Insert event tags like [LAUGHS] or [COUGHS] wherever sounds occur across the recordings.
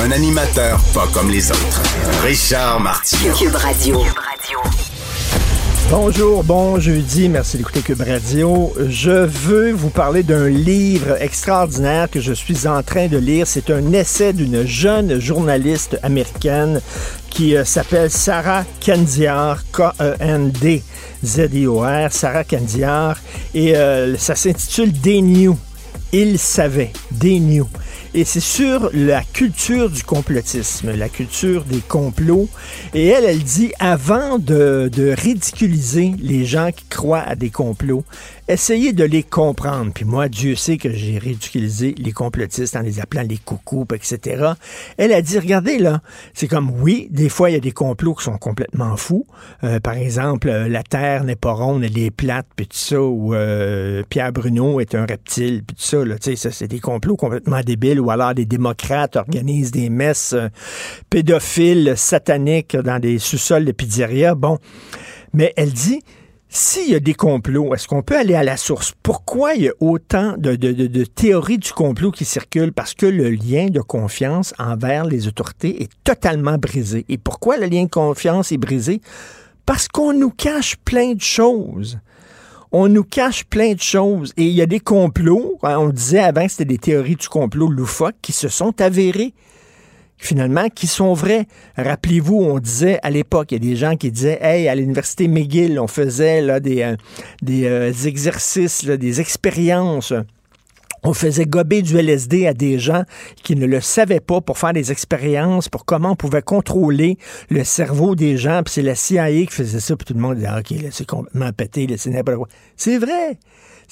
Un animateur pas comme les autres. Richard Martineau. Cube Radio. Bonjour, bon jeudi, merci d'écouter Cube Radio. Je veux vous parler d'un livre extraordinaire que je suis en train de lire. C'est un essai d'une jeune journaliste américaine qui euh, s'appelle Sarah Kandiar, K-E-N-D-Z-I-O-R, Sarah Kandiar, et euh, ça s'intitule Des New. Il savait, Des New. Et c'est sur la culture du complotisme, la culture des complots. Et elle, elle dit, avant de, de ridiculiser les gens qui croient à des complots, essayez de les comprendre. Puis moi, Dieu sait que j'ai ridiculisé les complotistes en les appelant les coucous, etc. Elle a dit, regardez là, c'est comme, oui, des fois, il y a des complots qui sont complètement fous. Euh, par exemple, euh, la Terre n'est pas ronde, elle est plate, puis tout ça, ou euh, Pierre Bruno est un reptile, puis tout ça, là, tu sais, ça, c'est des complots complètement débiles, ou alors des démocrates organisent des messes pédophiles, sataniques dans des sous-sols de pizzeria. Bon, mais elle dit, s'il y a des complots, est-ce qu'on peut aller à la source? Pourquoi il y a autant de, théories du complot qui circulent? Parce que le lien de confiance envers les autorités est totalement brisé. Et pourquoi le lien de confiance est brisé? Parce qu'on nous cache plein de choses. On nous cache plein de choses. Et il y a des complots, hein, on disait avant que c'était des théories du complot loufoques, qui se sont avérées finalement, qui sont vrais. Rappelez-vous, on disait à l'époque, il y a des gens qui disaient, hey, à l'université McGill, on faisait là, des, euh, euh, exercices, des expériences. On faisait gober du LSD à des gens qui ne le savaient pas pour faire des expériences, pour comment on pouvait contrôler le cerveau des gens. Puis c'est la CIA qui faisait ça, puis tout le monde disait, OK, c'est complètement pété, c'est n'importe quoi. C'est vrai.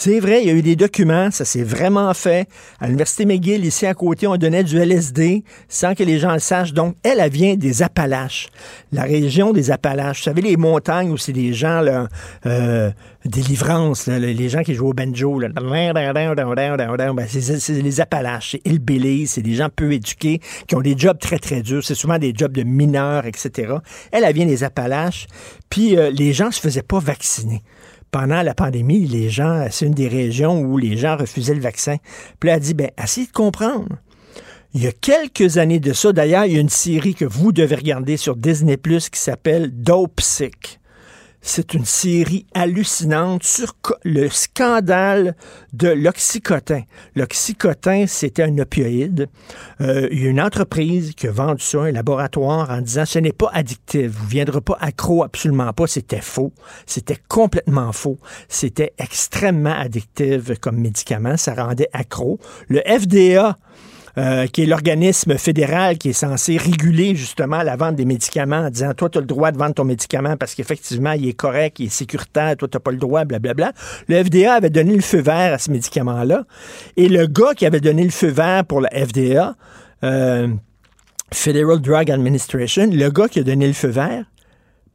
C'est vrai, il y a eu des documents, ça s'est vraiment fait. À l'Université McGill, ici à côté, on donnait du LSD sans que les gens le sachent. Donc, elle, elle vient des Appalaches, la région des Appalaches. Vous savez, les montagnes où c'est des gens, là, euh, délivrance, les gens qui jouent au banjo. Ben, c'est les Appalaches, c'est Hillbilly, c'est des gens peu éduqués qui ont des jobs très, très durs. C'est souvent des jobs de mineurs, etc. Elle, elle vient des Appalaches, puis euh, les gens se faisaient pas vacciner pendant la pandémie, les gens, c'est une des régions où les gens refusaient le vaccin. Puis là, elle a dit, ben, essayez de comprendre. Il y a quelques années de ça, d'ailleurs, il y a une série que vous devez regarder sur Disney Plus qui s'appelle Dope Sick. C'est une série hallucinante sur le scandale de l'oxycotin. L'oxycotin, c'était un opioïde. Euh, y a une entreprise qui a vendu ça, un laboratoire, en disant ce n'est pas addictif, vous ne viendrez pas accro, absolument pas. C'était faux. C'était complètement faux. C'était extrêmement addictif comme médicament. Ça rendait accro. Le FDA euh, qui est l'organisme fédéral qui est censé réguler justement la vente des médicaments en disant toi, tu as le droit de vendre ton médicament parce qu'effectivement, il est correct, il est sécuritaire, toi, tu n'as pas le droit, blablabla. Le FDA avait donné le feu vert à ce médicament-là. Et le gars qui avait donné le feu vert pour la FDA, euh, Federal Drug Administration, le gars qui a donné le feu vert,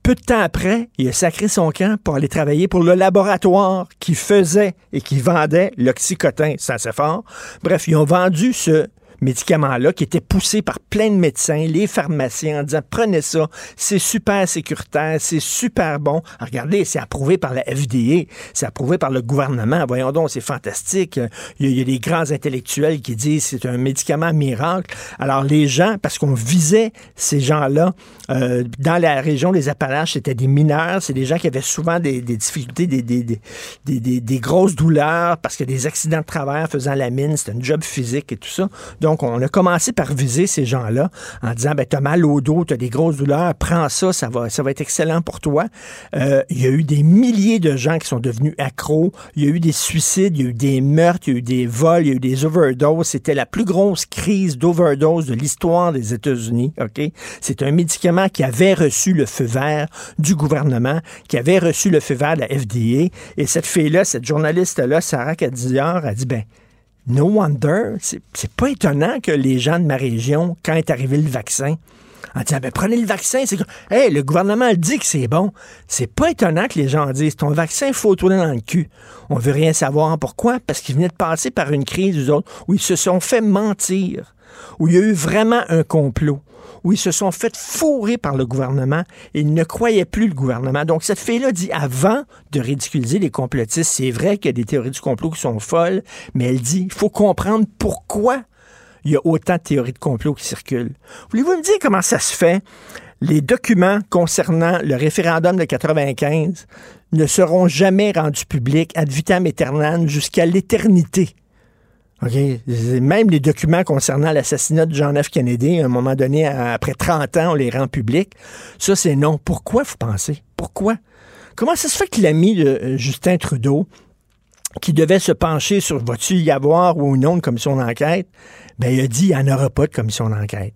peu de temps après, il a sacré son camp pour aller travailler pour le laboratoire qui faisait et qui vendait l'oxycotin. C'est assez fort. Bref, ils ont vendu ce médicament-là qui était poussé par plein de médecins, les pharmaciens, en disant prenez ça, c'est super sécuritaire, c'est super bon. regardez, c'est approuvé par la FDA, c'est approuvé par le gouvernement. Voyons donc, c'est fantastique. Il y, a, des grands intellectuels qui disent c'est un médicament miracle. Alors les gens, parce qu'on visait ces gens-là euh, dans la région des Appalaches, c'était des mineurs, c'est des gens qui avaient souvent des, difficultés, des, des, des, des, grosses douleurs parce que des accidents de travail faisant la mine, c'était un job physique et tout ça. On a commencé par viser ces gens-là en disant, ben, t'as mal au dos, t'as des grosses douleurs, prends ça, ça va, ça va être excellent pour toi. Euh, il y a eu des milliers de gens qui sont devenus accros. Il y a eu des suicides, il y a eu des meurtres, il y a eu des vols, il y a eu des overdoses. C'était la plus grosse crise d'overdose de l'histoire des États-Unis? C'est un médicament qui avait reçu le feu vert du gouvernement, qui avait reçu le feu vert de la FDA. Et cette fille-là, cette journaliste-là, Sarah Kadzior, a dit, ben, no wonder, c'est pas étonnant que les gens de ma région, quand est arrivé le vaccin, en disant, ben, prenez le vaccin, c'est hey, le gouvernement dit que c'est bon. C'est pas étonnant que les gens disent, ton vaccin, il faut tourner dans le cul. On veut rien savoir. Pourquoi? Parce qu'ils venaient de passer par une crise, autres, où ils se sont fait mentir, où il y a eu vraiment un complot où ils se sont fait fourrer par le gouvernement et ils ne croyaient plus le gouvernement. Donc, cette fille-là dit, avant de ridiculiser les complotistes, c'est vrai qu'il y a des théories du complot qui sont folles, mais elle dit, il faut comprendre pourquoi il y a autant de théories de complot qui circulent. Voulez-vous me dire comment ça se fait? Les documents concernant le référendum de 95 ne seront jamais rendus publics ad vitam aeternam jusqu'à l'éternité. Même les documents concernant l'assassinat de John F. Kennedy, à un moment donné, après 30 ans, on les rend publics. Ça, c'est non. Pourquoi, vous pensez? Pourquoi? Comment ça se fait que l'ami de euh, Justin Trudeau, qui devait se pencher sur va-t-il y avoir ou non une commission d'enquête, ben, il a dit il n'y en aura pas de commission d'enquête.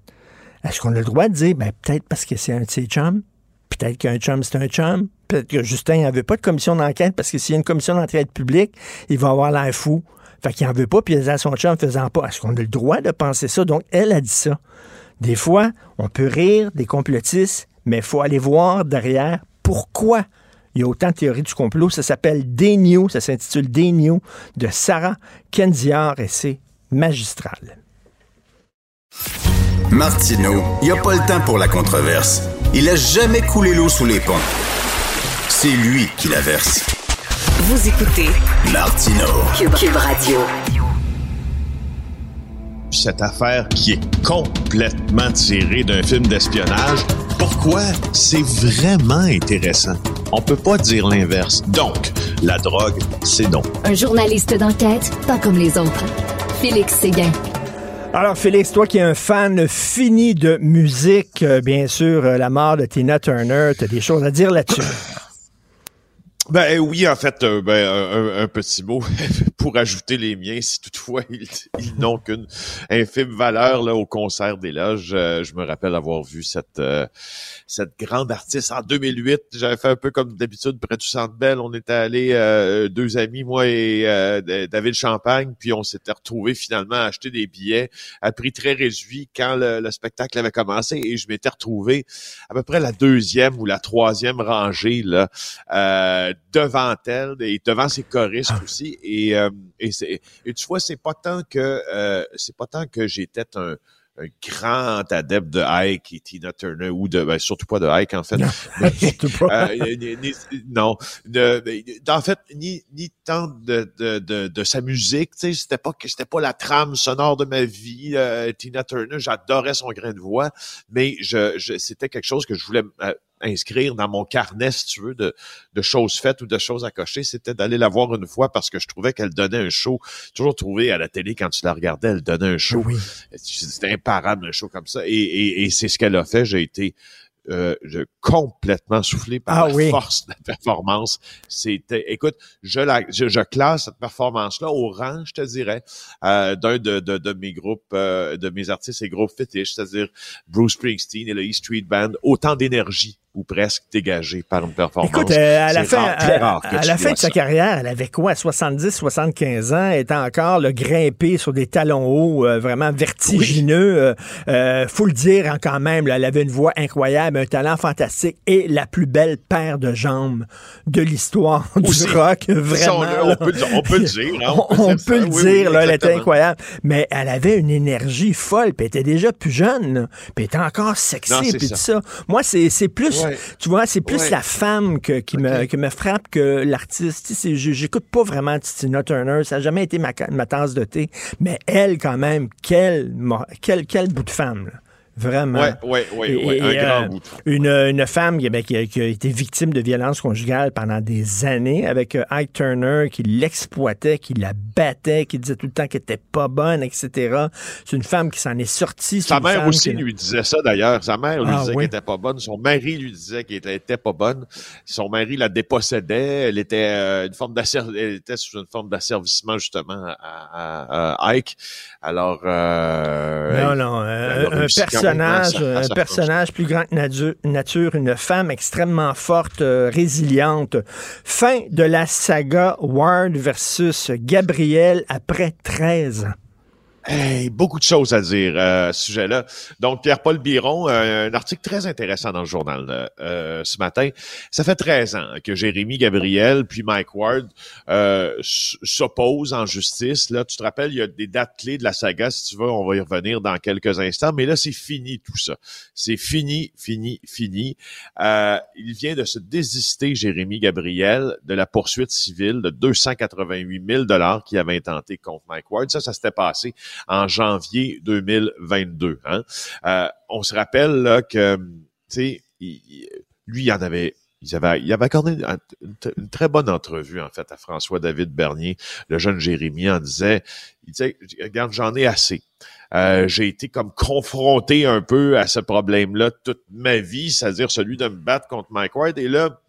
Est-ce qu'on a le droit de dire, ben, peut-être parce que c'est un de ses chums? Peut-être qu'un chum, c'est un chum. Peut-être que Justin n'avait pas de commission d'enquête parce que s'il y a une commission d'enquête publique, il va avoir l'air fou. Fait qu'il n'en veut pas, puis il a son chum faisant pas. Est-ce qu'on a le droit de penser ça? Donc, elle a dit ça. Des fois, on peut rire des complotistes, mais il faut aller voir derrière pourquoi il y a autant de théories du complot. Ça s'appelle Des ça s'intitule Des de Sarah Kendziar et c'est magistral. Martineau, il n'y a pas le temps pour la controverse. Il a jamais coulé l'eau sous les ponts. C'est lui qui la verse. Vous écoutez Martino Cube, Radio. Cette affaire qui est complètement tirée d'un film d'espionnage, pourquoi c'est vraiment intéressant? On peut pas dire l'inverse. Donc, la drogue, c'est non. Un journaliste d'enquête, pas comme les autres. Félix Séguin. Alors, Félix, toi qui es un fan fini de musique, euh, bien sûr, euh, la mort de Tina Turner, tu as des choses à dire là-dessus. Ben euh, oui, en fait, euh, ben, un, petit mot [LAUGHS] pour ajouter les miens, si toutefois ils, n'ont qu'une infime valeur là, au concert des loges. Euh, je me rappelle avoir vu cette cette grande artiste en 2008. J'avais fait un peu comme d'habitude près du Centre Bell. On était allés deux amis, moi et David Champagne, puis on s'était retrouvés finalement à acheter des billets à prix très réduit quand le, le spectacle avait commencé et je m'étais retrouvé à peu près la deuxième ou la troisième rangée là devant elle et devant ses choristes ah. aussi. Et, euh, et, et, tu vois, c'est pas tant que euh, c'est pas tant que j'étais un, un grand adepte de Ike et Tina Turner ou de ben, surtout pas de Ike en fait. Non, [LAUGHS] euh, non en fait ni ni tant de, de, de, de sa musique, tu sais, c'était pas que c'était pas la trame sonore de ma vie. Tina Turner, j'adorais son grain de voix, mais je, je c'était quelque chose que je voulais inscrire dans mon carnet, si tu veux, de, de choses faites ou de choses à cocher, c'était d'aller la voir une fois parce que je trouvais qu'elle donnait un show. Toujours trouvé à la télé, quand tu la regardais, elle donnait un show. Oui. C'était imparable, un show comme ça. Et, et, et c'est ce qu'elle a fait. J'ai été euh, complètement soufflé par ah la force de la performance. C'était, écoute, je, la, je, classe cette performance-là au rang, je te dirais, euh, d'un de, de, de, mes groupes, euh, de mes artistes et groupes fétiches, c'est-à-dire Bruce Springsteen et le E Street Band. Autant d'énergie ou presque dégagé par une performance. Écoute, euh, à la fin, à, la fin de sa carrière, elle avait quoi, 70, 75 ans, elle était encore le grimpé sur des talons hauts, euh, vraiment vertigineux. Euh, faut le dire hein, quand même, elle avait une voix incroyable, un talent fantastique et la plus belle paire de jambes de l'histoire [LAUGHS] du rock. Vraiment. on, peut, on, peut, le dire. Hein, on, peut, [LAUGHS] le dire, là, elle était incroyable. Mais elle avait une énergie folle, puis elle était déjà plus jeune, puis elle était encore sexy, puis tout ça. Moi, c'est plus tu vois, c'est plus la femme qui, me, me frappe que l'artiste. J'écoute pas vraiment Tina Turner, ça n'a jamais été ma, ma tasse de thé, mais elle, quand même, quel, quel, quel bout de femme. Vraiment. Oui, oui, oui, un grand bout. Une, une femme ben, qui, qui, a été victime de violence conjugale pendant des années avec euh, Ike Turner qui l'exploitait, qui la battait, qui disait tout le temps qu'elle était pas bonne, etc. C'est une femme qui s'en est sortie. Sa mère aussi lui disait ça d'ailleurs. Sa mère lui ah, disait qu'elle était pas bonne. Son mari lui disait qu'elle était pas bonne. Son mari la dépossédait. Elle était euh, une forme elle était sous une forme d'asservissement justement à, à, Ike. Alors euh, non, non, un, personnage, un personnage plus grand que nature, une femme extrêmement forte, euh, résiliente. Fin de la saga Ward versus Gabriel après 13 ans. Hey, beaucoup de choses à dire euh, à ce sujet-là. Donc, Pierre-Paul Biron, euh, un article très intéressant dans le journal euh, ce matin. Ça fait 13 ans que Jérémy Gabriel puis Mike Ward s'opposent en justice. Là, tu te rappelles, il y a des dates clés de la saga. Si tu veux, on va y revenir dans quelques instants. Mais là, c'est fini tout ça. C'est fini, fini, fini. il vient de se désister, Jérémy Gabriel, de la poursuite civile de 288 000 dollars qu'il avait intenté contre Mike Ward. Ça, ça s'était passé en janvier 2022. Hein. Euh, on se rappelle là, que, tu sais, lui, il en avait il avait, il avait accordé une, très bonne entrevue, en fait, à François-David Bernier, le jeune Jérémy, en disait, il disait, regarde, j'en ai assez. Euh, j'ai été comme confronté un peu à ce problème-là toute ma vie, c'est-à-dire celui de me battre contre Mike Ward. Et là,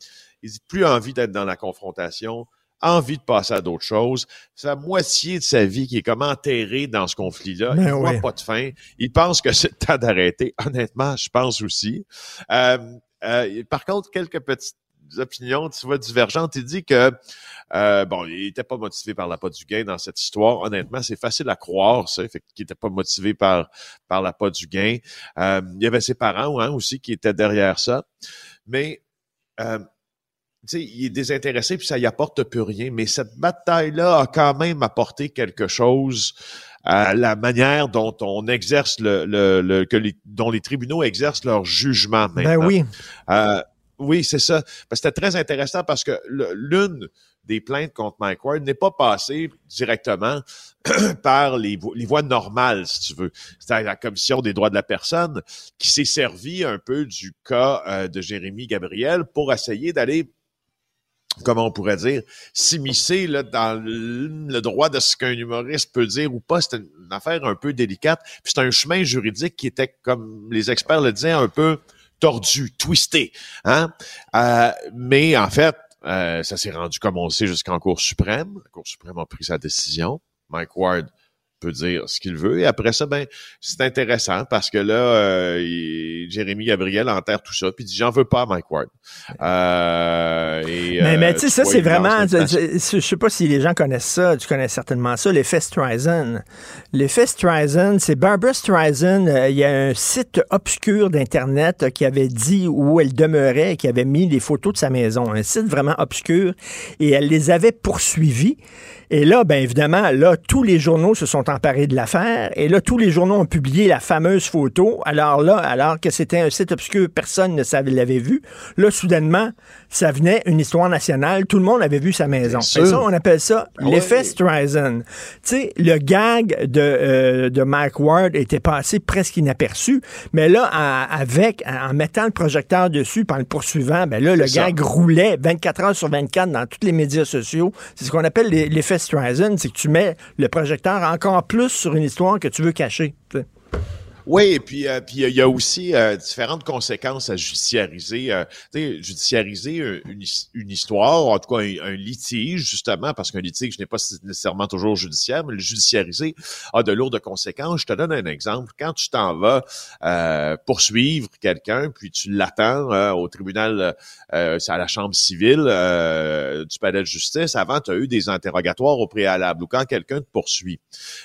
il dit plus envie d'être dans la confrontation envie de passer à d'autres choses. C'est la moitié de sa vie qui est comme enterrée dans ce conflit-là. Ben il voit pas de fin. Il pense que [LAUGHS] c'est le temps d'arrêter. Honnêtement, je pense aussi. Euh, euh, par contre, quelques petites opinions, tu vois, divergentes. Il dit que, euh, bon, il était pas motivé par la pas du gain dans cette histoire. Honnêtement, c'est facile à croire, ça, fait qu'il était pas motivé par, par la pas du gain. il y avait ses parents hein, aussi qui étaient derrière ça. Mais sais, il est désintéressé puis ça y apporte plus rien. Mais cette bataille-là a quand même apporté quelque chose à la manière dont on exerce le, le, que les, dont les tribunaux exercent leur jugement ben maintenant. Ben oui. Euh, oui, c'est ça. C'était très intéressant parce que l'une des plaintes contre Mike Ward n'est pas passée directement [CLEARS THROAT] par les, les, voies normales, si tu veux. C'est la Commission des droits de la personne qui s'est servi un peu du cas euh, de Jérémy Gabriel pour essayer d'aller comment on pourrait dire, s'immiscer dans le, droit de ce qu'un humoriste peut dire ou pas. C'est une, affaire un peu délicate. Puis c'est un chemin juridique qui était, comme les experts le disaient, un peu tordu, twisté. Hein? Euh, mais en fait, euh, ça s'est rendu, comme on le sait, jusqu'en Cour suprême. La Cour suprême a pris sa décision. Mike Ward peut dire ce qu'il veut. Et après ça, ben, c'est intéressant parce que là, euh, Jérémy Gabriel enterre tout ça, puis dit j'en veux pas, Mike Ward. Euh, et, mais, mais euh, tu sais, ça, c'est vraiment. Je, sais pas si les gens connaissent ça, tu connais certainement ça, l'effet Streisand. L'effet Streisand, c'est Barbara Streisand. Il y a un site obscur d'Internet qui avait dit où elle demeurait, qui avait mis des photos de sa maison. Un site vraiment obscur. Et elle les avait poursuivis. Et là, bien évidemment, là, tous les journaux se sont emparés de l'affaire. Et là, tous les journaux ont publié la fameuse photo. Alors là, alors que c'était un site obscur, personne ne l'avait vu. Là, soudainement, ça venait une histoire nationale. Tout le monde avait vu sa maison. Et ça, on appelle ça ah l'effet Streisand. Tu sais, le gag de, euh, de Mike Ward était passé presque inaperçu. Mais là, avec, en mettant le projecteur dessus, par le poursuivant, ben là, le gag roulait 24 heures sur 24 dans tous les médias sociaux. C'est ce qu'on appelle l'effet C'est que tu mets le projecteur encore plus sur une histoire que tu veux cacher. Oui, et puis euh, puis il y a aussi euh, différentes conséquences à judiciariser. Euh, judiciariser une, histoire, en tout cas un, litige, justement, parce qu'un litige n'est pas nécessairement toujours judiciaire, mais le judiciariser a de lourdes conséquences. Je te donne un exemple. Quand tu t'en vas euh, poursuivre quelqu'un, puis tu l'attends au tribunal, à la chambre civile du palais de justice, avant, tu as eu des interrogatoires au préalable, ou quand quelqu'un te poursuit.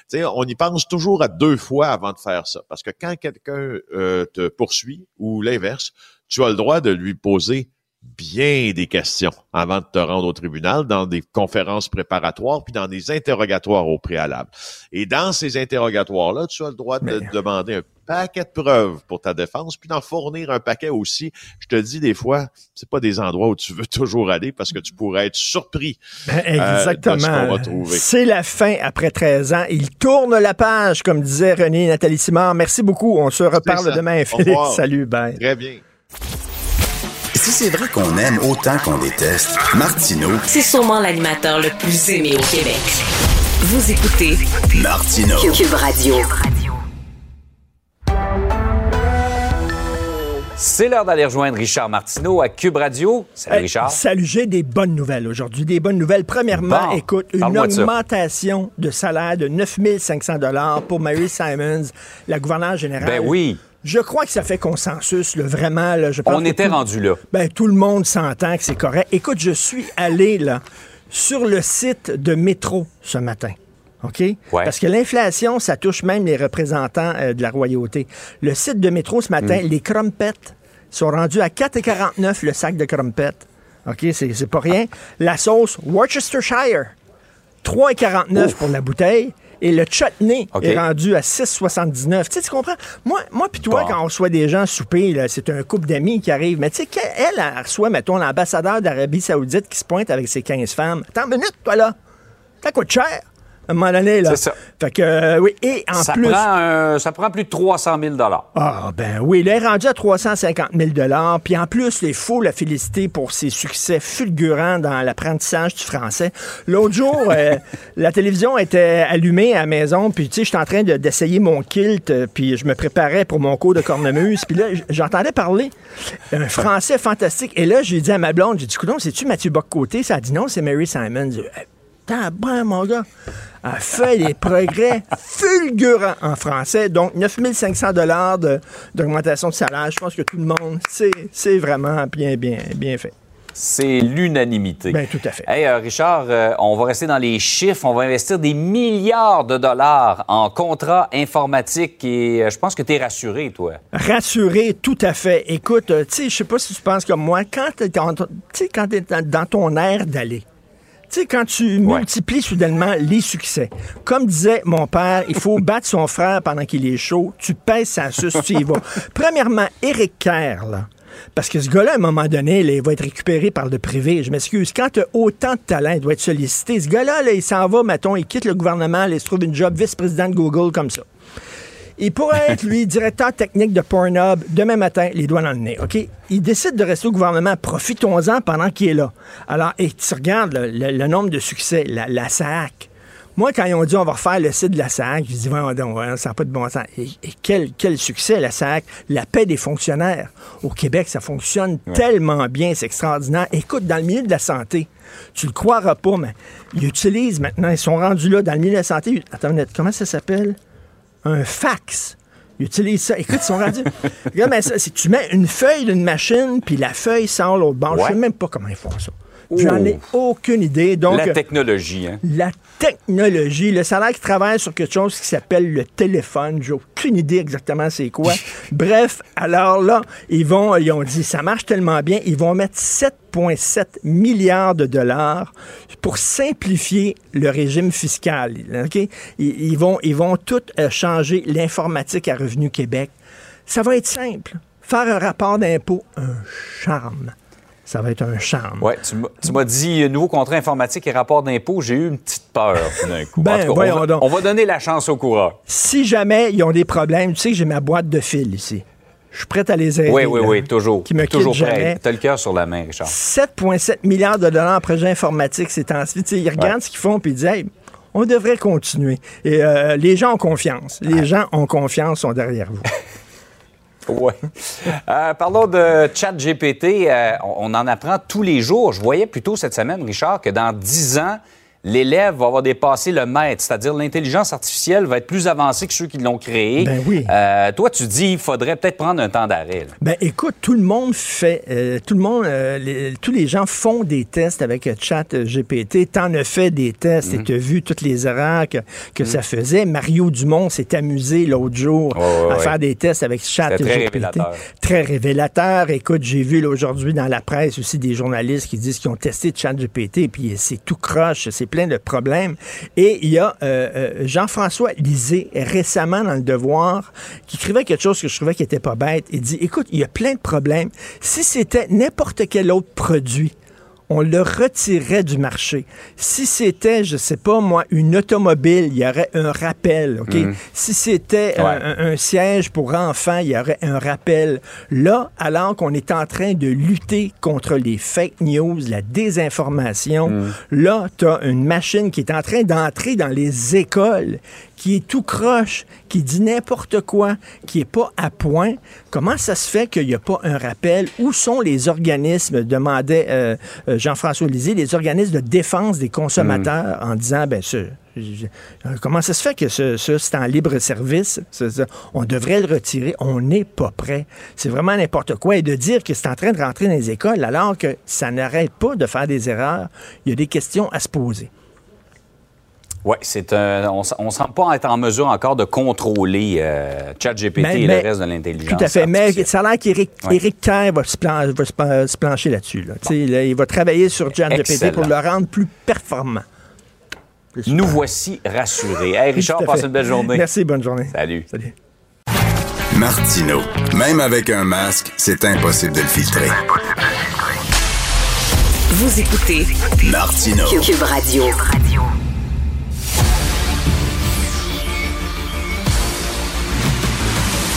sais, on y pense toujours à deux fois avant de faire ça, parce que quand quelqu'un euh, te poursuit ou l'inverse, tu as le droit de lui poser bien des questions avant de te rendre au tribunal, dans des conférences préparatoires, puis dans des interrogatoires au préalable. Et dans ces interrogatoires-là, tu as le droit de demander un paquet de preuves pour ta défense, puis d'en fournir un paquet aussi. Je te dis des fois, c'est pas des endroits où tu veux [LAUGHS] toujours aller parce que tu pourrais être surpris. Ben, exactement. c'est la fin après 13 ans. Il tourne la page, comme disait René Nathalie Simard. Merci beaucoup. On se reparle demain, Philippe. [LAUGHS] Salut, bye. Très bien. Si c'est vrai qu'on aime autant qu'on déteste, Martineau. C'est sûrement l'animateur le plus aimé au Québec. Vous écoutez Martineau. Cube Radio. C'est l'heure d'aller rejoindre Richard Martineau à Cube Radio. Salut Hey, Richard. Salut, j'ai des bonnes nouvelles aujourd'hui. Des bonnes nouvelles. Premièrement, Bon, écoute, une de augmentation de salaire de 9500 dollars pour Mary Simons, la gouverneure générale. Ben oui. Je crois que ça fait consensus, là, vraiment. Là, je pense On que était tout- rendu là. Ben, tout le monde s'entend que c'est correct. Écoute, je suis allé là, sur le site de Métro ce matin. OK? Parce que l'inflation, ça touche même les représentants euh, de la royauté. Le site de Métro ce matin, Mm. les crumpets sont rendus à 4,49 le sac de crumpets. OK? C'est pas rien. La sauce Worcestershire, 3,49 pour la bouteille. Et le chutney est rendu à 6,79. Tu sais, tu comprends? Moi, moi puis toi, Bon. quand on reçoit des gens souper, c'est un couple d'amis qui arrive. Mais tu sais, elle, elle reçoit, mettons, l'ambassadeur d'Arabie Saoudite qui se pointe avec ses 15 femmes. Attends une minute, toi, là. Ça coûte cher. À un moment donné, là. C'est ça. Fait que, euh, oui. Et en ça, plus. prend un- ça prend plus de 300 000 Ah, ben oui, il est rendu à 350 000 Puis en plus, il faut la féliciter pour ses succès fulgurants dans l'apprentissage du français. L'autre jour, [LAUGHS] euh, la télévision était allumée à la maison, puis tu sais, j'étais en train de- d'essayer mon kilt, euh, puis je me préparais pour mon cours de cornemuse, puis là, j'entendais parler un français fantastique. Et là, j'ai dit à ma blonde, j'ai dit, coudonc, c'est-tu Mathieu Bock-Côté? Ça a dit non, c'est Mary Simon. Tabarnak, mon gars. Elle fait des progrès fulgurants en français. Donc, 9500 dollars d'augmentation de salaire. Je pense que tout le monde, c'est c'est vraiment bien, bien, bien fait. C'est l'unanimité. Ben, tout à fait. Hey, euh, Richard, euh, on va rester dans les chiffres. On va investir des milliards de dollars en contrats informatiques et euh, je pense que tu es rassuré, toi. Rassuré, tout à fait. Écoute, tu sais, je sais pas si tu penses comme moi, quand tu es, dans, dans ton air d'aller, tu sais, quand tu multiplies soudainement les succès, comme disait mon père, il faut [LAUGHS] battre son frère pendant qu'il est chaud, tu pèses sa suce, tu y vas. Premièrement, Eric Kerr, là, parce que ce gars-là, à un moment donné, là, il va être récupéré par le privé. Je m'excuse. Quand tu as autant de talent, il doit être sollicité. Ce gars-là, là, il s'en va, mettons, il quitte le gouvernement, là, il se trouve une job vice-président de Google comme ça. Il pourrait être, lui, directeur technique de Pornhub demain matin, les doigts dans le nez, OK? Il décide de rester au gouvernement. Profitons-en pendant qu'il est là. Alors, et tu regardes le, le- le nombre de succès, la, la SAC. Moi, quand ils ont dit on va refaire le site de la SAC, je dis, voyons donc, voyons, ça n'a pas de bon sens. Et, et quel, quel succès, la SAC, la paix des fonctionnaires. Au Québec, ça fonctionne tellement bien, c'est extraordinaire. Écoute, dans le milieu de la santé, tu le croiras pas, mais ils utilisent maintenant, ils sont rendus là dans le milieu de la santé. Attends une minute, comment ça s'appelle? Un fax. Ils utilisent ça. Écoute, ils sont rendus. [LAUGHS] Regarde, mais ça, c'est que tu mets une feuille d'une machine, puis la feuille sort l'autre bord. Je Ouais. sais même pas comment ils font ça. J'en ai aucune idée. Donc, La technologie, hein? la technologie, le salaire qui travaille sur quelque chose qui s'appelle le téléphone. J'ai aucune idée exactement c'est quoi. [LAUGHS] Bref, alors là, ils vont, ils ont dit, ça marche tellement bien, ils vont mettre 7,7 milliards de dollars pour simplifier le régime fiscal. OK? Ils, ils vont, ils vont tout euh, changer l'informatique à Revenu Québec. Ça va être simple. Faire un rapport d'impôt, un charme. Ça va être un charme. Ouais, tu m'as- tu dit euh, nouveau contrat informatique et rapport d'impôt. J'ai eu une petite peur d'un coup. Ben, En tout cas, on, va, donc. on va donner la chance au coureur. Si jamais ils ont des problèmes, tu sais que j'ai ma boîte de fil ici. Je suis prêt à les aider. Oui, oui, là, oui, toujours. Qui me toujours prêt. T'as le cœur sur la main, Richard. 7,7 milliards de dollars en projet informatique ces temps-ci. Tu Ils regardent Ouais. ce qu'ils font puis ils disent Hey, on devrait continuer. Et euh, les gens ont confiance. Les gens ont confiance, sont derrière vous. [LAUGHS] [LAUGHS] Oui. Euh, parlons de ChatGPT. Euh, on, en apprend tous les jours. Je voyais plutôt cette semaine, Richard, que dans 10 ans, l'élève va avoir dépassé le maître, c'est-à-dire l'intelligence artificielle va être plus avancée que ceux qui l'ont créée. Ben oui. Euh, toi, tu dis il faudrait peut-être prendre un temps d'arrêt. Ben écoute, tout le monde fait, euh, tout le monde, euh, les- tous les gens font des tests avec Chat GPT. T'en as fait des tests Mhm. et t'as vu toutes les erreurs que, que ça faisait. Mario Dumont s'est amusé l'autre jour à faire des tests avec Chat très GPT. révélateur. Très révélateur. Écoute, j'ai vu aujourd'hui dans la presse aussi des journalistes qui disent qu'ils ont testé Chat GPT puis c'est tout croche, c'est plein de problèmes. Et il y a euh, euh, Jean-François Lisée récemment dans le Devoir qui écrivait quelque chose que je trouvais qui était pas bête. Il dit, écoute, il y a plein de problèmes. Si c'était n'importe quel autre produit, on le retirerait du marché. Si c'était, je sais pas moi, une automobile, il y aurait un rappel, OK? Si c'était Ouais. un, un siège pour enfants, il y aurait un rappel. Là, alors qu'on est en train de lutter contre les fake news, la désinformation, là, tu as une machine qui est en train d'entrer dans les écoles, qui est tout croche, qui dit n'importe quoi, qui est pas à point, comment ça se fait qu'il n'y a pas un rappel? Où sont les organismes, demandait euh, euh, Jean-François Lisée, les organismes de défense des consommateurs en disant, ben, ce, Comment ça se fait que ce, c'est en libre service? on devrait le retirer. On n'est pas prêt. C'est vraiment n'importe quoi. Et de dire que c'est en train de rentrer dans les écoles alors que ça n'arrête pas de faire des erreurs, il y a des questions à se poser. Oui, c'est on ne semble pas être en mesure encore de contrôler euh, ChatGPT et le reste de l'intelligence. Tout à fait. Mais ça a l'air qu'Éric Kerr va se, plancher là-dessus. il va travailler sur ChatGPT pour le rendre plus performant. Nous voici rassurés. Hey, Richard, passe une belle journée. Merci, bonne journée. Salut. Salut. Martino. Même avec un masque, c'est impossible de le filtrer. Vous écoutez Martino. Cube Radio.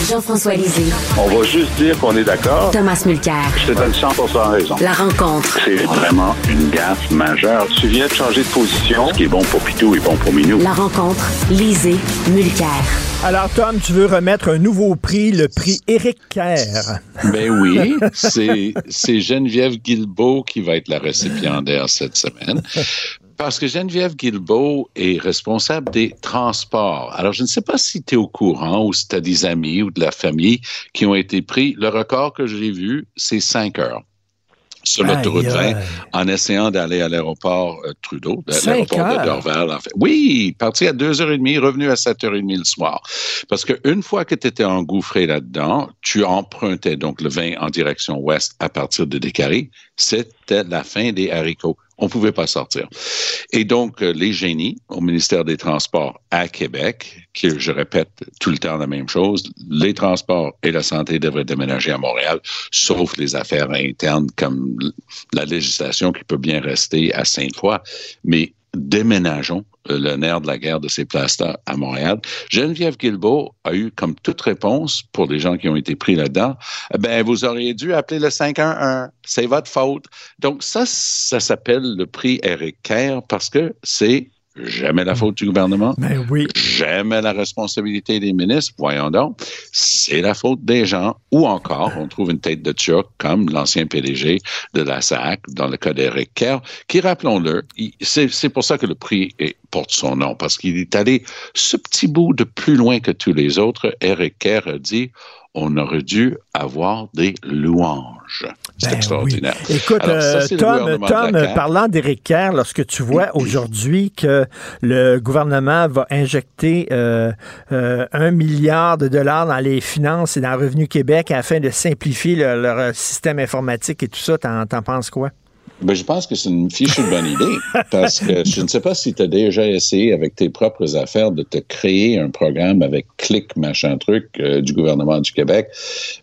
Jean-François Lisée. On va juste dire qu'on est d'accord. Thomas Mulcair. Je te donne 100 raison. La rencontre. C'est vraiment une gaffe majeure. Tu viens de changer de position. Ce qui est bon pour Pitou est bon pour Minou. La rencontre. Lisée. Mulcair. Alors, Tom, tu veux remettre un nouveau prix, le prix Éric Kerr. Ben oui, c'est Geneviève Guilbeault qui va être la récipiendaire cette semaine parce que Geneviève Guilbeault est responsable des transports. Alors, je ne sais pas si tu es au courant ou si tu as des amis ou de la famille qui ont été pris. Le record que j'ai vu, c'est cinq heures sur l'autoroute 20 en essayant d'aller à l'aéroport euh, Trudeau, l'aéroport de Dorval. En fait. Oui, parti à 2h30, revenu à 7h30 le soir. Parce qu'une fois que tu étais engouffré là-dedans, tu empruntais donc le 20 en direction ouest à partir de Décarie. C'était la fin des haricots. On ne pouvait pas sortir. Et donc, euh, les génies au ministère des Transports à Québec, qui, je répète tout le temps la même chose, les transports et la santé devraient déménager à Montréal, sauf les affaires internes comme la législation qui peut bien rester à Sainte-Foy. Mais déménageons euh, le nerf de la guerre de ces places-là à Montréal. Geneviève Guilbeault a eu comme toute réponse pour les gens qui ont été pris là-dedans, ben vous auriez dû appeler le 511, c'est votre faute. Donc ça, ça s'appelle le prix Eric Kerr parce que c'est Jamais la faute du gouvernement. Mais ben oui. Jamais la responsabilité des ministres. Voyons donc. C'est la faute des gens. Ou encore, on trouve une tête de Turc comme l'ancien PDG de la SAC, dans le cas d'Eric Kerr, qui, rappelons-le, c'est pour ça que le prix porte son nom, parce qu'il est allé ce petit bout de plus loin que tous les autres. Eric Kerr a dit, on aurait dû avoir des louanges. C'est ben extraordinaire. Écoute, euh, Tom, parlant d'Éric Kerr, lorsque tu vois aujourd'hui que le gouvernement va injecter euh, euh, un milliard de dollars dans les finances et dans Revenu Québec afin de simplifier leur système informatique et tout ça, t'en penses quoi? Ben, je pense que c'est une fichue bonne idée parce que je ne sais pas si tu as déjà essayé avec tes propres affaires de te créer un programme avec clic machin truc euh, du gouvernement du Québec.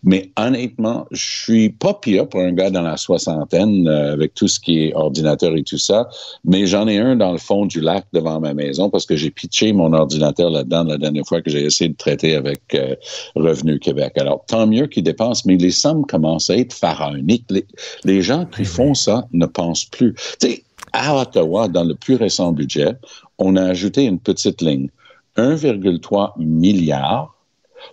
Mais honnêtement, je suis pas pire pour un gars dans la soixantaine euh, avec tout ce qui est ordinateur et tout ça. Mais j'en ai un dans le fond du lac devant ma maison parce que j'ai pitché mon ordinateur là-dedans la dernière fois que j'ai essayé de traiter avec euh, Revenu Québec. Alors, tant mieux qu'ils dépensent, mais les sommes commencent à être pharaoniques. Les, les gens qui font ça ne pense plus. Tu sais, à Ottawa, dans le plus récent budget, on a ajouté une petite ligne, 1,3 milliard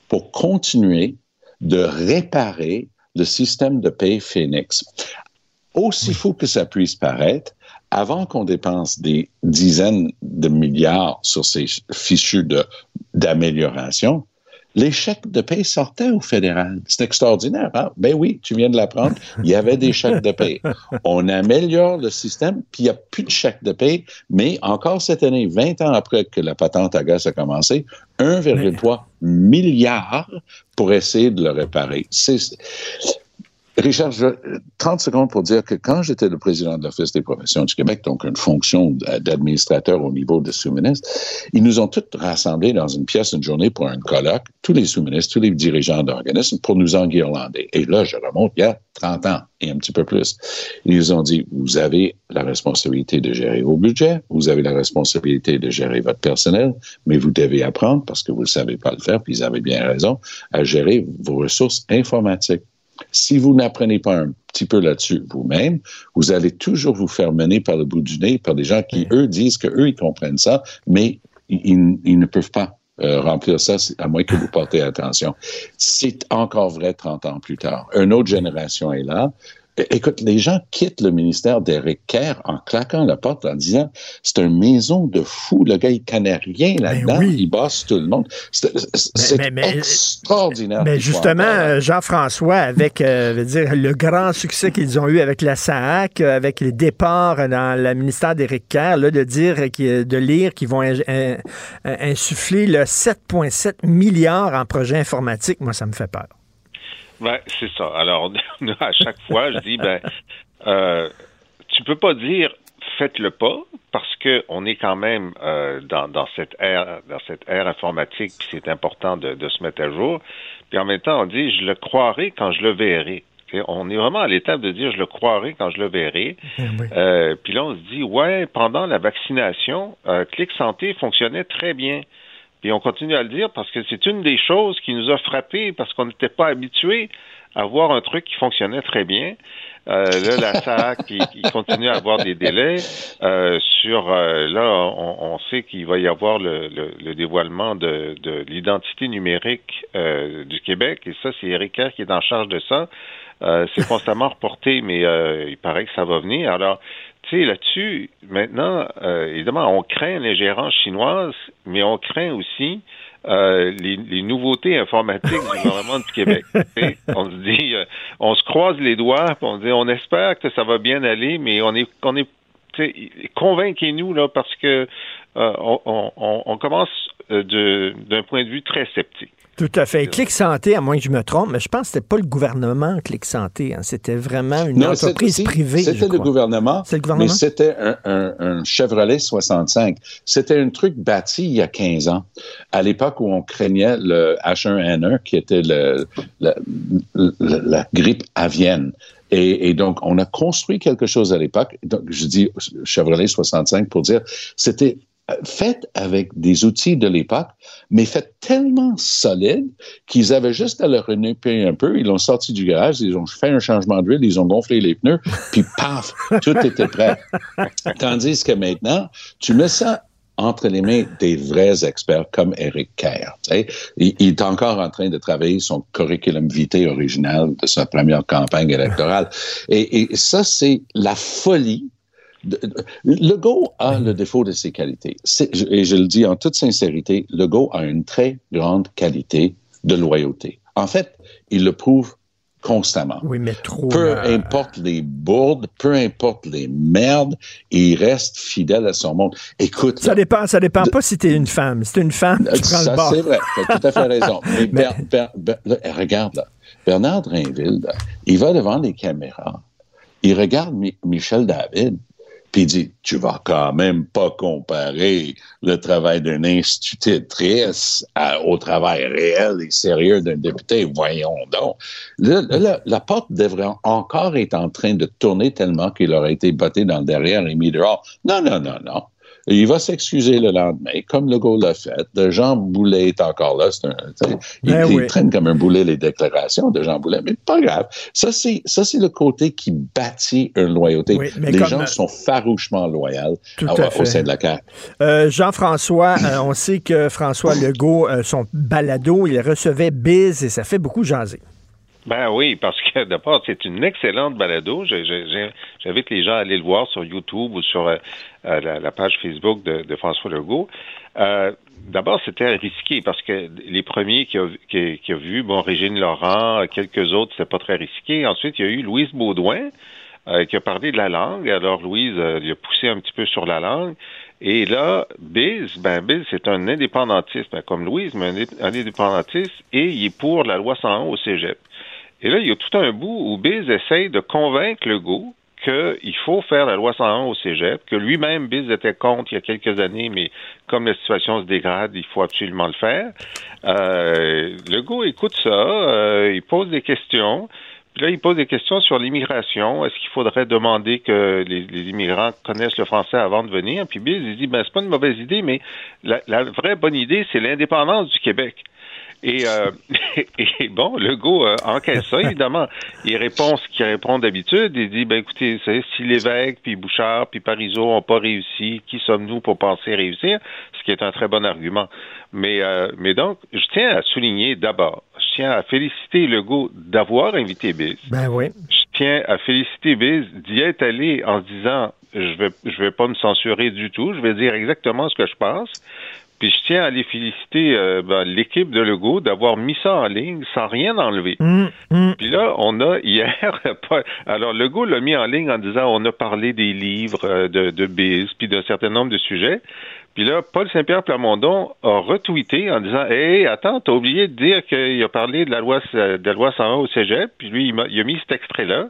pour continuer de réparer le système de paie Phoenix. Aussi fou que ça puisse paraître, avant qu'on dépense des dizaines de milliards sur ces fichus d'amélioration, les chèques de paie sortaient au fédéral. C'est extraordinaire. Hein? Ben oui, tu viens de l'apprendre. Il y avait des chèques de paie. On améliore le système, puis il n'y a plus de chèques de paie. Mais encore cette année, 20 ans après que la patente à gaz a commencé, 1,3 milliard pour essayer de le réparer. Richard, 30 secondes pour dire que quand j'étais le président de l'Office des professions du Québec, donc une fonction d'administrateur au niveau des sous-ministres, ils nous ont tous rassemblés dans une pièce une journée pour un colloque, tous les sous-ministres, tous les dirigeants d'organismes, pour nous enguirlander. Et là, je remonte il y a 30 ans et un petit peu plus. Ils ont dit, vous avez la responsabilité de gérer vos budgets, vous avez la responsabilité de gérer votre personnel, mais vous devez apprendre, parce que vous ne savez pas le faire, puis ils avaient bien raison, à gérer vos ressources informatiques. Si vous n'apprenez pas un petit peu là-dessus vous-même, vous allez toujours vous faire mener par le bout du nez par des gens qui, eux, disent qu'eux, ils comprennent ça, mais ils, ne peuvent pas euh, remplir ça, à moins que vous portez attention. C'est encore vrai 30 ans plus tard. Une autre génération est là. Écoute, les gens quittent le ministère d'Éric Kerr en claquant la porte en disant c'est une maison de fous. Le gars, il connaît rien Ben là-dedans. Il bosse tout le monde. C'est Mais- mais- extraordinaire. Mais justement, euh, Jean-François, avec euh, veut dire, le grand succès qu'ils ont eu avec la SAAC, euh, avec les départs dans le ministère d'Éric Kerr, là, de dire, de lire qu'ils vont in- in- insuffler le 7,7 milliards en projets informatiques, moi, ça me fait peur. Ben, c'est ça. Alors, [LAUGHS] à chaque fois, je dis, ben, euh, tu peux pas dire faites-le pas parce que on est quand même euh, dans, dans cette ère dans cette ère informatique puis c'est important de, de se mettre à jour. Puis en même temps on dit je le croirai quand je le verrai. Et on est vraiment à l'étape de dire je le croirai quand je le verrai. Euh, puis là on se dit ouais pendant la vaccination euh, Clic Santé fonctionnait très bien puis on continue à le dire parce que c'est une des choses qui nous a frappé parce qu'on n'était pas habitué à voir un truc qui fonctionnait très bien. Euh, là, la SAC, qui, qui continue à avoir des délais. Euh, sur euh, là, on, on sait qu'il va y avoir le, le, le dévoilement de, de l'identité numérique euh, du Québec, et ça, c'est Eric Kerr qui est en charge de ça. Euh, c'est constamment reporté, mais euh, il paraît que ça va venir. Alors, là-dessus, maintenant, euh, évidemment, on craint l'ingérence chinoise, mais on craint aussi euh, les, les nouveautés informatiques du gouvernement du Québec. [LAUGHS] On se dit, euh, on se croise les doigts, on dit, on espère que ça va bien aller, mais on est, on est, convainquez-nous là, parce que euh, on, on, on commence d'un point de vue très sceptique. Tout à fait. Clic Santé, à moins que je me trompe, mais je pense que c'était pas le gouvernement Clic Santé. hein. C'était vraiment une Non, entreprise privée. C'était le gouvernement. Le gouvernement? Mais c'était un, un- un Chevrolet 65. C'était un truc bâti il y a 15 ans, à l'époque où on craignait le H1N1, qui était le- la grippe avienne. Et, et donc, on a construit quelque chose à l'époque. Donc, je dis Chevrolet 65 pour dire, c'était euh, fait avec des outils de l'époque, mais fait tellement solide qu'ils avaient juste à le renouper un peu. Ils l'ont sorti du garage, ils ont fait un changement d'huile, ils ont gonflé les pneus, puis paf, tout était prêt. [LAUGHS] Tandis que maintenant, tu mets ça entre les mains des vrais experts comme Eric Kerr. tu sais. Il, il est encore en train de travailler son curriculum vitae original de sa première campagne électorale. Et, et ça, c'est la folie Legault a le défaut de ses qualités. Et je le dis en toute sincérité, Legault a une très grande qualité de loyauté. En fait, il le prouve constamment. Oui, mais trop. Peu importe les bourdes, peu importe les merdes, il reste fidèle à son monde. Écoute, Ça dépend, ça dépend pas si t'es une femme. Si t'es une femme, tu prends ça, le bord. c'est vrai. Tu as tout à fait [LAUGHS] raison. Mais, Ber- Ber- Ber- là, regarde, là, Bernard Drinville, là, il va devant les caméras, il regarde Mi- Michel David, puis il dit Tu vas quand même pas comparer le travail d'une institutrice au travail réel et sérieux d'un député. Voyons donc. La, la porte devrait encore être en train de tourner tellement qu'il aurait été botté dans le derrière et mis dehors. Non, non, non, non. Il va s'excuser le lendemain, comme Legault l'a fait. De Jean Boulet est encore là. C'est un, tu sais, il, Ben il oui. traîne comme un boulet les déclarations de Jean Boulet, mais pas grave. Ça, c'est, ça, c'est le côté qui bâtit une loyauté. Oui, mais les gens sont farouchement loyaux Tout à- à au fait. sein de la CAQ. Euh, Jean-François, euh, on sait que François Legault, euh, son balado, il recevait Biz et ça fait beaucoup jaser. Ben oui, parce que d'abord, c'est une excellente balado. J'invite les gens à aller le voir sur YouTube ou sur euh, la, la page Facebook de, de François Legault. Euh, d'abord, c'était risqué parce que les premiers qui a, qui, qui a vu, bon, Régine Laurent, quelques autres, c'était pas très risqué. Ensuite, il y a eu Louise Baudouin euh, qui a parlé de la langue. Alors, Louise, euh, il a poussé un petit peu sur la langue. Et là, Biz, ben Biz, c'est un indépendantiste, ben, comme Louise, mais un, un indépendantiste, et il est pour la loi 101 au Cégep. Et là, il y a tout un bout où Biz essaye de convaincre Legault qu'il faut faire la loi 101 au cégep, que lui-même, Biz était contre il y a quelques années, mais comme la situation se dégrade, il faut absolument le faire. Euh, Legault écoute ça, euh, il pose des questions, puis là, il pose des questions sur l'immigration. Est-ce qu'il faudrait demander que les, immigrants connaissent le français avant de venir? Puis Biz, il dit, ben, c'est pas une mauvaise idée, mais la vraie bonne idée, c'est l'indépendance du Québec. Et, euh, [LAUGHS] et bon, Legault euh, encaisse ça, évidemment. Il répond ce qu'il répond d'habitude. Il dit, ben écoutez, si l'évêque, puis Bouchard, puis Parizeau n'ont pas réussi, qui sommes-nous pour penser réussir? Ce qui est un très bon argument. Mais, euh, mais donc, je tiens à souligner d'abord, je tiens à féliciter Legault d'avoir invité Biz. Ben oui. Je tiens à féliciter Biz d'y être allé en se disant, je vais, je vais pas me censurer du tout, je vais dire exactement ce que je pense. Puis je tiens à les féliciter, euh, ben, l'équipe de Legault, d'avoir mis ça en ligne sans rien enlever. Mm, mm. Puis là, on a hier, [LAUGHS] alors Legault l'a mis en ligne en disant on a parlé des livres euh, de, de Biz, puis d'un certain nombre de sujets. Puis là, Paul Saint-Pierre Plamondon a retweeté en disant Hey, attends, t'as oublié de dire qu'il a parlé de la loi de la loi 101 au Cégep, puis lui, il, m'a- il a mis cet extrait-là.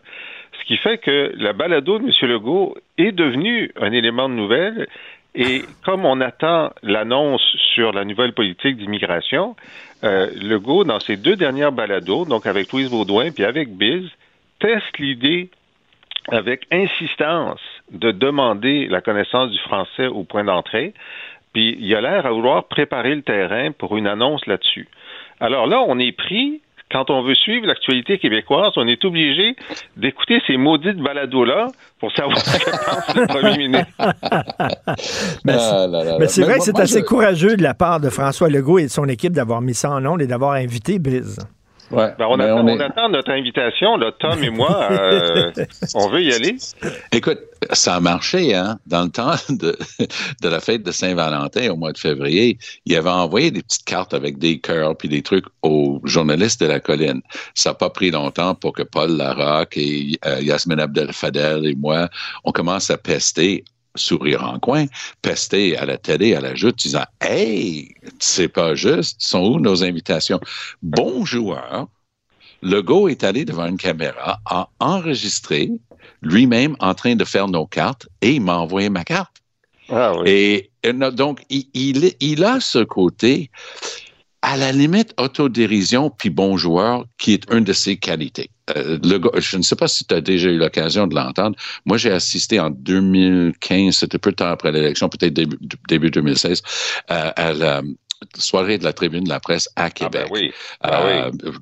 Ce qui fait que la balado de M. Legault est devenue un élément de nouvelle. Et comme on attend l'annonce sur la nouvelle politique d'immigration, euh, Legault, dans ses deux dernières balados, donc avec Louise Baudouin puis avec Biz, teste l'idée avec insistance de demander la connaissance du français au point d'entrée. Puis il a l'air à vouloir préparer le terrain pour une annonce là-dessus. Alors là, on est pris. Quand on veut suivre l'actualité québécoise, on est obligé d'écouter ces maudites balados-là pour savoir ce que pense le premier [LAUGHS] ministre. Ben, Ah là là là. Mais c'est Mais vrai moi- que c'est assez je- courageux de la part de François Legault et de son équipe d'avoir mis ça en onde et d'avoir invité Biz. Ouais, Ben, on, attend, on on est- attend notre invitation, là, Tom et moi. euh, [LAUGHS] on veut y aller. Écoute, ça a marché, hein? Dans le temps [LAUGHS] de, de la fête de Saint-Valentin au mois de février, il avait envoyé des petites cartes avec des cœurs puis des trucs aux journalistes de la colline. Ça n'a pas pris longtemps pour que Paul Larocque et euh, Yasmine Abdel-Fadel et moi, on commence à pester sourire en coin, pester à la télé, à la joute, disant Hey, c'est pas juste, sont où nos invitations? Bon joueur, Legault est allé devant une caméra, a enregistré lui-même en train de faire nos cartes et il m'a envoyé ma carte. Ah oui. Et, no- donc, il, il, il a ce côté, à la limite, autodérision puis bon joueur, qui est une de ses qualités. Euh, le gars- je ne sais pas si tu as déjà eu l'occasion de l'entendre. Moi, j'ai assisté en 2015, c'était peu de temps après l'élection, peut-être début, début 2016, euh, à la soirée de la tribune de la presse à Ah, Québec. ben oui. Ah Euh, oui.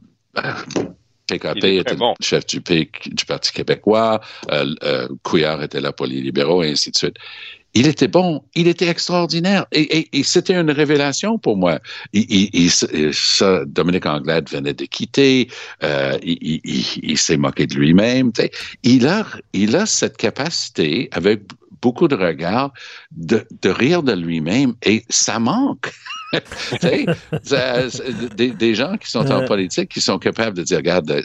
euh, PKP était bon. chef du, du Parti québécois, euh, euh, Couillard était là pour les libéraux, et ainsi de suite. Il était bon, il était extraordinaire, et, et- et c'était une révélation pour moi. Il, il- ça, Dominique Anglade venait de quitter, euh, il, s'est moqué de lui-même. Il a, il a cette capacité, avec beaucoup de regard, de, de rire de lui-même, et ça manque. [LAUGHS] Ça- des, des gens qui sont en Euh. politique qui sont capables de dire regarde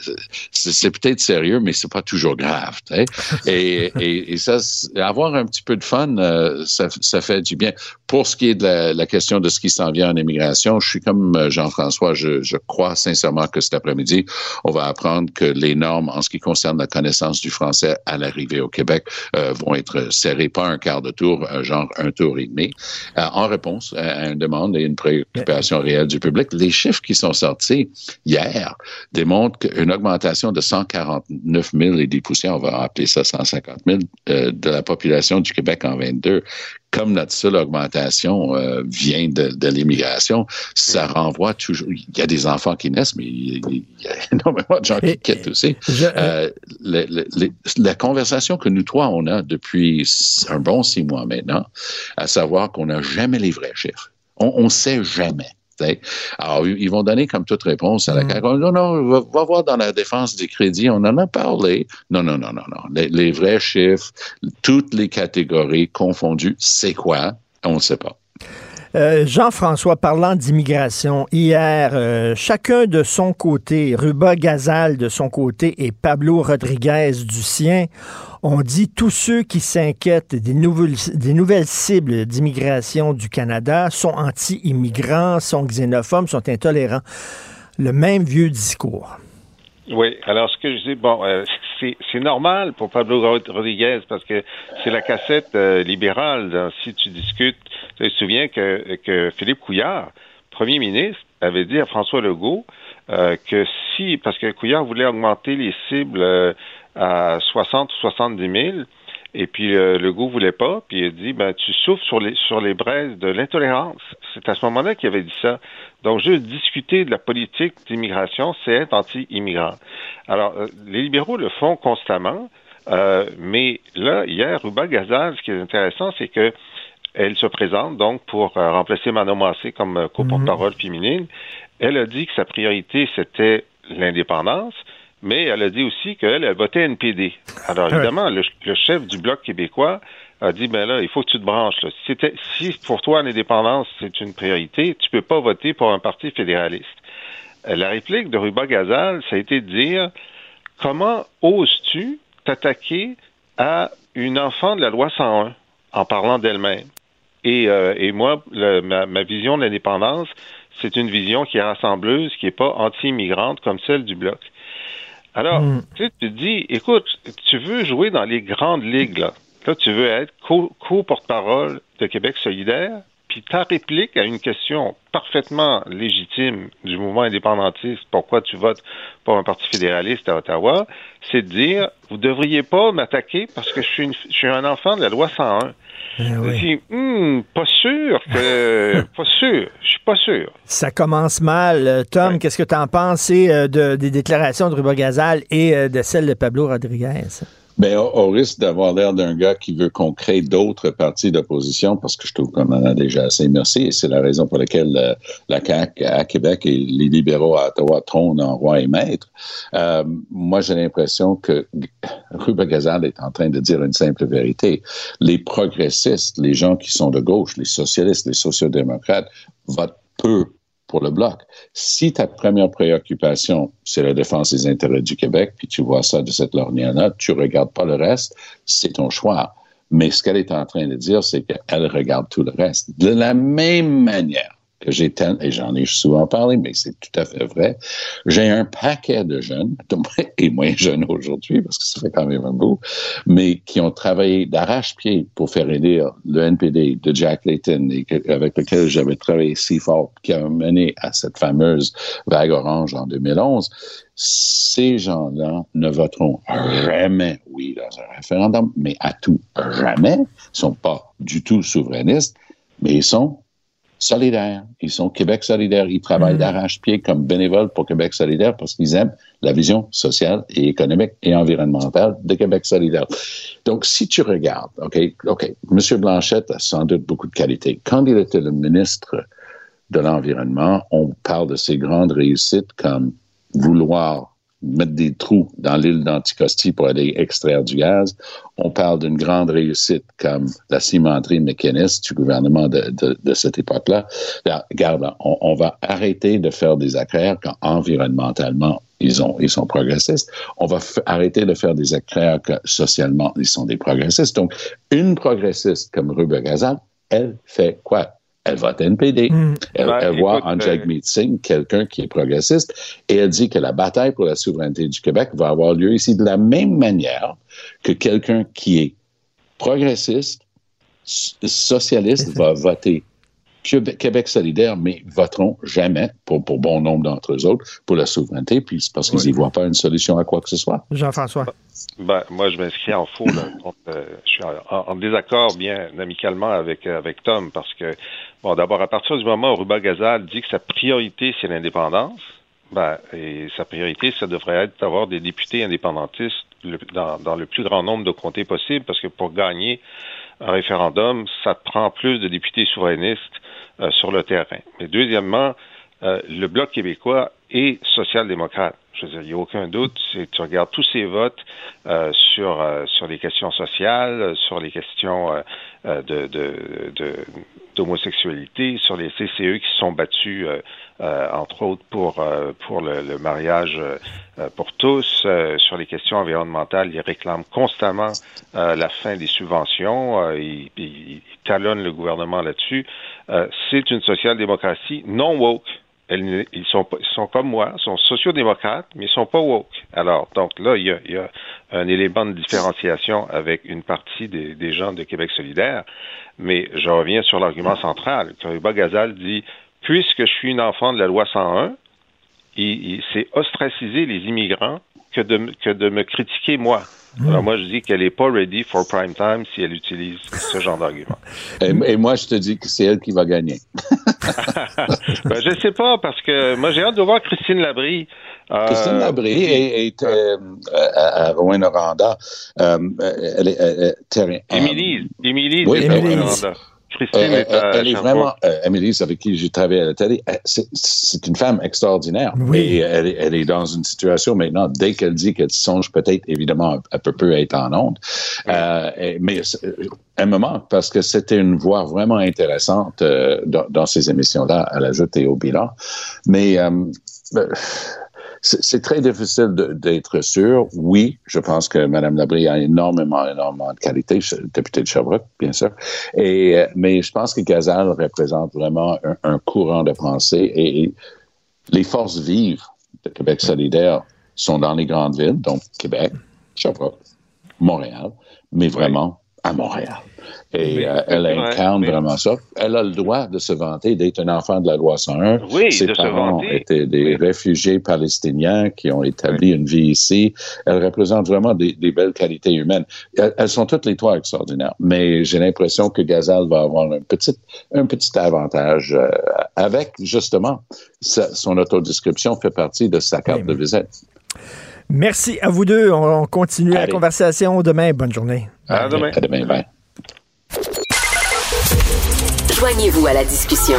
c'est c'est peut-être sérieux mais c'est pas toujours grave [LAUGHS] et, et, et ça avoir un petit peu de fun euh, ça, ça fait du bien pour ce qui est de la, la question de ce qui s'en vient en immigration je suis comme euh, Jean-François je, je crois sincèrement que cet après-midi on va apprendre que les normes en ce qui concerne la connaissance du français à l'arrivée au Québec euh, vont être serrées pas un quart de tour euh, genre un tour et demi euh, en réponse à une demande et une préoccupation réelle du public. Les chiffres qui sont sortis hier démontrent qu'une augmentation de 149 000 et des poussières, on va appeler ça 150 000, euh, de la population du Québec en 22, comme notre seule augmentation euh, vient de, de l'immigration, ça renvoie toujours. Il y a des enfants qui naissent, mais il, y a [LAUGHS] énormément de gens qui quittent aussi. Je- Euh, le- le- le- la conversation que nous trois, on a depuis un bon six mois maintenant, à savoir qu'on n'a jamais les vrais chiffres. On ne sait jamais. Alors, ils vont donner comme toute réponse à la Mm. CAQ. Non, non, va, va voir dans la défense des crédits, on en a parlé. Non, non, non, non, non. Les, les vrais chiffres, toutes les catégories confondues, c'est quoi? On ne sait pas. Euh, Jean-François, parlant d'immigration, hier, euh, chacun de son côté, Ruba Gazal de son côté et Pablo Rodriguez du sien, ont dit tous ceux qui s'inquiètent des nouvelles, des nouvelles cibles d'immigration du Canada sont anti-immigrants, sont xénophobes, sont intolérants. Le même vieux discours. Oui, alors ce que je dis, bon, euh, c'est normal pour Pablo Rod- Rodriguez parce que c'est la cassette libérale. si tu discutes, tu te souviens que, que Philippe Couillard, premier ministre, avait dit à François Legault euh, que si, parce que Couillard voulait augmenter les cibles euh, à 60 ou 70 000, Et puis euh, le goût voulait pas, puis il a dit ben tu souffres sur les sur les braises de l'intolérance. C'est à ce moment-là qu'il avait dit ça. Donc juste discuter de la politique d'immigration, c'est être anti-immigrant. Alors euh, les libéraux le font constamment, euh, mais là hier Ruba Gazal, ce qui est intéressant, c'est que elle se présente donc pour remplacer Manon Massé comme co-porte-parole féminine. Elle a dit que sa priorité c'était l'indépendance mais elle a dit aussi qu'elle elle votait NPD. Alors [LAUGHS] évidemment, le, chef du Bloc québécois a dit, ben là, il faut que tu te branches. Là. Si, si pour toi l'indépendance, c'est une priorité, tu peux pas voter pour un parti fédéraliste. Euh, la réplique de Ruba Gazal, ça a été de dire, comment oses-tu t'attaquer à une enfant de la loi 101 en parlant d'elle-même? Et, euh, et moi, ma, ma vision de l'indépendance, c'est une vision qui est rassembleuse, qui n'est pas anti-immigrante comme celle du Bloc. Alors, hmm. tu te dis, écoute, tu veux jouer dans les grandes ligues, là. Là, tu veux être co-porte-parole de Québec solidaire, puis ta réplique à une question parfaitement légitime du mouvement indépendantiste, pourquoi tu votes pour un parti fédéraliste à Ottawa, c'est de dire, vous devriez pas m'attaquer parce que je suis, je suis un enfant de la loi 101. Eh hmm, pas sûr que. [LAUGHS] pas sûr. Je suis pas sûr. Ça commence mal. Euh, Tom, qu'est-ce que tu en penses euh, de, des déclarations de Ruba Gazal et euh, de celles de Pablo Rodriguez? Ben, au, risque d'avoir l'air d'un gars qui veut qu'on crée d'autres partis d'opposition, parce que je trouve qu'on en a déjà assez. Merci. Et c'est la raison pour laquelle euh, la CAQ à Québec et les libéraux à Ottawa trônent en roi et maître. Euh, moi, j'ai l'impression que Ruben Gazal est en train de dire une simple vérité. Les progressistes, les gens qui sont de gauche, les socialistes, les sociodémocrates, votent peu pour le bloc. Si ta première préoccupation, c'est la défense des intérêts du Québec, puis tu vois ça de cette lorgnon-là, tu regardes pas le reste, c'est ton choix. Mais ce qu'elle est en train de dire, c'est qu'elle regarde tout le reste. De la même manière que j'ai et j'en ai souvent parlé, mais c'est tout à fait vrai. J'ai un paquet de jeunes, [LAUGHS] et moins jeunes aujourd'hui, parce que ça fait quand même un bout, mais qui ont travaillé d'arrache-pied pour faire aider le NPD de Jack Layton, et avec lequel j'avais travaillé si fort, qui a mené à cette fameuse vague orange en 2011. Ces gens-là ne voteront jamais oui dans un référendum, mais à tout jamais. Ils sont pas du tout souverainistes, mais ils sont solidaires. Ils sont Québec solidaire. Ils travaillent mm. d'arrache-pied comme bénévoles pour Québec solidaire parce qu'ils aiment la vision sociale et économique et environnementale de Québec solidaire. Donc, si tu regardes, OK, OK, M. Blanchette a sans doute beaucoup de qualités. Quand il était le ministre de l'Environnement, on parle de ses grandes réussites comme vouloir mettre des trous dans l'île d'Anticosti pour aller extraire du gaz. On parle d'une grande réussite comme la cimenterie mécaniste du gouvernement de, de, cette époque-là. Regarde, on, va arrêter de faire des acraires quand environnementalement ils, ont, ils sont progressistes. On va arrêter de faire des acraires que socialement ils sont des progressistes. Donc, une progressiste comme Ruben Gazal, elle fait quoi? Elle vote NPD. Hmm. Elle, voit en Jagmeet Singh quelqu'un qui est progressiste et elle dit que la bataille pour la souveraineté du Québec va avoir lieu ici de la même manière que quelqu'un qui est progressiste, socialiste, va voter Québec solidaire, mais voteront jamais, pour, pour bon nombre d'entre eux autres, pour la souveraineté, puis c'est parce qu'ils n'y voient pas une solution à quoi que ce soit. Jean-François. Ben, moi, je m'inscris en faux. Euh, je suis en, désaccord bien amicalement avec, avec Tom, parce que, bon, d'abord, à partir du moment où Ruba Gazal dit que sa priorité, c'est l'indépendance, ben, et sa priorité, ça devrait être d'avoir des députés indépendantistes dans, le plus grand nombre de comtés possible, parce que pour gagner un référendum, ça prend plus de députés souverainistes euh, sur le terrain. Mais deuxièmement, euh, le Bloc québécois est social-démocrate. Je veux dire, il n'y a aucun doute. Tu regardes tous ces votes euh, sur sur les questions sociales, sur les questions de, de, d'homosexualité, sur les CCE qui se sont battus, entre autres pour pour le, mariage pour tous, sur les questions environnementales, ils réclament constamment la fin des subventions, ils, ils, talonnent le gouvernement là-dessus. Euh, c'est une social-démocratie non woke. Ils, sont, sont comme moi, sont sociodémocrates, mais ils sont pas woke. Alors, donc là, il y a, un élément de différenciation avec une partie des, gens de Québec solidaire. Mais je reviens sur l'argument central. Quand Gazal dit, puisque je suis une enfant de la loi 101, c'est ostraciser les immigrants que de, que de me critiquer moi. Hmm. Alors moi, je dis qu'elle n'est pas ready for prime time si elle utilise ce genre d'argument. [LAUGHS] Et, et moi, je te dis que c'est elle qui va gagner. [LAUGHS] ben, je sais pas, parce que moi, j'ai hâte de voir Christine Labrie. Euh, Christine Labrie est, est, euh, à, à Rouen-Noranda. Euh, Émilie, Émilie, Oui, Christine Euh, est à elle est vraiment, euh, Amélie, avec qui j'ai travaillé à la télé, euh, c'est- c'est une femme extraordinaire. Oui. Et elle, est- elle est dans une situation maintenant, dès qu'elle dit qu'elle songe peut-être, évidemment, elle peut peu être en onde. Euh, et- mais elle me manque parce que c'était une voix vraiment intéressante euh, dans, dans ces émissions-là, à la joute et au bilan. Mais euh, euh, c'est très difficile d'être sûr. Oui, je pense que Mme Labrie a énormément, énormément de qualité, députée de Sherbrooke, bien sûr. Et, euh, mais je pense que Gazal représente vraiment un, un courant de pensée et, et les forces vives de Québec solidaire sont dans les grandes villes, donc Québec, Sherbrooke, Montréal, mais vraiment à Montréal. Et Oui, euh, elle incarne vraiment ça. Elle a le droit de se vanter d'être un enfant de la loi 101. Oui, Ses de se parents vanter. étaient des Oui. réfugiés palestiniens qui ont établi une vie ici. Elle représente vraiment des, des belles qualités humaines. Elles, elles sont toutes les trois extraordinaires, mais j'ai l'impression que Gazal va avoir un petit, un petit avantage euh, avec, justement, sa- son autodescription fait partie de sa carte Oui, de visite. Merci à vous deux. On, on continue la conversation demain. Bonne journée. À demain. À demain, bye. Joignez-vous à la discussion.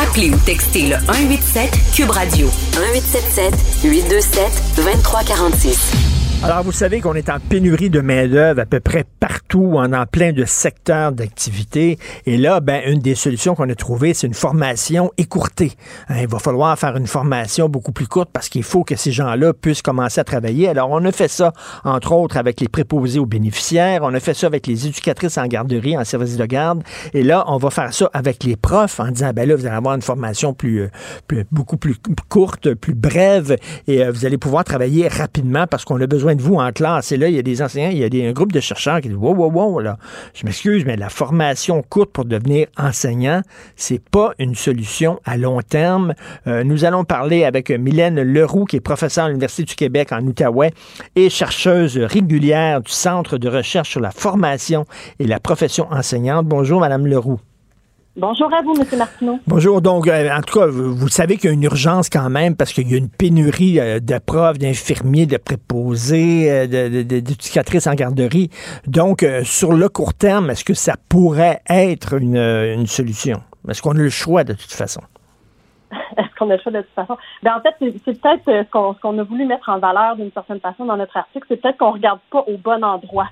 Appelez ou textez le 187 Cube Radio 1877 827 2346. Alors, vous savez qu'on est en pénurie de main-d'œuvre à peu près partout, en, en plein de secteurs d'activité. Et là, ben, une des solutions qu'on a trouvées, c'est une formation écourtée. Hein, il va falloir faire une formation beaucoup plus courte parce qu'il faut que ces gens-là puissent commencer à travailler. Alors, on a fait ça, entre autres, avec les préposés aux bénéficiaires. On a fait ça avec les éducatrices en garderie, en service de garde. Et là, on va faire ça avec les profs en disant, ben là, vous allez avoir une formation plus, euh, plus- beaucoup plus courte, plus brève, et euh, vous allez pouvoir travailler rapidement parce qu'on a besoin de vous en classe. Et là, il y a des enseignants, il y a un groupe de chercheurs qui disent, wow, wow, wow, là, je m'excuse, mais la formation courte pour devenir enseignant, c'est pas une solution à long terme. Euh, nous allons parler avec Mylène Leroux, qui est professeure à l'Université du Québec en Outaouais et chercheuse régulière du Centre de recherche sur la formation et la profession enseignante. Bonjour, Madame Leroux. Bonjour à vous, M. Martineau. Bonjour. Donc, euh, en tout cas, vous, vous savez qu'il y a une urgence quand même parce qu'il y a une pénurie euh, de profs, d'infirmiers, de préposés, euh, de- de- de- d'éducatrices en garderie. Donc, sur le court terme, est-ce que ça pourrait être une, une solution? Est-ce qu'on a le choix de toute façon? [LAUGHS] Est-ce qu'on a le choix de toute façon? Ben, en fait, c'est peut-être ce qu'on a voulu mettre en valeur d'une certaine façon dans notre article, c'est peut-être qu'on regarde pas au bon endroit.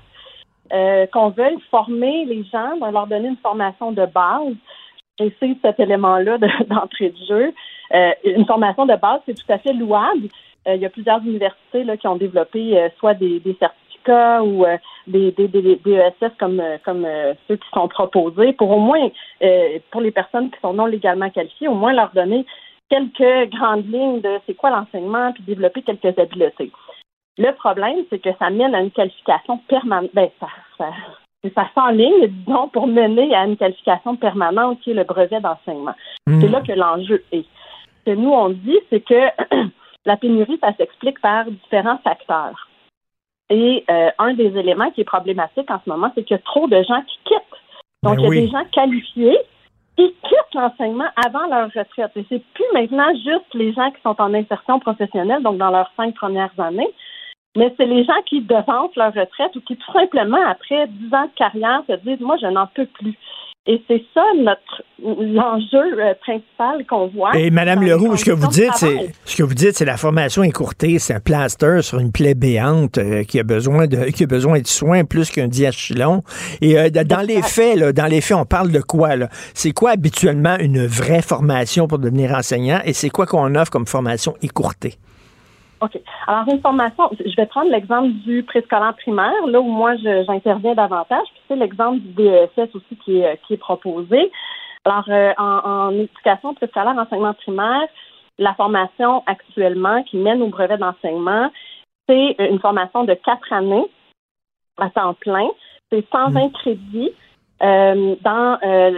Euh, qu'on veuille former les gens, leur donner une formation de base. J'essaie cet élément-là de- [LAUGHS] d'entrée de jeu. Euh, une formation de base, c'est tout à fait louable. Euh, il y a plusieurs universités là, qui ont développé euh, soit des, des certificats ou euh, des, des, des, ESS comme, euh, comme euh, ceux qui sont proposés pour au moins, pour les personnes qui sont non légalement qualifiées, au moins leur donner quelques grandes lignes de c'est quoi l'enseignement puis développer quelques habiletés. Le problème, c'est que ça mène à une qualification permanente. Ben, ça, ça, ça s'enligne, disons, pour mener à une qualification permanente qui est le brevet d'enseignement. C'est là que l'enjeu est. Ce que nous, on dit, c'est que [CLEARS THROAT] la pénurie, ça s'explique par différents facteurs. Et euh, un des éléments qui est problématique en ce moment, c'est qu'il y a trop de gens qui quittent. Donc, Ben il y a oui. des gens qualifiés qui quittent l'enseignement avant leur retraite. Et c'est plus maintenant juste les gens qui sont en insertion professionnelle, donc dans leurs cinq premières années, mais c'est les gens qui devancent leur retraite ou qui tout simplement, après dix ans de carrière, se disent, moi, je n'en peux plus. Et c'est ça notre l'enjeu euh, principal qu'on voit. Et Madame Leroux, ce que vous dites, c'est ce que vous dites, c'est la formation écourtée, c'est un plaster sur une plaie béante euh, qui a besoin de qui a besoin de soins plus qu'un diachylon. Et euh, dans les faits, là, dans les faits, on parle de quoi là? C'est quoi habituellement une vraie formation pour devenir enseignant et c'est quoi qu'on offre comme formation écourtée? OK. Alors, une formation, je vais prendre l'exemple du préscolaire primaire, là où moi j'interviens davantage, puis c'est l'exemple du DESS aussi qui est, qui est proposé. Alors, euh, en, en éducation préscolaire, enseignement primaire, la formation actuellement qui mène au brevet d'enseignement, c'est une formation de quatre années à temps plein. C'est 120 crédits euh, dans euh,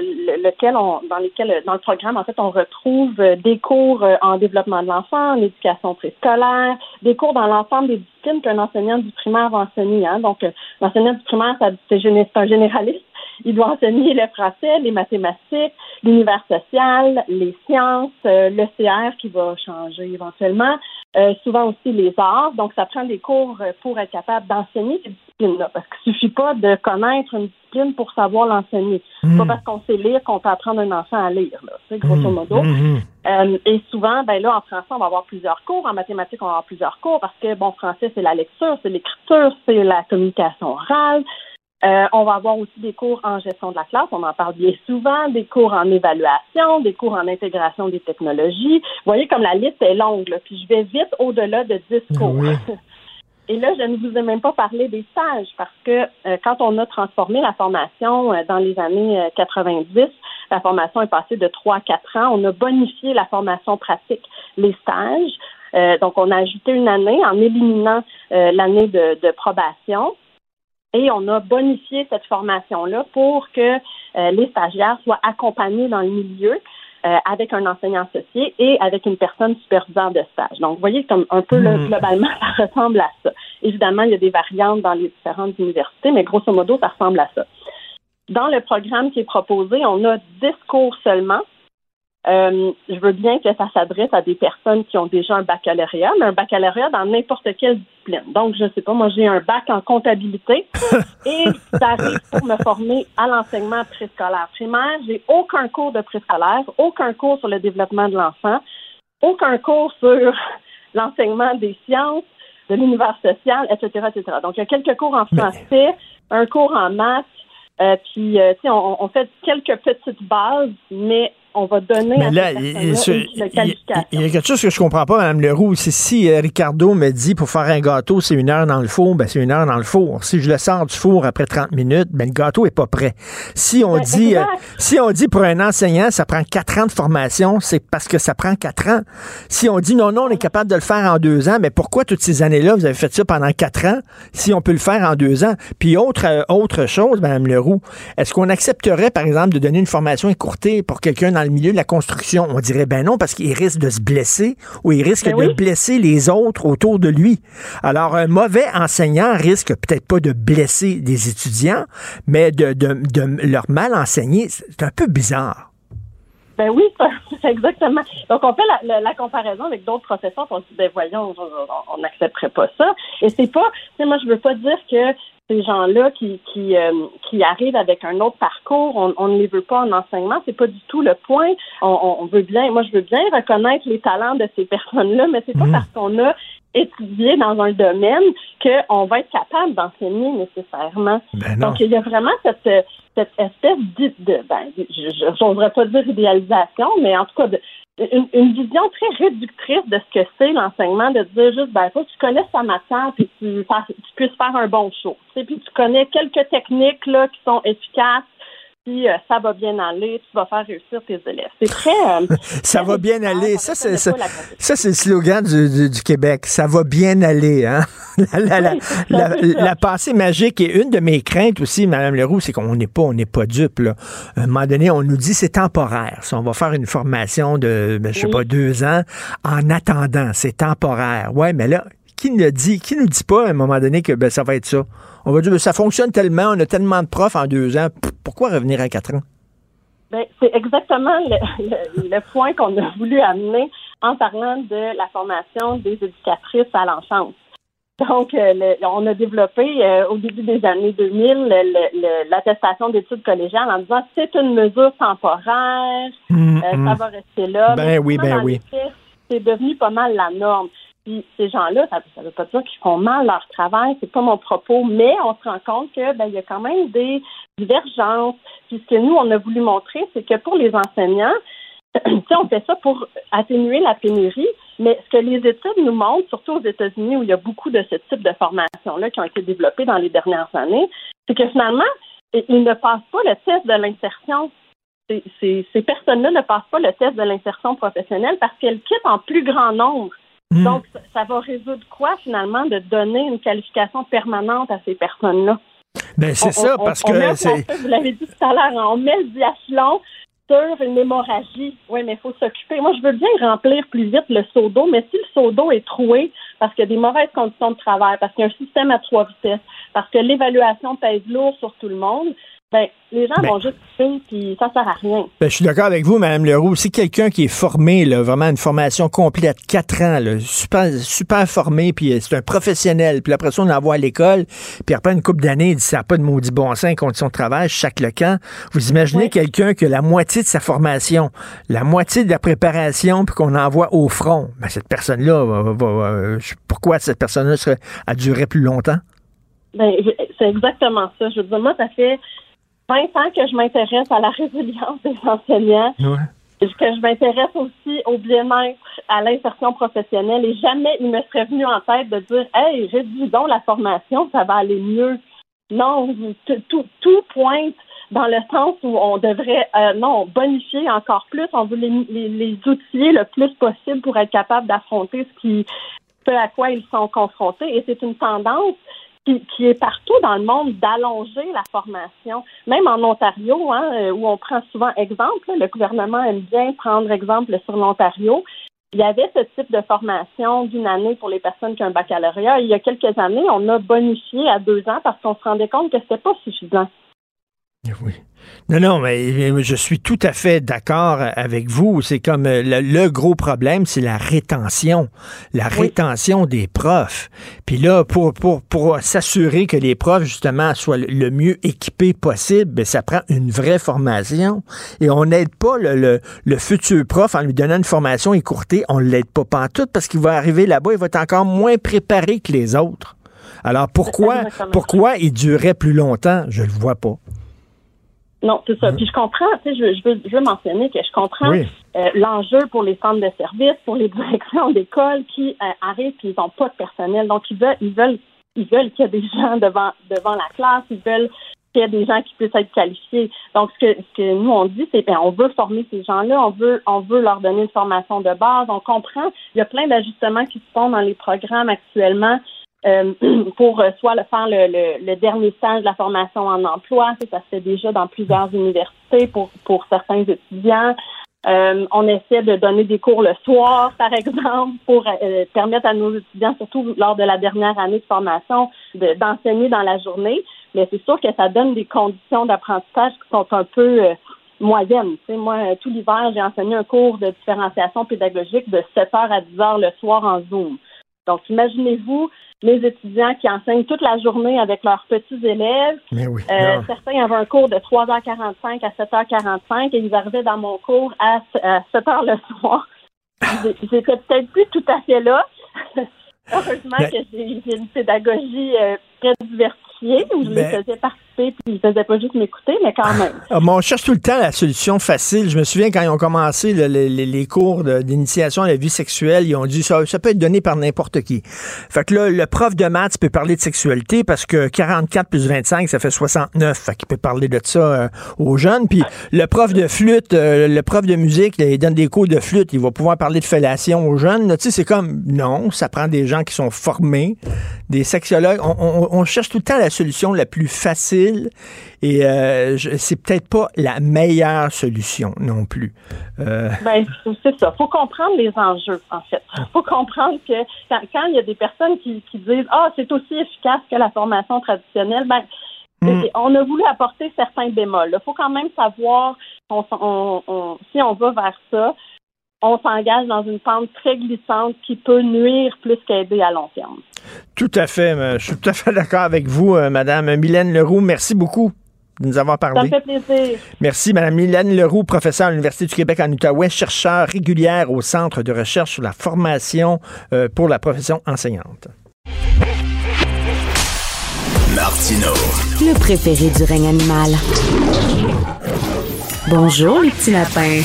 lequel on, dans lesquels, dans le programme, en fait, on retrouve euh, des cours en développement de l'enfant, en éducation préscolaire, des cours dans l'ensemble des disciplines qu'un enseignant du primaire va enseigner. Hein. Donc, l'enseignant du primaire, c'est un généraliste. Il doit enseigner le français, les mathématiques, l'univers social, les sciences, le CR qui va changer éventuellement, euh, souvent aussi les arts. Donc, ça prend des cours euh, pour être capable d'enseigner ces disciplines-là. Parce qu'il ne suffit pas de connaître une discipline pour savoir l'enseigner. C'est pas hmm. parce qu'on sait lire qu'on peut apprendre un enfant à lire, là, grosso hmm. modo. Hmm, euh, et souvent, ben là, en français, on va avoir plusieurs cours. En mathématiques, on va avoir plusieurs cours parce que, bon, français, c'est la lecture, c'est l'écriture, c'est la communication orale. Euh, on va avoir aussi des cours en gestion de la classe, on en parle bien souvent, des cours en évaluation, des cours en intégration des technologies. Vous voyez comme la liste est longue, là, puis je vais vite au-delà de 10 cours. [LAUGHS] Et là, je ne vous ai même pas parlé des stages parce que euh, quand on a transformé la formation euh, dans les années 90, la formation est passée de 3 à 4 ans. On a bonifié la formation pratique, les stages. donc, on a ajouté une année en éliminant l'année de probation. Et on a bonifié cette formation-là pour que euh, les stagiaires soient accompagnés dans le milieu euh, avec un enseignant associé et avec une personne superviseur de stage. Donc, vous voyez, comme un peu hmm. globalement, [LAUGHS] ça ressemble à ça. Évidemment, il y a des variantes dans les différentes universités, mais grosso modo, ça ressemble à ça. Dans le programme qui est proposé, on a 10 cours seulement euh, je veux bien que ça s'adresse à des personnes qui ont déjà un baccalauréat, mais un baccalauréat dans n'importe quelle discipline. Donc, je ne sais pas, moi, j'ai un bac en comptabilité [LAUGHS] et ça arrive pour me former à l'enseignement préscolaire primaire. J'ai aucun cours de préscolaire, aucun cours sur le développement de l'enfant, aucun cours sur [LAUGHS] l'enseignement des sciences, de l'univers social, etc., etc. Donc, il y a quelques cours en français, un cours en maths, euh, puis, euh, on, on fait quelques petites bases, mais on va donner Mais là, il, y a quelque chose que je comprends pas, Mme Leroux. C'est si euh, Ricardo me dit pour faire un gâteau, c'est une heure dans le four, ben c'est une heure dans le four. Si je le sors du four après 30 minutes, ben le gâteau est pas prêt. Si on dit euh, si on dit pour un enseignant, ça prend quatre ans de formation, c'est parce que ça prend quatre ans. Si on dit non, non, on est capable de le faire en deux ans, mais pourquoi toutes ces années-là, vous avez fait ça pendant quatre ans, si on peut le faire en deux ans? Puis autre, euh, autre chose, Mme Leroux, est-ce qu'on accepterait, par exemple, de donner une formation écourtée pour quelqu'un dans le milieu de la construction? On dirait ben non, parce qu'il risque de se blesser ou il risque ben de blesser les autres autour de lui. Alors, un mauvais enseignant risque peut-être pas de blesser des étudiants, mais de, de, leur mal enseigner. C'est un peu bizarre. Ben oui, c'est [LAUGHS] exactement. Donc, on fait la, comparaison avec d'autres professeurs. On se dit, ben voyons, on n'accepterait pas ça. Et c'est pas, tu sais, moi, je veux pas dire que ces gens-là qui qui, euh, qui arrivent avec un autre parcours, on, ne les veut pas en enseignement, c'est pas du tout le point. On, on, veut bien, moi je veux bien reconnaître les talents de ces [LAUGHS] personnes-là, mais c'est pas mhm. parce qu'on a étudié dans un domaine qu'on va être capable d'enseigner nécessairement. Ben Donc il y a vraiment cette cette espèce de, de ben, je n'oserais pas dire idéalisation, mais en tout cas de, une, vision très réductrice de ce que c'est l'enseignement, de dire juste, ben, faut que tu connaisses ta matière puis tu, tu puisses faire un bon show. Puis tu connais quelques techniques là, qui sont efficaces euh, ça va bien aller, tu vas faire réussir tes élèves. C'est très. Euh, [LAUGHS] ça va bien aller. Ça, c'est ça, c'est le slogan du, du, Québec. Ça va bien aller. Hein? [LAUGHS] La, la, la, passée magique et une de mes craintes aussi, Mme Leroux, c'est qu'on n'est pas, on n'est pas dupe. Là. À un moment donné, on nous dit c'est temporaire. on va faire une formation de, ben, je sais pas, deux ans, en attendant, c'est temporaire. Ouais, mais là, qui nous dit, qui nous dit pas à un moment donné que ben, ça va être ça? On va dire, ben, ça fonctionne tellement, on a tellement de profs en deux ans, pourquoi revenir à quatre ans? Ben, c'est exactement le, point qu'on a voulu amener en parlant de la formation des éducatrices à l'enfance. Donc, euh, on a développé euh, au début des années 2000 l'attestation d'études collégiales en disant c'est une mesure temporaire, hum, euh, ça hum. va rester là. Ben oui, ben oui. C'est devenu pas mal la norme. Ces gens-là, ça ne veut pas dire qu'ils font mal leur travail, c'est pas mon propos, mais on se rend compte que ben, il y a quand même des divergences. Puis ce que nous, on a voulu montrer, c'est que pour les enseignants, [CLEARS THROAT] on fait ça pour atténuer la pénurie, mais ce que les études nous montrent, surtout aux États-Unis où il y a beaucoup de ce type de formations-là qui ont été développées dans les dernières années, c'est que finalement, ils ne passent pas le test de l'insertion. Ces personnes-là ne passent pas le test de l'insertion professionnelle parce qu'elles quittent en plus grand nombre. Hmm. Donc, ça va résoudre quoi finalement de donner une qualification permanente à ces personnes-là? Ben, c'est ça, parce que vous l'avez dit tout à l'heure, on met le diachylon sur une hémorragie. Oui, mais il faut s'occuper. Moi, je veux bien remplir plus vite le seau d'eau, mais si le seau d'eau est troué parce qu'il y a des mauvaises conditions de travail, parce qu'il y a un système à trois vitesses, parce que l'évaluation pèse lourd sur tout le monde, ben, les gens ben. vont juste fumer, puis ça sert à rien. Ben, je suis d'accord avec vous, Mme Leroux. Si quelqu'un qui est formé, là, vraiment une formation complète, quatre ans, là, super, super formé, puis euh, c'est un professionnel, puis après ça, on l'envoie à l'école, puis après une couple d'années, il dit ça n'a pas de maudit bon sens, conditions de travail, chaque le camp. Vous imaginez quelqu'un qui a la moitié de sa formation, la moitié de la préparation, puis qu'on envoie au front. Ben, cette personne-là, va, pourquoi cette personne-là a duré plus longtemps? Ben, c'est exactement ça. Je veux dire, moi, ça fait 20 ans que je m'intéresse à la résilience des enseignants. Que je m'intéresse aussi au bien-être, à l'insertion professionnelle. Et jamais il me serait venu en tête de dire Hey, réduis donc la formation, ça va aller mieux. Non, tout, tout pointe dans le sens où on devrait, euh, non, bonifier encore plus. On veut les, les, les, outiller le plus possible pour être capable d'affronter ce qui, ce à quoi ils sont confrontés. Et c'est une tendance qui, est partout dans le monde d'allonger la formation. Même en Ontario, hein, euh, où on prend souvent exemple, le gouvernement aime bien prendre exemple sur l'Ontario. Il y avait ce type de formation d'une année pour les personnes qui ont un baccalauréat. Il y a quelques années, on a bonifié à deux ans parce qu'on se rendait compte que c'était pas suffisant. Oui. Non, non, mais je suis tout à fait d'accord avec vous. C'est comme euh, le, gros problème, c'est la rétention. La rétention des profs. Puis là, pour, pour, pour s'assurer que les profs, justement, soient le mieux équipés possible, ben, ça prend une vraie formation. Et on n'aide pas le, le, futur prof en lui donnant une formation écourtée. On ne l'aide pas pantoute parce qu'il va arriver là-bas, il va être encore moins préparé que les autres. Alors pourquoi, pourquoi il durerait plus longtemps? Je le vois pas. Non, c'est ça. Puis je comprends, tu sais, je, veux, je veux mentionner que je comprends euh, l'enjeu pour les centres de services, pour les [LAUGHS] directions d'école qui euh, arrivent et ils n'ont pas de personnel. Donc ils veulent, ils veulent, ils veulent qu'il y ait des [LAUGHS] gens devant devant la classe, ils veulent qu'il y ait des gens qui puissent être qualifiés. Donc ce que, ce que nous on dit, c'est ben on veut former ces gens-là, on veut on veut leur donner une formation de base. On comprend, il y a plein d'ajustements qui se font dans les programmes actuellement euh, [CLEARS THROAT] pour euh, soit le faire le, le, dernier stage de la formation en emploi, ça, se fait déjà dans plusieurs universités pour, pour certains étudiants. Euh, on essaie de donner des cours le soir, [LAUGHS] par exemple, pour permettre à nos étudiants, surtout lors de la dernière année de formation, d'enseigner dans la journée. Mais c'est sûr que ça donne des conditions d'apprentissage qui sont un peu moyennes. Tu sais, moi, tout l'hiver, j'ai enseigné un cours de différenciation pédagogique de 7 heures à 10 heures le soir en Zoom. Donc, imaginez-vous les étudiants qui enseignent toute la journée avec leurs petits élèves. euh, certains avaient un cours de 3h45 à 7h45 et ils arrivaient dans mon cours à, 7h le soir. J'étais peut-être plus tout à fait là. [LAUGHS] Heureusement que j'ai une pédagogie euh, très diversifiée où je les faisais participer puis ils faisaient pas juste m'écouter, mais quand même. Ah, on cherche tout le temps la solution facile. Je me souviens quand ils ont commencé les, cours d'initiation à la vie sexuelle, ils ont dit ça, ça peut être donné par n'importe qui. Fait que là, le prof de maths peut parler de sexualité parce que 44 plus 25, ça fait 69. Fait qu'il peut parler de ça euh, aux jeunes. Puis le prof de flûte, euh, le prof de musique, il donne des cours de flûte, il va pouvoir parler de fellation aux jeunes. Tu sais, c'est comme, non, ça prend des gens qui sont formés, des sexologues. on cherche tout le temps la solution la plus facile et euh, c'est peut-être pas la meilleure solution non plus. Euh... Ben, c'est ça. faut comprendre les enjeux, en fait. faut comprendre que quand, il y a des personnes qui, disent « Ah, c'est aussi efficace que la formation traditionnelle ben, hmm. On a voulu apporter certains bémols. Il faut quand même savoir si on va vers ça, on s'engage dans une pente très glissante qui peut nuire plus qu'aider à long terme. Tout à fait. Je suis tout à fait [LAUGHS] d'accord avec vous, euh, Madame Mylène Leroux. Merci beaucoup de nous avoir parlé. Ça fait plaisir. Merci, Madame Mylène Leroux, professeure à l'Université du Québec en Outaouais, chercheur régulière au Centre de recherche sur la formation euh, pour la profession enseignante. Martino. Le préféré du règne animal. Bonjour, les petits lapins.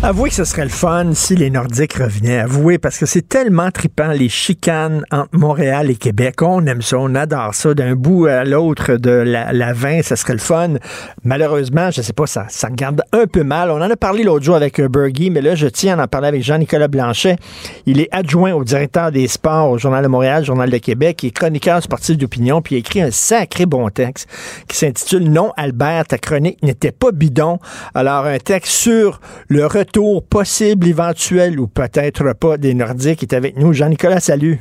Avouez que ce serait le fun si les Nordiques revenaient. Avouez, parce que c'est tellement trippant, les chicanes entre Montréal et Québec. On aime ça, on adore ça. D'un bout à l'autre de la, la 20, ça serait le fun. Malheureusement, je sais pas, ça, ça regarde un peu mal. On en a parlé l'autre jour avec euh, Bergie, mais là, je tiens à en parler avec Jean-Nicolas Blanchet. Il est adjoint au directeur des sports au Journal de Montréal, Journal de Québec. Il est chroniqueur sportif d'opinion, puis il a écrit un sacré bon texte qui s'intitule Non, Albert, ta chronique n'était pas bidon. Alors, un texte sur le retour retour possible, éventuel ou peut-être pas des Nordiques est avec nous. Jean-Nicolas, salut.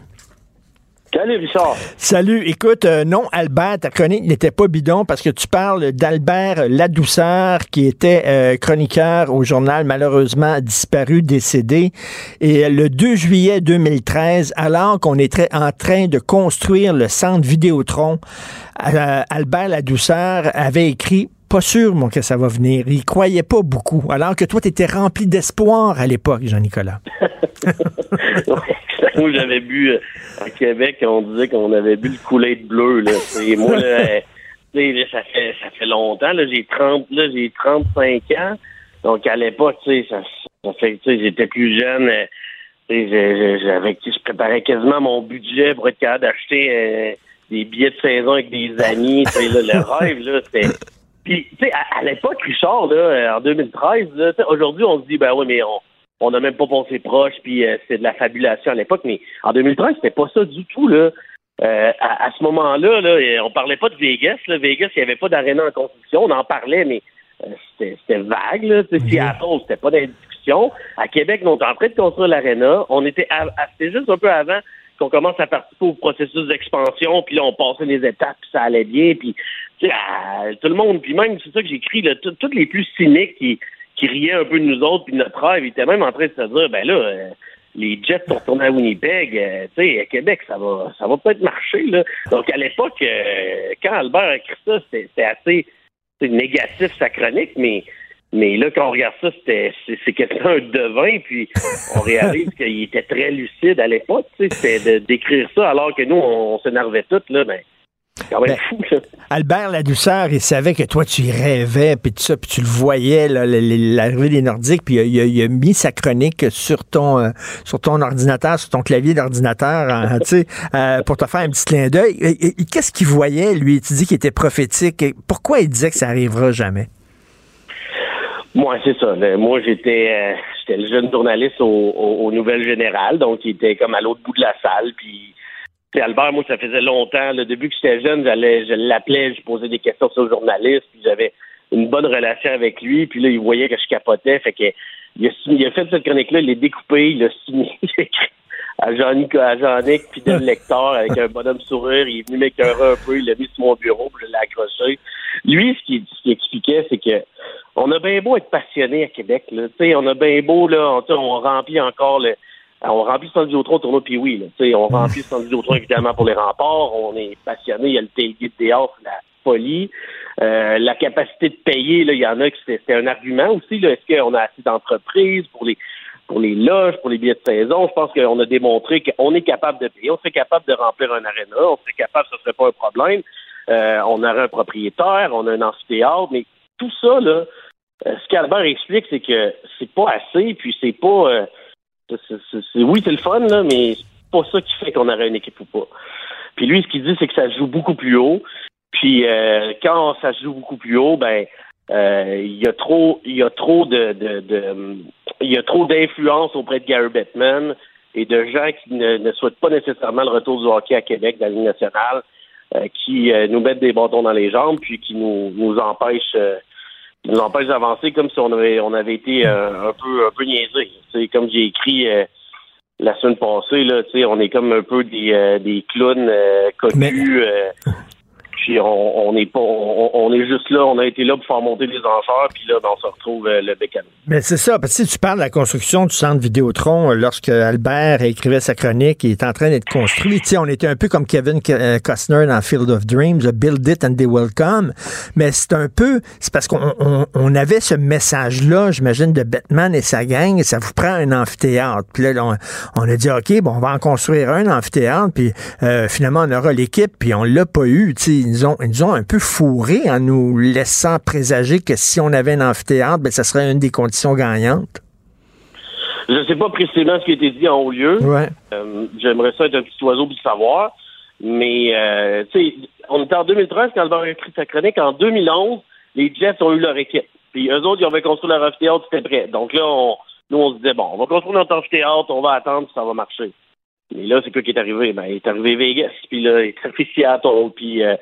Salut, Richard. Salut. Écoute, euh, non, Albert, ta chronique n'était pas bidon parce que tu parles d'Albert Ladouceur, qui était euh, chroniqueur au journal, malheureusement disparu, décédé. Et euh, le 2 juillet 2013, alors qu'on était en train de construire le centre Vidéotron, Albert Ladouceur avait écrit pas sûr, mon, que ça va venir. Il croyait pas beaucoup. Alors que toi, tu étais rempli d'espoir à l'époque, Jean-Nicolas. [LAUGHS] moi, j'avais bu euh, à Québec, on disait qu'on avait bu le coulet de bleu. Là. moi, [LAUGHS] là, ça fait ça fait longtemps. Là, j'ai 30, là, j'ai 35 ans. Donc à l'époque, ça, ça fait, j'étais plus jeune. Euh, j'avais, je préparais quasiment mon budget pour être capable d'acheter euh, des billets de saison avec des amis. le [LAUGHS] rêve, là, c'était puis, tu sais, à, l'époque, Richard, là, euh, en 2013, aujourd'hui, on se dit, ben oui, mais on on n'a même pas pensé proche, puis euh, c'est de la fabulation à l'époque. Mais en 2013, c'était pas ça du tout, là. Euh, à, ce moment-là, là, on parlait pas de Vegas. Là. Vegas, il n'y avait pas d'aréna en construction. On en parlait, mais c'était vague. Là. Mm Seattle, c'était pas dans discussion. À Québec, on était en train de construire l'aréna. On était, c'était juste un peu avant qu'on commence à participer au processus d'expansion, puis là, on passait les étapes, puis ça allait bien, puis tout le monde, puis même, c'est ça que j'écris, tous les plus cyniques qui, qui riaient un peu de nous autres, puis de notre rêve, ils étaient même en train de se dire, ben là, euh, les Jets sont retournés à Winnipeg, euh, tu sais, à Québec, ça va ça va peut-être marcher, là. Donc, à l'époque, euh, quand Albert a écrit ça, c'était assez négatif, sa chronique, mais mais là, quand on regarde ça, c'était c'est quasiment un devin, puis on réalise [LAUGHS] qu'il était très lucide à l'époque. C'était d'écrire ça alors que nous, on, s'énervait tous, là, ben, quand même ben, fou, ça. Albert Ladouceur, il savait que toi, tu y rêvais, puis tout ça, puis tu le voyais, l'arrivée des Nordiques, puis il, a, mis sa chronique sur ton, euh, sur ton ordinateur, sur ton clavier d'ordinateur, hein, [LAUGHS] tu sais, euh, pour te faire un petit clin d'œil. Qu'est-ce qu'il voyait, lui? Tu dis qu'il était prophétique. Pourquoi il disait que ça arrivera jamais? Moi, c'est ça. Moi, j'étais euh, j'étais le jeune journaliste aux, Nouvelles Générales, donc il était comme à l'autre bout de la salle. Puis, Albert, moi, ça faisait longtemps. Le début que j'étais jeune, j'allais, je l'appelais, je posais des questions sur le journaliste, puis j'avais une bonne relation avec lui. Puis là, il voyait que je capotais, fait que il a, fait cette chronique-là, il l'a découpé, il l'a signé, [LAUGHS] à Jean-Nic, à Jean-Nic, puis le lecteur avec un bonhomme sourire. Il est venu m'écœurer un peu, il l'a mis sur mon bureau, puis je l'ai accroché. Lui, ce qu'il expliquait, c'est que on a bien beau être passionné à Québec, là. sais, on a bien beau, là, on remplit encore le. On remplit le centre au tournoi, puis oui, là, on remplit le centre Vidéotron évidemment pour les remparts. On est passionné, il y a le tailgate dehors, la folie. Euh, la capacité de payer, là, il y en a qui c'était un argument aussi. Là, est-ce qu'on a assez d'entreprises pour les pour les loges, pour les billets de saison? Je pense qu'on a démontré qu'on est capable de payer, on serait capable de remplir un aréna, on serait capable, ce serait pas un problème. Euh, on aurait un propriétaire, on a un amphithéâtre, mais tout ça, là, euh, ce qu'Albert explique, c'est que c'est pas assez, puis c'est pas. Euh, oui, c'est le fun, là, mais c'est pas ça qui fait qu'on aurait une équipe ou pas. Puis lui, ce qu'il dit, c'est que ça joue beaucoup plus haut. Puis euh, quand ça joue beaucoup plus haut, ben il y a trop, il y a trop de, il y a trop d'influence auprès de Gary Bettman et de gens qui ne, souhaitent pas nécessairement le retour du hockey à Québec dans la Ligue nationale, qui nous mettent des bâtons dans les jambes, puis qui nous empêchent nous empêche d'avancer comme si on avait on avait été euh, un peu un peu niaisé. Comme j'ai écrit euh, la semaine passée là, on est comme un peu des euh, des clowns connus on, est pas, on, est juste là, on a été là pour faire monter les enchères, puis là, ben, on se retrouve euh, le bécane. Mais c'est ça, parce que si tu parles de la construction du centre Vidéotron, euh, lorsque Albert écrivait sa chronique, il est en train d'être construit. Tu sais, on était un peu comme Kevin euh, Costner dans Field of Dreams, Build it and they will come. Mais c'est un peu, c'est parce qu'on on, avait ce message-là, j'imagine, de Batman et sa gang, et ça vous prend un amphithéâtre. Puis là, on, a dit, OK, bon, on va en construire un amphithéâtre, puis finalement, on aura l'équipe, puis on l'a pas eu, tu ils nous ont un peu fourré en nous laissant présager que si on avait un amphithéâtre, ben, ça serait une des conditions gagnantes. Je ne sais pas précisément ce qui a été dit en haut lieu. Ouais. Euh, J'aimerais ça être un petit oiseau pour le savoir. Mais, euh, tu sais, on était en 2013 quand Albert a écrit sa chronique. En 2011, les Jets ont eu leur équipe. Puis eux autres, ils avaient construit leur amphithéâtre, c'était prêt. Donc là, on, nous, on se disait, bon, on va construire notre amphithéâtre, on va attendre, ça va marcher. Mais là, c'est quoi qui est arrivé? Ben, il est arrivé Vegas, puis là, il est arrivé [LAUGHS] Seattle, puis euh,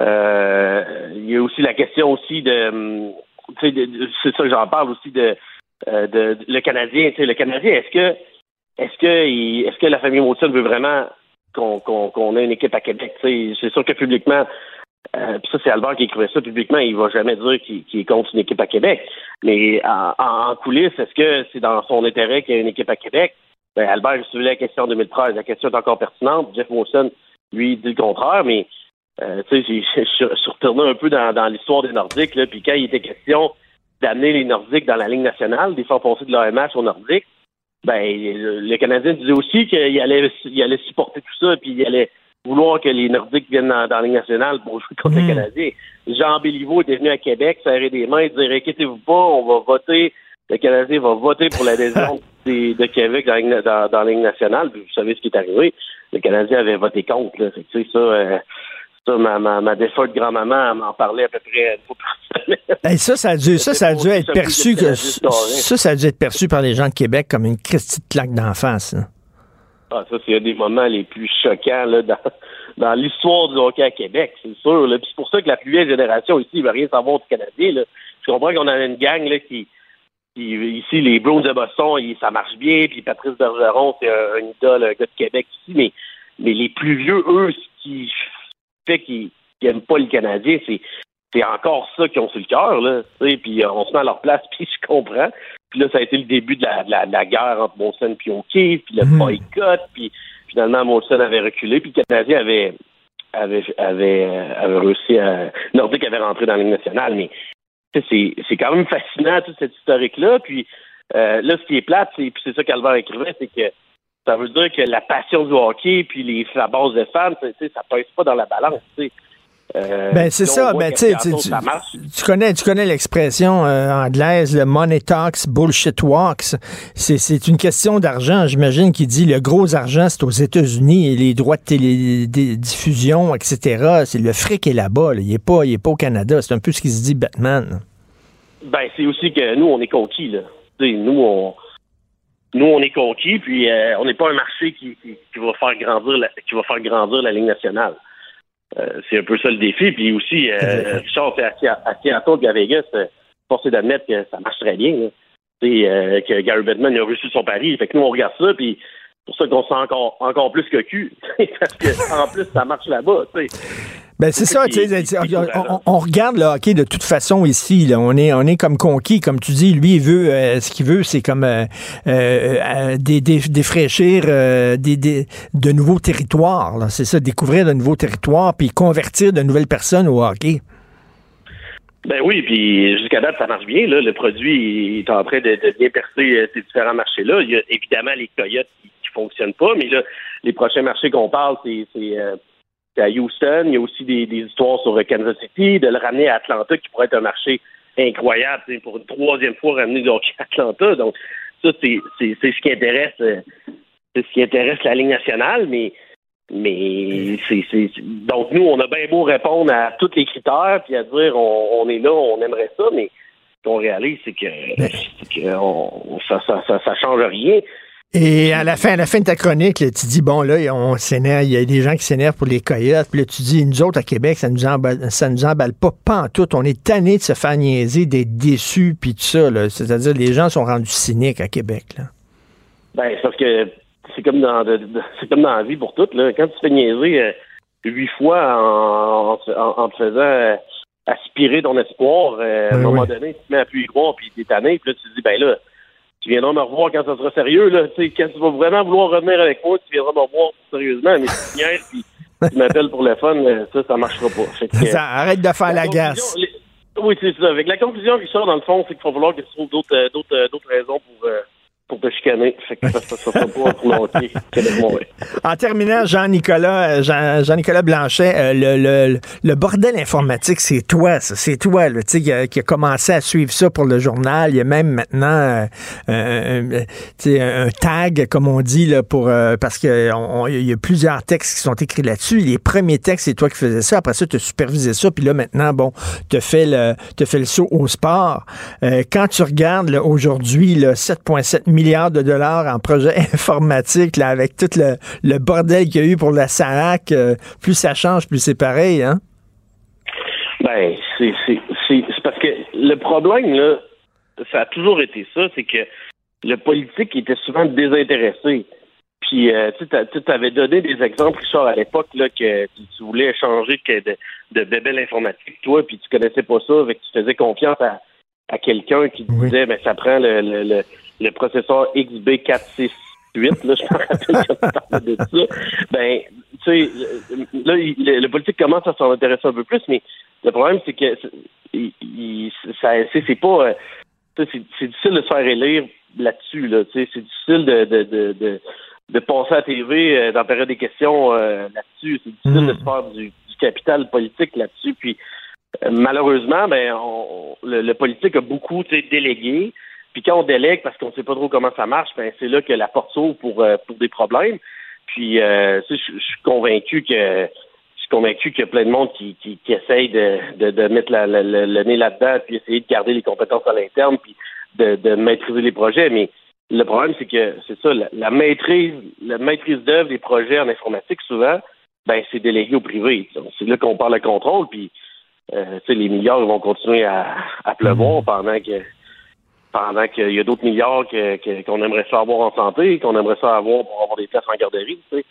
euh, il y a aussi la question aussi de, hum, de- de- c'est ça que j'en parle aussi de, euh, de, de- le Canadien, le Canadien, est-ce que, est-ce que, est-ce que la famille Molson veut vraiment qu'on, ait une équipe à Québec? C'est sûr que publiquement, euh, puis ça, c'est Albert qui écrivait ça publiquement. Il va jamais dire qu'il, qu'il contre une équipe à Québec. Mais en- en coulisses, est-ce que c'est dans son intérêt qu'il y ait une équipe à Québec? Ben, Albert, je la question en 2013. La question est encore pertinente. Jeff Wilson, lui, dit le contraire, mais euh, tu sais, [LAUGHS] je suis retourné un peu dans, dans l'histoire des Nordiques, là, puis quand il était question d'amener les Nordiques dans la Ligue nationale, des faire passer de l'AMH aux Nordiques, ben, le, le Canadien disait aussi qu'il allait, il allait supporter tout ça, puis il allait vouloir que les Nordiques viennent dans, dans la Ligue nationale pour jouer contre les Canadiens. Jean Béliveau était venu à Québec, serrer des mains et dire inquiétez-vous pas, on va voter, le Canadien va voter pour l'adhésion [LAUGHS] de Québec dans, dans, dans la Ligue nationale. Puis vous savez ce qui est arrivé. Le Canadien avait voté contre. Là. Fait que, tu sais, ça, euh, ça ma, ma, ma défunte grand-maman m'en parlait à peu près une fois par ça, ça a dû, ça, ça a dû être perçu, que, hein. ça, ça a dû être perçu par les gens de Québec comme une de claque d'en face. là. Ah, ça, c'est un des moments les plus choquants là, dans, dans l'histoire du hockey à Québec, c'est sûr. Là. Puis c'est pour ça que la plus vieille génération ici ne veut rien savoir du Canadien. Là. Je comprends qu'on a une gang là, qui, ici, les Browns de Boston, ils- ça marche bien, puis Patrice Bergeron, c'est un, un idole, un gars de Québec ici, mais, mais les plus vieux, eux, ce qui fait qu'ils n'aiment pas le Canadien, c'est c'est encore ça qu'ils ont sur le cœur, là. Puis on se met à leur place, [LAUGHS] puis je comprends. Puis là, ça a été le début de la, de la, de la guerre entre Molson et O'Keefe, puis le boycott, puis finalement, Molson avait reculé, puis le Canadien avait avait, avait, euh, avait réussi à... Nordique avait rentré dans la Ligue nationale, mais c'est quand même fascinant, toute cette historique-là. Puis euh, là, ce qui est plate, c'est, puis c'est ça qu'Albert écrivait, c'est que ça veut dire que la passion du hockey puis les, la base de fans, ça pèse pas dans la balance. Euh, Ben, c'est ça. Ben, tu tu, ça connais, tu connais l'expression euh, anglaise, le money talks, bullshit walks. C'est, c'est une question d'argent. J'imagine qu'il dit le gros argent, c'est aux États-Unis et les droits de télédiffusion, etc. C'est le fric est là-bas. là. Il est pas, il est pas au Canada. C'est un peu ce qu'il se dit Batman. Ben, c'est aussi que nous, on est conquis, là. Nous, on, nous, on est conquis, puis euh, on n'est pas un marché qui, qui, qui va faire grandir la, qui va faire grandir la Ligue nationale. Euh, c'est un peu ça le défi. Puis aussi, euh, Richard, à, à Seattle et à Vegas, forcé d'admettre que ça marche très bien. là. Euh, que Gary Bettman a reçu son pari. Fait que nous, on regarde ça, puis pour ça qu'on se sent encore, encore plus que [LAUGHS] cul. Parce que, en plus, ça marche là-bas. Ben c'est ça, on, on- regarde le hockey de toute façon ici. Là. On, est, on est comme conquis, comme tu dis. Lui, il veut, euh, ce qu'il veut, c'est comme euh, euh, euh, dé- dé- défraîchir des, des- de nouveaux territoires. C'est ça, découvrir de nouveaux territoires, puis convertir de nouvelles personnes au hockey. Ben oui, puis jusqu'à date, ça marche bien. Là. Le produit est en train de, de bien percer ces différents marchés-là. Il y a évidemment les coyotes qui, qui fonctionnent pas, mais là, les prochains marchés qu'on parle, c'est euh, à Houston. Il y a aussi des, des histoires sur euh, Kansas City, de le ramener à Atlanta, qui pourrait être un marché incroyable pour une troisième fois ramener à Atlanta. Donc, ça, c'est c'est- c'est ce qui intéresse euh, c'est ce qui intéresse la Ligue nationale, mais mais c'est donc nous, on a bien beau répondre à tous les critères puis à dire on, on est là, on aimerait ça, mais ce qu'on réalise, c'est que, que on- ça, ça, ça, ça change rien. Et à la fin, à la fin de ta chronique, là, tu dis bon là, on s'énerve, il y a des gens qui s'énervent pour les coyotes. Puis là, tu dis nous autres à Québec, ça nous emballe, ça nous emballe pas, pas en tout. On est tanné de se faire niaiser, d'être déçus, puis tout ça. là. C'est-à-dire, les gens sont rendus cyniques à Québec. Là. Ben, c'est parce que c'est comme dans c'est comme dans la vie pour toutes. Là. Quand tu te fais niaiser euh, huit fois en, en, te faisant euh, aspirer ton espoir, euh, à un Oui, moment donné, tu te mets à plus y croire, puis t'es tanné, puis là, tu te dis, ben là, tu viendras me revoir quand ça sera sérieux. Là. Tu sais, quand tu vas vraiment vouloir revenir avec moi, tu viendras me revoir sérieusement, mais si tu puis tu m'appelles pour le fun, euh, ça, ça marchera pas. Fait que, Ça, arrête de faire la gasse. les- Oui, c'est ça. Avec la conclusion qui sort, dans le fond, c'est qu'il va falloir que tu trouves d'autres, euh, d'autres, euh, d'autres raisons pour, euh, pour te chicaner. Fait que ça pour [LAUGHS] En terminant, Jean-Nicolas euh, Jean, Jean-Nicolas Blanchet, euh, le, le, le, bordel informatique, c'est toi, ça. C'est toi là, qui, a, qui a commencé à suivre ça pour le journal. Il y a même maintenant euh, un, tag, comme on dit, là, pour parce qu'il y a plusieurs textes qui sont écrits là-dessus. Les premiers textes, c'est toi qui faisais ça. Après ça, tu as supervisé ça. Puis là, maintenant, bon, tu fais le, te le saut au sport. quand tu regardes aujourd'hui 7,7 millions milliards de dollars en projet [LAUGHS] informatique, là, avec tout le, bordel qu'il y a eu pour la SARAC. Euh, plus ça change, plus c'est pareil, hein? Ben, c'est parce que le problème, là, ça a toujours été ça, c'est que le politique était souvent désintéressé. Puis, euh, tu avais donné des exemples, Richard, à l'époque, là, que tu, voulais échanger de, de bébé l'informatique, toi, puis tu connaissais pas ça, avec tu faisais confiance à, quelqu'un qui disait, ben, ça prend le le processeur XB468, là, je me rappelle de ça. Ben, tu sais, là, le, politique commence à s'en intéresser un peu plus, mais le problème, c'est que c'est pas. Euh, c'est difficile de se faire élire là-dessus, là. C'est difficile de, de, de, de, passer à la TV euh, dans période des questions euh, là-dessus. C'est difficile de se faire du, du capital politique là-dessus. Puis malheureusement, ben, le, le, politique a beaucoup délégué. Puis quand on délègue parce qu'on ne sait pas trop comment ça marche, ben c'est là que la porte s'ouvre pour, euh, pour des problèmes. Puis euh, je suis convaincu que je suis convaincu qu'il y a plein de monde qui, qui, qui essaye de, de, de mettre la, le nez là-dedans, puis essayer de garder les compétences à l'interne, puis de, de maîtriser les projets. Mais le problème, c'est que c'est ça, la, maîtrise, la maîtrise d'œuvre des projets en informatique, souvent, ben c'est délégué au privé. C'est là qu'on parle de contrôle, puis euh, les milliards vont continuer à, à pleuvoir mmh. pendant que pendant qu'il y a d'autres milliards qu'on aimerait ça avoir en santé, qu'on aimerait ça avoir pour avoir des places en garderie. Tu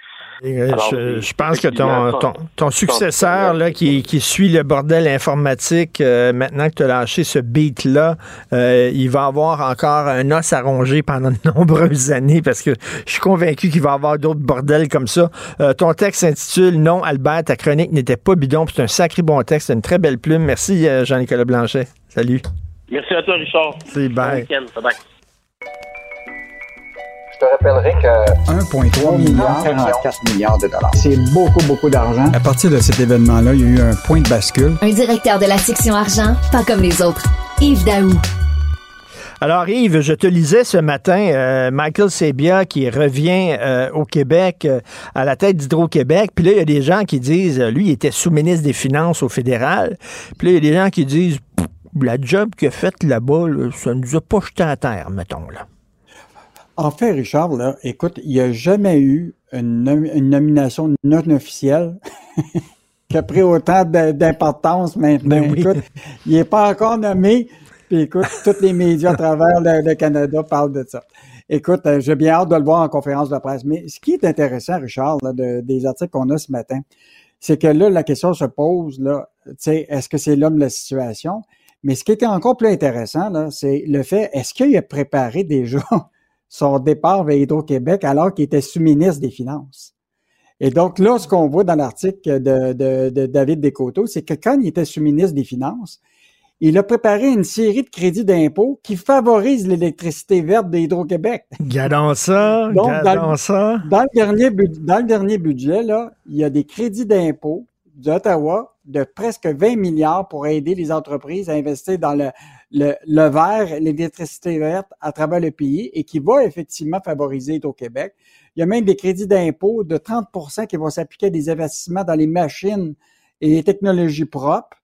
Euh, je, pense que ton, ton, successeur là, qui, qui, suit le bordel informatique, euh, maintenant que tu as lâché ce beat-là, euh, il va avoir encore un os à ronger pendant de [LAUGHS] nombreuses années parce que je suis convaincu qu'il va avoir d'autres bordels comme ça. ton texte s'intitule Non, Albert, ta chronique n'était pas bidon. C'est un sacré bon texte, une très belle plume. Merci, Jean-Nicolas Blanchet. Salut. Merci à toi, Richard. C'est bye. Bon bye. Te rappellerai que 1,3 milliard, 44 milliards de dollars. C'est beaucoup, beaucoup d'argent. À partir de cet événement-là, il y a eu un point de bascule. Un directeur de la section argent, pas comme les autres. Yves Daou. Alors Yves, je te lisais ce matin euh, Michael Sebia qui revient euh, au Québec euh, à la tête d'Hydro-Québec. Puis là, il y a des gens qui disent, lui, il était sous-ministre des Finances au fédéral. Puis là, il y a des gens qui disent, la job qu'il a faite là-bas, ça ne nous a pas jeté à terre, mettons. Là. En fait, Richard, là, écoute, il n'y a jamais eu une, nomination non officielle [LAUGHS] qui a pris autant d'importance maintenant. Ben écoute, il n'est pas encore nommé. Puis écoute, tous les médias à travers le, Canada parlent de ça. Écoute, euh, j'ai bien hâte de le voir en conférence de presse. Mais ce qui est intéressant, Richard, des articles qu'on a ce matin, c'est que là, la question se pose, là, est-ce que c'est l'homme de la situation? Mais ce qui était encore plus intéressant, c'est le fait, est-ce qu'il a préparé déjà son départ vers Hydro-Québec alors qu'il était sous-ministre des Finances? Et donc là, ce qu'on voit dans l'article de, de, David Descoteaux, c'est que quand il était sous-ministre des Finances, il a préparé une série de crédits d'impôt qui favorisent l'électricité verte d'Hydro-Québec. Gardons ça, gardons ça. Dans le, dernier, dans le dernier budget, là, il y a des crédits d'impôt d'Ottawa de presque 20 milliards pour aider les entreprises à investir dans le, le, le vert, l'électricité verte à travers le pays et qui va effectivement favoriser au Québec. Il y a même des crédits d'impôt de 30% qui vont s'appliquer à des investissements dans les machines et les technologies propres.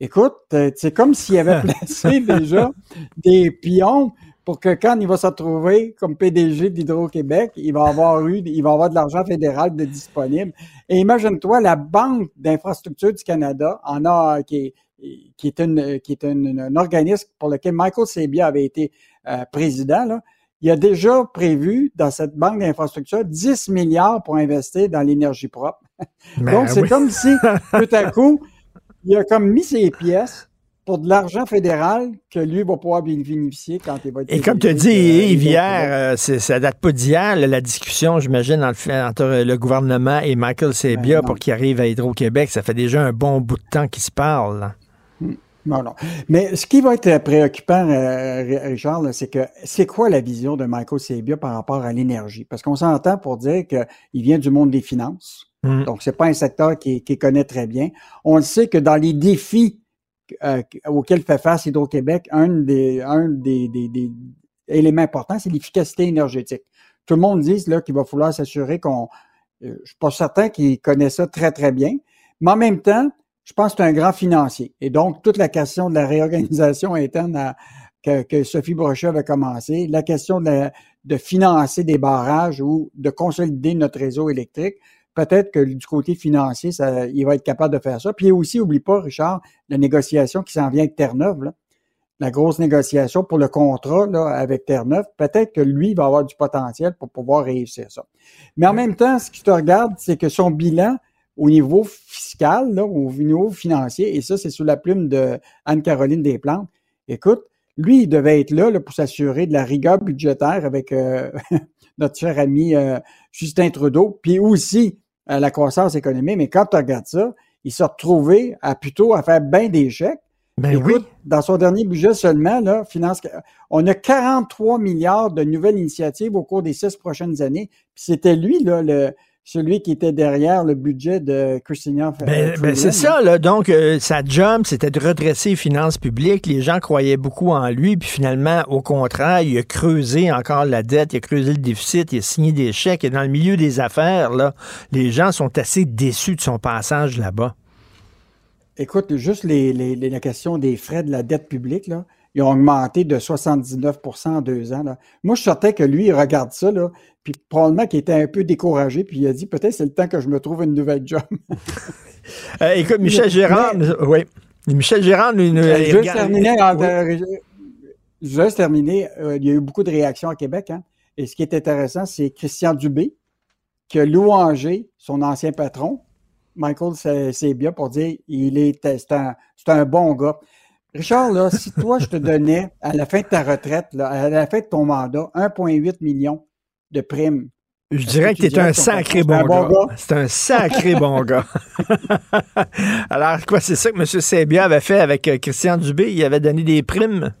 Écoute, euh, c'est comme s'il avait [LAUGHS] placé déjà des pions pour que quand il va se retrouver comme PDG d'Hydro-Québec, il va avoir eu, il va avoir de l'argent fédéral de disponible. Et imagine-toi, la Banque d'infrastructure du Canada en a, qui est, qui est, une, qui est un, organisme pour lequel Michael Sebia avait été euh, président, là. Il a déjà prévu dans cette banque d'infrastructure 10 milliards pour investir dans l'énergie propre. Ben Donc, c'est comme si, [LAUGHS] tout à coup, il a comme mis ses pièces pour de l'argent fédéral que lui va pouvoir bénéficier quand il va être. Et comme tu as dit, Yves, hier, euh, ça date pas d'hier, la discussion, j'imagine, entre le gouvernement et Michael Sebia ben pour qu'il arrive à Hydro-Québec. Ça fait déjà un bon bout de temps qu'ils se parlent. Non, non. Mais ce qui va être préoccupant, euh, Richard, c'est que c'est quoi la vision de Michael Sabia par rapport à l'énergie? Parce qu'on s'entend pour dire qu'il vient du monde des finances. Mm. Donc, c'est pas un secteur qu'il qui connaît très bien. On le sait que dans les défis euh, auxquels fait face Hydro-Québec, un des, un des, des, éléments importants, c'est l'efficacité énergétique. Tout le monde dit là qu'il va falloir s'assurer qu'on. Euh, je suis pas certain qu'il connaît ça très, très bien. Mais en même temps, je pense que c'est un grand financier. Et donc, toute la question de la réorganisation interne que, Sophie Brochet avait commencé, la question de, de, financer des barrages ou de consolider notre réseau électrique, peut-être que du côté financier, ça, il va être capable de faire ça. Puis aussi, oublie pas, Richard, la négociation qui s'en vient avec Terre-Neuve, la grosse négociation pour le contrat là, avec Terre-Neuve, peut-être que lui va avoir du potentiel pour pouvoir réussir ça. Mais en même temps, ce qui te regarde, c'est que son bilan, au niveau fiscal, là, au niveau financier, et ça, c'est sous la plume de Anne-Caroline Desplantes. Écoute, lui, il devait être là, pour s'assurer de la rigueur budgétaire avec euh, [LAUGHS] notre cher ami euh, Justin Trudeau, puis aussi euh, la croissance économique. Mais quand tu regardes ça, il s'est retrouvé à plutôt à faire bien des chèques. Ben oui. Dans son dernier budget seulement, là, finance, on a 43 milliards de nouvelles initiatives au cours des six prochaines années. Puis c'était lui, là, le, celui qui était derrière le budget de Christina ben, ben c'est ça, là. Donc, euh, sa job, c'était de redresser les finances publiques. Les gens croyaient beaucoup en lui, puis finalement, au contraire, il a creusé encore la dette, il a creusé le déficit, il a signé des chèques. Et dans le milieu des affaires, là, les gens sont assez déçus de son passage là-bas. Écoute, juste les, les, la question des frais de la dette publique, là ils ont augmenté de 79% en deux ans. Là. Moi, je sortais que lui, il regarde ça, là, puis probablement qu'il était un peu découragé, puis il a dit peut-être c'est le temps que je me trouve une nouvelle job. [LAUGHS] Euh, écoute, Michel Gérard, oui. Michel Gérard, nous, euh, je vais terminer. vais terminer. il y a eu beaucoup de réactions à Québec, hein, et ce qui est intéressant, c'est Christian Dubé qui a louangé son ancien patron, Michael c'est bien pour dire il est c'est un, un bon gars. Richard, là, si toi, je te donnais à la fin de ta retraite, là, à la fin de ton mandat, 1,8 million de primes. Je dirais que tu es un sacré bon, gars. C'est un sacré bon gars. [LAUGHS] Alors, quoi, c'est ça que M. Sebia avait fait avec euh, Christian Dubé? Il avait donné des primes?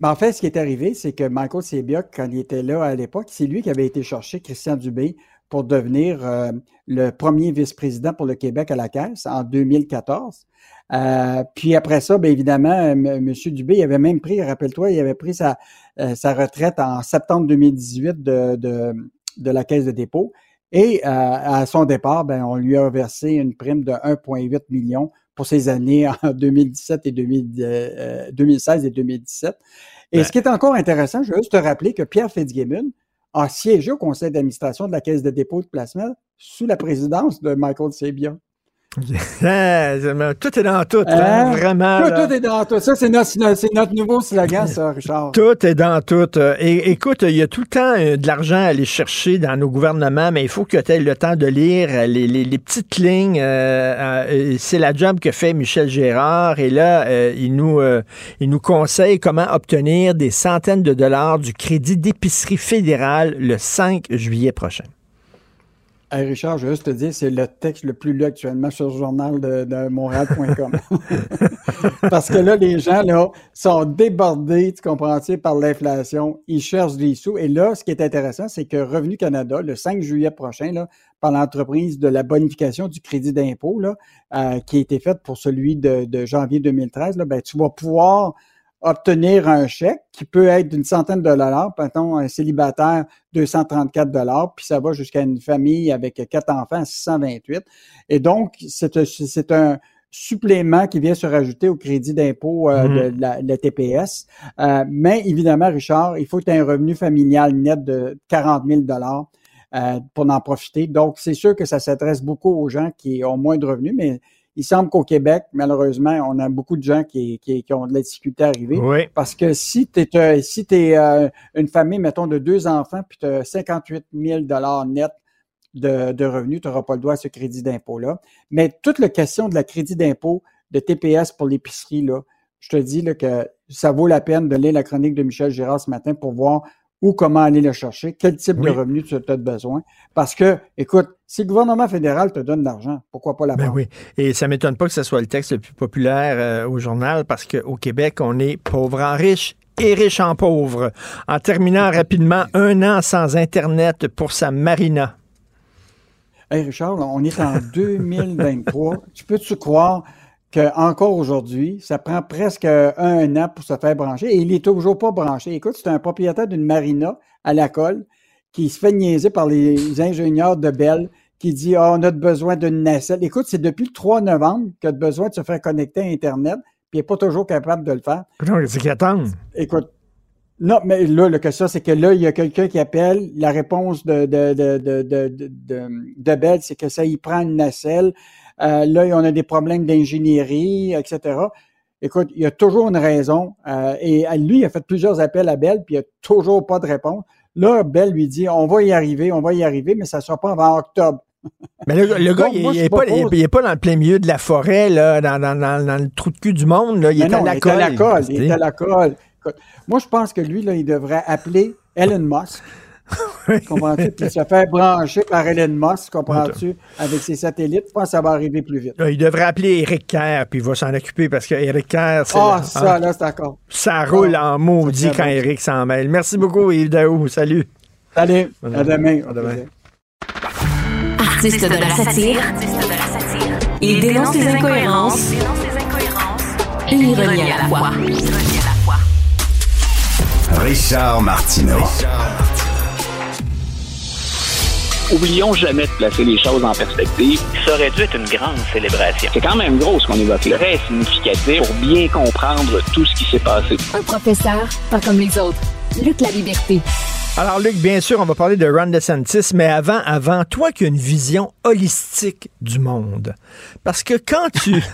Ben, en fait, ce qui est arrivé, c'est que Michael Sebia, quand il était là à l'époque, c'est lui qui avait été chercher Christian Dubé pour devenir euh, le premier vice-président pour le Québec à la Caisse en 2014. Euh, puis après ça, bien évidemment, M. Dubé, il avait même pris, rappelle-toi, il avait pris sa, euh, sa retraite en septembre 2018 de, de, de la Caisse de dépôt. Et à son départ, ben, on lui a versé une prime de 1,8 million pour ses années [LAUGHS] en 2017 et 2016 et 2017. Et ce qui est encore intéressant, je veux juste te rappeler que Pierre Fitzgibbon, a siégé au conseil d'administration de la Caisse de dépôt de placement sous la présidence de Michael Sabia. [LAUGHS] tout est dans tout, hein? vraiment. Tout, est dans tout. Ça, c'est notre, nouveau slogan, ça, Richard. Tout est dans tout. Et écoute, il y a tout le temps euh, de l'argent à aller chercher dans nos gouvernements, mais il faut que tu aies le temps de lire les, petites lignes. Euh, euh, c'est la job que fait Michel Gérard. Et là, il, nous, il nous conseille comment obtenir des centaines de dollars du crédit d'épicerie fédérale le 5 juillet prochain. Richard, je veux juste te dire, c'est le texte le plus lu actuellement sur le journal de, Montréal.com. [LAUGHS] Parce que là, les gens là, sont débordés, tu comprends par l'inflation. Ils cherchent des sous. Et là, ce qui est intéressant, c'est que Revenu Canada, le 5 juillet prochain, là, par l'entreprise de la bonification du crédit d'impôt, euh, qui a été faite pour celui de, janvier 2013, là, ben, tu vas pouvoir obtenir un chèque qui peut être d'une centaine de dollars, mettons un célibataire 234 dollars, puis ça va jusqu'à une famille avec quatre enfants 628. Et donc c'est un supplément qui vient se rajouter au crédit d'impôt euh, mm-hmm. de, la, TPS. Euh, mais évidemment, Richard, il faut un revenu familial net de 40 000 dollars euh, pour en profiter. Donc, c'est sûr que ça s'adresse beaucoup aux gens qui ont moins de revenus, mais il semble qu'au Québec, malheureusement, on a beaucoup de gens qui, ont de la difficulté à arriver. Parce que si tu es, euh, si es euh, une famille, mettons, de deux enfants, puis tu as 58 000 net de, de revenus, tu n'auras pas le droit à ce crédit d'impôt-là. Mais toute la question de la crédit d'impôt de TPS pour l'épicerie, là, je te dis là, que ça vaut la peine de lire la chronique de Michel Girard ce matin pour voir ou comment aller le chercher, quel type Oui. de revenu tu as besoin. Parce que, écoute, si le gouvernement fédéral te donne de l'argent, pourquoi pas la Ben oui. Et ça m'étonne pas que ce soit le texte le plus populaire euh, au journal parce qu'au Québec, on est pauvre en riche et riche en pauvre. En terminant rapidement, un an sans Internet pour sa marina. Hey Richard, on est en [LAUGHS] 2023. tu peux-tu croire qu'encore aujourd'hui, ça prend presque un an pour se faire brancher et il est toujours pas branché. Écoute, c'est un propriétaire d'une marina à la colle qui se fait niaiser par les ingénieurs de Bell qui dit Ah, on a besoin d'une nacelle. Écoute, c'est depuis le 3 novembre qu'il a besoin de se faire connecter à Internet, puis il n'est pas toujours capable de le faire. C'est qu'ils attendent. Écoute, non, mais là, le que ça, c'est que là, il y a quelqu'un qui appelle. La réponse de, de, de, de, de, de, de, de Bell, c'est que ça y prend une nacelle. Euh, là, on a des problèmes d'ingénierie, etc. Écoute, il y a toujours une raison. euh, et lui, il a fait plusieurs appels à Bell, puis il n'y a toujours pas de réponse. Là, Bell lui dit on va y arriver, on va y arriver, mais ça ne sera pas avant octobre. [LAUGHS] Mais le, le gars, il n'est pas, dans le plein milieu de la forêt, là, dans, dans, dans, dans le trou de cul du monde. Là. Il, est non, à la il est à la colle. Il est à la colle. Écoute, moi, je pense que lui, là, il devrait appeler Elon Musk. [LAUGHS] comprends-tu? Puis se faire brancher par Elon Musk, comprends-tu? Avec ses satellites. Je pense que ça va arriver plus vite. Là, il devrait appeler Eric Kerr, puis il va s'en occuper parce que Eric Kerr, c'est. Ah, ça, ah, là, c'est d'accord. ça roule en maudit quand. Eric s'en mêle. Merci beaucoup, Yves Daou. Salut. Salut. À demain. À demain. Artiste de la satire, il dénonce les incohérences et l'ironie à la fois. Richard Martineau. Oublions jamais de placer les choses en perspective. Ça aurait dû être une grande célébration. C'est quand même gros ce qu'on évoque là. Très significatif pour bien comprendre tout ce qui s'est passé. Un professeur, pas comme les autres. Luc la liberté. Alors, Luc, bien sûr, on va parler de Ron DeSantis, mais avant, avant, toi qui as une vision holistique du monde. Parce que quand tu. [LAUGHS]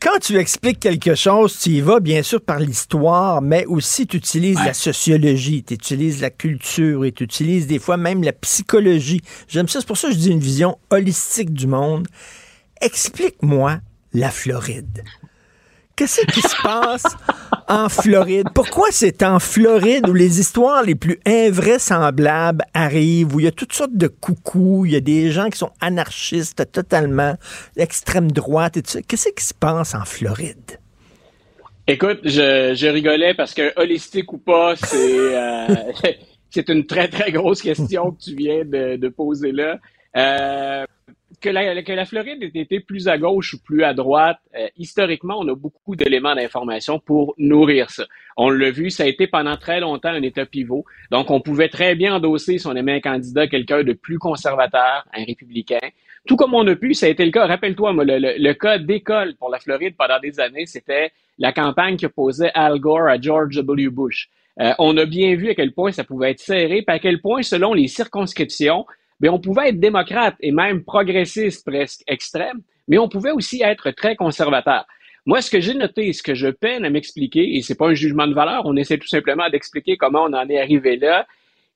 Quand tu expliques quelque chose, tu y vas bien sûr par l'histoire, mais aussi tu utilises la sociologie, tu utilises la culture et tu utilises des fois même la psychologie. J'aime ça, c'est pour ça que je dis une vision holistique du monde. Explique-moi la Floride. Qu'est-ce qui se passe en Floride? Pourquoi c'est en Floride où les histoires les plus invraisemblables arrivent, où il y a toutes sortes de coucous, il y a des gens qui sont anarchistes totalement, extrême droite et tout ça? Qu'est-ce qui se passe en Floride? Écoute, je, rigolais parce que holistique ou pas, c'est euh, [LAUGHS] c'est une très très grosse question que tu viens de, de poser là. Euh, que la, que la Floride ait été plus à gauche ou plus à droite, euh, historiquement, on a beaucoup d'éléments d'information pour nourrir ça. On l'a vu, ça a été pendant très longtemps un État pivot. Donc, on pouvait très bien endosser, si on aimait un candidat, quelqu'un de plus conservateur, un républicain. Tout comme on a pu, ça a été le cas. Rappelle-toi, le, le, le cas d'école pour la Floride pendant des années, c'était la campagne qui opposait Al Gore à George W. Bush. Euh, on a bien vu à quel point ça pouvait être serré, puis à quel point, selon les circonscriptions, mais on pouvait être démocrate et même progressiste presque extrême, mais on pouvait aussi être très conservateur. Moi, ce que j'ai noté, ce que je peine à m'expliquer, et c'est pas un jugement de valeur, on essaie tout simplement d'expliquer comment on en est arrivé là,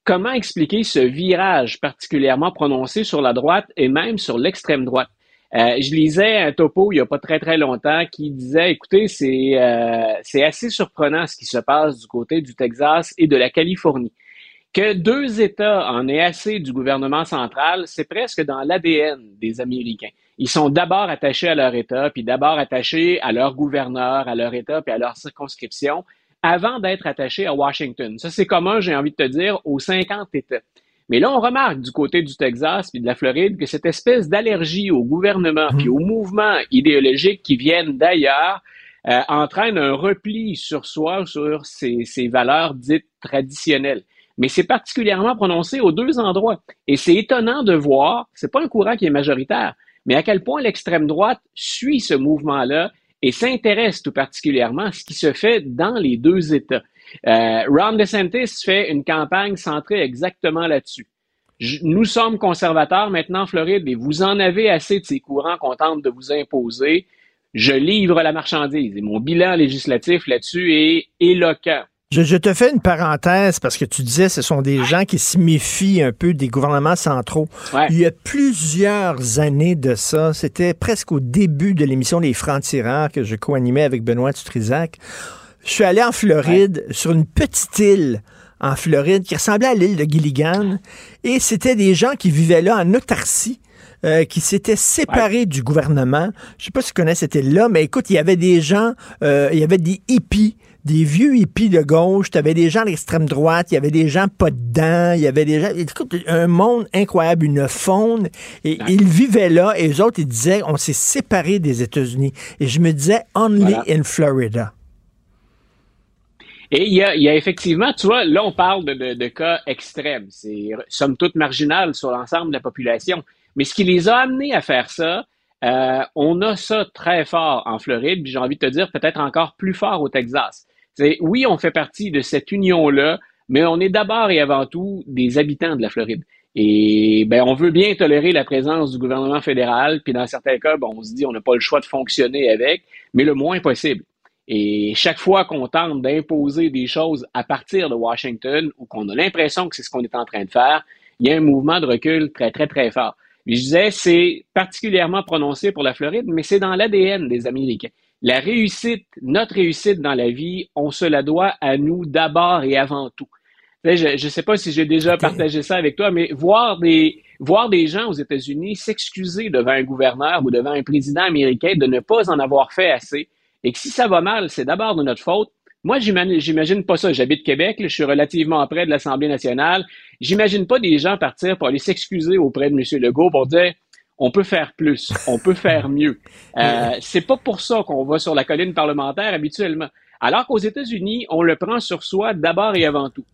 comment expliquer ce virage particulièrement prononcé sur la droite et même sur l'extrême droite. Euh, je lisais un topo il n'y a pas très très longtemps qui disait, écoutez, euh, c'est assez surprenant ce qui se passe du côté du Texas et de la Californie. Que deux États en aient assez du gouvernement central, c'est presque dans l'ADN des Américains. Ils sont d'abord attachés à leur État, puis d'abord attachés à leur gouverneur, à leur État, puis à leur circonscription, avant d'être attachés à Washington. Ça, c'est commun, j'ai envie de te dire, aux 50 États. Mais là, on remarque du côté du Texas puis de la Floride que cette espèce d'allergie au gouvernement puis aux mouvements idéologiques qui viennent d'ailleurs euh, entraîne un repli sur soi, sur ces valeurs dites traditionnelles. Mais c'est particulièrement prononcé aux deux endroits. Et c'est étonnant de voir, c'est pas un courant qui est majoritaire, mais à quel point l'extrême droite suit ce mouvement-là et s'intéresse tout particulièrement à ce qui se fait dans les deux États. Euh, Ron DeSantis fait une campagne centrée exactement là-dessus. Nous sommes conservateurs maintenant en Floride et vous en avez assez de ces courants qu'on tente de vous imposer. Je livre la marchandise et mon bilan législatif là-dessus est éloquent. Je, je te fais une parenthèse parce que tu disais ce sont des gens qui se méfient un peu des gouvernements centraux. Ouais. Il y a plusieurs années de ça, c'était presque au début de l'émission Les Francs-Tireurs que je co-animais avec Benoît Dutrisac. Je suis allé en Floride sur une petite île en Floride qui ressemblait à l'île de Gilligan. Et c'était des gens qui vivaient là en autarcie. Euh, qui s'étaient séparés du gouvernement. Je sais pas si tu connais cette île-là, mais écoute, il y avait des gens, euh, il y avait des hippies, des vieux hippies de gauche, tu avais des gens à l'extrême droite, il y avait des gens pas dedans, il y avait des gens, écoute, un monde incroyable, une faune, et ils vivaient là, et eux autres, ils disaient, on s'est séparés des États-Unis. Et je me disais, only in Florida. Et il y, a, y a effectivement, tu vois, là, on parle de, de, de cas extrêmes. C'est somme toute marginal sur l'ensemble de la population. Mais ce qui les a amenés à faire ça, euh, on a ça très fort en Floride, puis j'ai envie de te dire peut-être encore plus fort au Texas. Oui, on fait partie de cette union-là, mais on est d'abord et avant tout des habitants de la Floride. Et ben, on veut bien tolérer la présence du gouvernement fédéral, puis dans certains cas, on se dit on n'a pas le choix de fonctionner avec, mais le moins possible. Et chaque fois qu'on tente d'imposer des choses à partir de Washington, ou qu'on a l'impression que c'est ce qu'on est en train de faire, il y a un mouvement de recul très, très, très fort. je disais, c'est particulièrement prononcé pour la Floride, mais c'est dans l'ADN des Américains. La réussite, notre réussite dans la vie, on se la doit à nous d'abord et avant tout. Je ne sais pas si j'ai déjà partagé ça avec toi, mais voir des, voir des gens aux États-Unis s'excuser devant un gouverneur ou devant un président américain de ne pas en avoir fait assez, et que si ça va mal, c'est d'abord de notre faute. Moi, j'imagine pas ça. J'habite Québec, je suis relativement près de l'Assemblée nationale. J'imagine pas des gens partir pour aller s'excuser auprès de M. Legault pour dire on peut faire plus, on peut [LAUGHS] faire mieux. Euh, c'est pas pour ça qu'on va sur la colline parlementaire habituellement. Alors qu'aux États-Unis, on le prend sur soi d'abord et avant tout.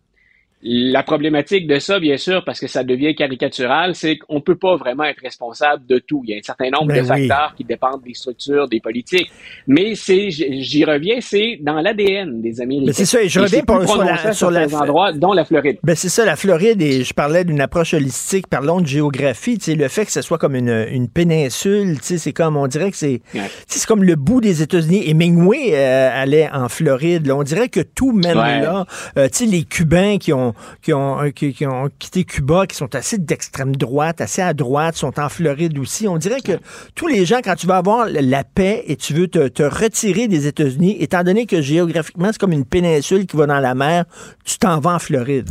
La problématique de ça, bien sûr, parce que ça devient caricatural, c'est qu'on ne peut pas vraiment être responsable de tout. Il y a un certain nombre Ben de facteurs qui dépendent des structures, des politiques. Mais c'est, j'y reviens, c'est dans l'ADN des Américains. Mais c'est ça, et je reviens pour- sur la- sur la- endroits, dont la Floride. Ben c'est ça, la Floride, et je parlais d'une approche holistique, parlons de géographie, tu sais, le fait que ce soit comme une, une péninsule, tu sais, c'est comme, on dirait que c'est tu sais, c'est comme le bout des États-Unis. Et Mingway euh, allait en Floride, là. on dirait que tout mène Ouais. là. Euh, tu sais, les Cubains qui ont, qui, ont, euh, qui, ont quitté Cuba, qui sont assez d'extrême droite, assez à droite, sont en Floride aussi. On dirait que tous les gens, quand tu vas avoir la paix et tu veux te, retirer des États-Unis, étant donné que géographiquement, c'est comme une péninsule qui va dans la mer, tu t'en vas en Floride.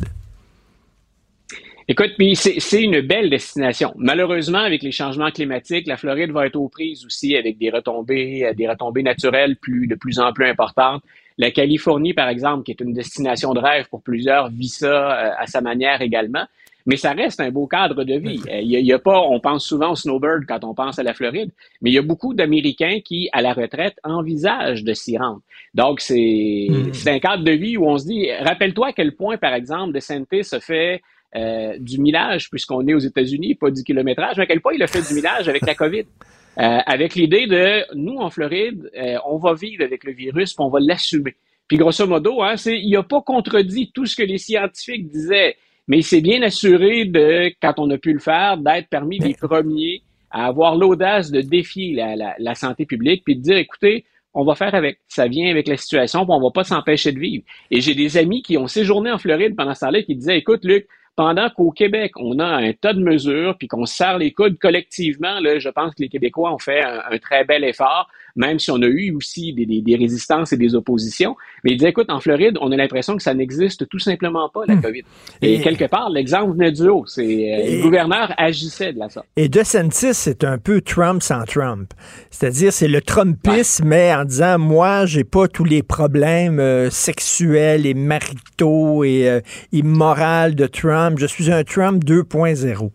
Écoute, c'est une belle destination. Malheureusement, avec les changements climatiques, la Floride va être aux prises aussi avec des retombées, euh, des retombées naturelles de plus en plus importantes. La Californie, par exemple, qui est une destination de rêve pour plusieurs, vit ça euh, à sa manière également. Mais ça reste un beau cadre de vie. Euh, Il y a, il y a pas, on pense souvent au snowbird quand on pense à la Floride, mais il y a beaucoup d'Américains qui, à la retraite, envisagent de s'y rendre. Donc, c'est Mm. c'est un cadre de vie où on se dit, rappelle-toi à quel point, par exemple, DeSantis se fait euh, du millage, puisqu'on est aux États-Unis, pas du kilométrage, mais à quel point il a fait du millage avec la COVID. [LAUGHS] Euh, avec l'idée de, nous, en Floride, euh, on va vivre avec le virus, puis on va l'assumer. Puis grosso modo, hein, c'est, il n'a pas contredit tout ce que les scientifiques disaient, mais il s'est bien assuré de, quand on a pu le faire, d'être parmi les premiers à avoir l'audace de défier la, la, la santé publique, puis de dire, écoutez, on va faire avec. Ça vient avec la situation, puis on va pas s'empêcher de vivre. Et j'ai des amis qui ont séjourné en Floride pendant ce temps-là qui disaient, écoute, Luc, pendant qu'au Québec, on a un tas de mesures, puis qu'on se serre les coudes collectivement, là, je pense que les Québécois ont fait un très bel effort, même si on a eu aussi des, des, des résistances et des oppositions. Mais il disait, écoute, en Floride, on a l'impression que ça n'existe tout simplement pas, la COVID. Et, Et- quelque part, l'exemple venait du haut. C'est, euh, le gouverneur agissait de la sorte. Et DeSantis, c'est un peu Trump sans Trump. C'est-à-dire, c'est le Trumpisme, mais en disant, moi, j'ai pas tous les problèmes euh, sexuels et maritaux et euh, immoraux de Trump. Je suis un Trump 2.0.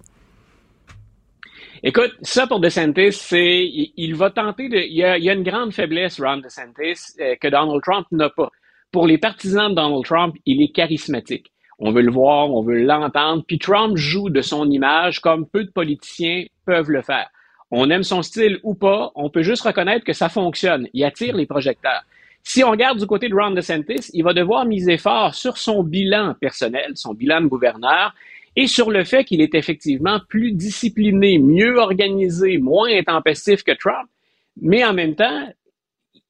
Écoute, ça pour DeSantis, c'est il, va tenter de. Il y, a, il y a une grande faiblesse, Ron DeSantis, euh, que Donald Trump n'a pas. Pour les partisans de Donald Trump, il est charismatique. On veut le voir, on veut l'entendre. Puis Trump joue de son image comme peu de politiciens peuvent le faire. On aime son style ou pas, on peut juste reconnaître que ça fonctionne. Il attire les projecteurs. Si on regarde du côté de Ron DeSantis, il va devoir miser fort sur son bilan personnel, son bilan de gouverneur, et sur le fait qu'il est effectivement plus discipliné, mieux organisé, moins intempestif que Trump, mais en même temps,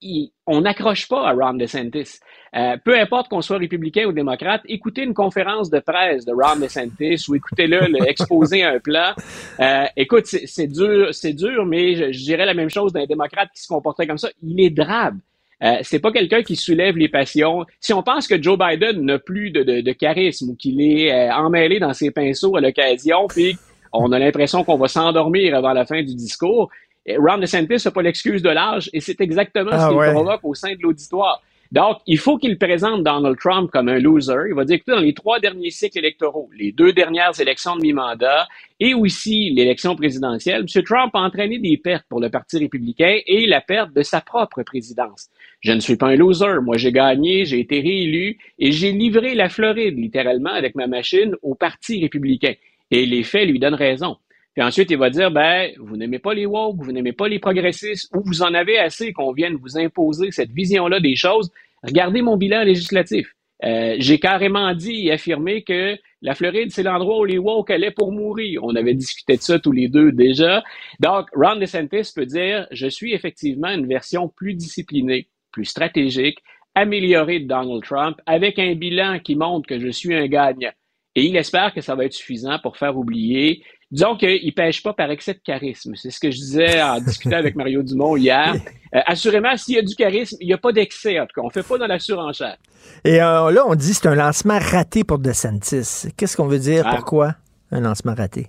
il- on n'accroche pas à Ron DeSantis. Euh, peu importe qu'on soit républicain ou démocrate, écoutez une conférence de presse de Ron DeSantis ou écoutez-le le [LAUGHS] exposer un plan. Euh, écoute, c'est c'est dur, c'est dur, mais je, je dirais la même chose d'un démocrate qui se comporterait comme ça. Il est drabe. Euh, c'est pas quelqu'un qui soulève les passions. Si on pense que Joe Biden n'a plus de, de, de, charisme ou qu'il est euh, emmêlé dans ses pinceaux à l'occasion, puis on a l'impression qu'on va s'endormir avant la fin du discours, Ron DeSantis n'a pas l'excuse de l'âge et c'est exactement Ah ce qu'il ouais. provoque au sein de l'auditoire. Donc, il faut qu'il présente Donald Trump comme un loser. Il va dire, écoutez, dans les trois derniers cycles électoraux, les deux dernières élections de mi-mandat et aussi l'élection présidentielle, M. Trump a entraîné des pertes pour le Parti républicain et la perte de sa propre présidence. Je ne suis pas un loser. Moi, j'ai gagné, j'ai été réélu et j'ai livré la Floride, littéralement, avec ma machine au Parti républicain. Et les faits lui donnent raison. Puis ensuite, il va dire, ben, vous n'aimez pas les woke, vous n'aimez pas les progressistes, ou vous en avez assez qu'on vienne vous imposer cette vision-là des choses. Regardez mon bilan législatif. Euh, j'ai carrément dit et affirmé que la Floride, c'est l'endroit où les woke allaient pour mourir. On avait discuté de ça tous les deux déjà. Donc, Ron DeSantis peut dire, je suis effectivement une version plus disciplinée, plus stratégique, améliorée de Donald Trump, avec un bilan qui montre que je suis un gagnant. Et il espère que ça va être suffisant pour faire oublier. Disons qu'il ne pêche pas par excès de charisme. C'est ce que je disais en [LAUGHS] discutant avec Mario Dumont hier. Euh, assurément, s'il y a du charisme, il n'y a pas d'excès. En tout cas, on ne fait pas dans la surenchère. Et euh, là, on dit que c'est un lancement raté pour DeSantis. Qu'est-ce qu'on veut dire? Ah. Pourquoi un lancement raté?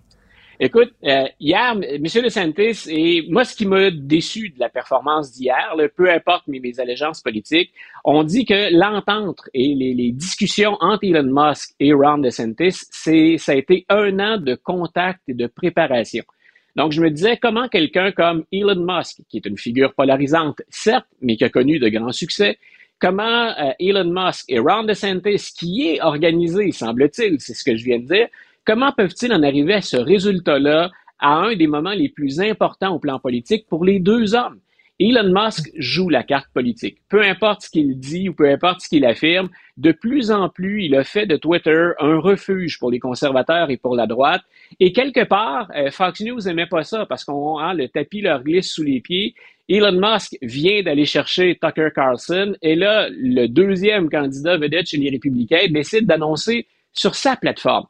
Écoute, euh, hier, M. DeSantis, et moi, ce qui m'a déçu de la performance d'hier, peu importe mes, allégeances politiques, on dit que l'entente et les, les discussions entre Elon Musk et Ron DeSantis, c'est, ça a été un an de contact et de préparation. Donc, je me disais comment quelqu'un comme Elon Musk, qui est une figure polarisante, certes, mais qui a connu de grands succès, comment euh, Elon Musk et Ron DeSantis, qui est organisé, semble-t-il, c'est ce que je viens de dire, comment peuvent-ils en arriver à ce résultat-là à un des moments les plus importants au plan politique pour les deux hommes? Elon Musk joue la carte politique. Peu importe ce qu'il dit ou peu importe ce qu'il affirme, de plus en plus, il a fait de Twitter un refuge pour les conservateurs et pour la droite. Et quelque part, euh, Fox News n'aimait pas ça parce qu'on hein, le tapis leur glisse sous les pieds. Elon Musk vient d'aller chercher Tucker Carlson et là, le deuxième candidat vedette chez les républicains décide d'annoncer sur sa plateforme.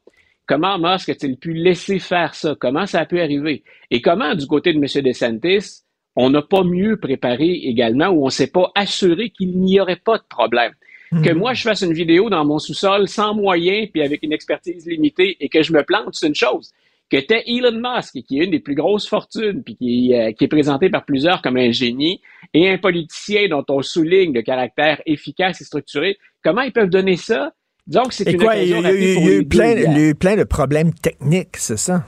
Comment Musk a-t-il pu laisser faire ça? Comment ça a pu arriver? Et comment, du côté de M. DeSantis, on n'a pas mieux préparé également ou on ne s'est pas assuré qu'il n'y aurait pas de problème? Que moi, je fasse une vidéo dans mon sous-sol sans moyens puis avec une expertise limitée et que je me plante, c'est une chose. Que t'es Elon Musk, qui est une des plus grosses fortunes puis qui, euh, qui est présenté par plusieurs comme un génie, et un politicien dont on souligne le caractère efficace et structuré, comment ils peuvent donner ça? Que c'est une quoi, il y occasion a, il y a- ratée pour il y a les eu plein, il y a eu plein de problèmes techniques, c'est ça?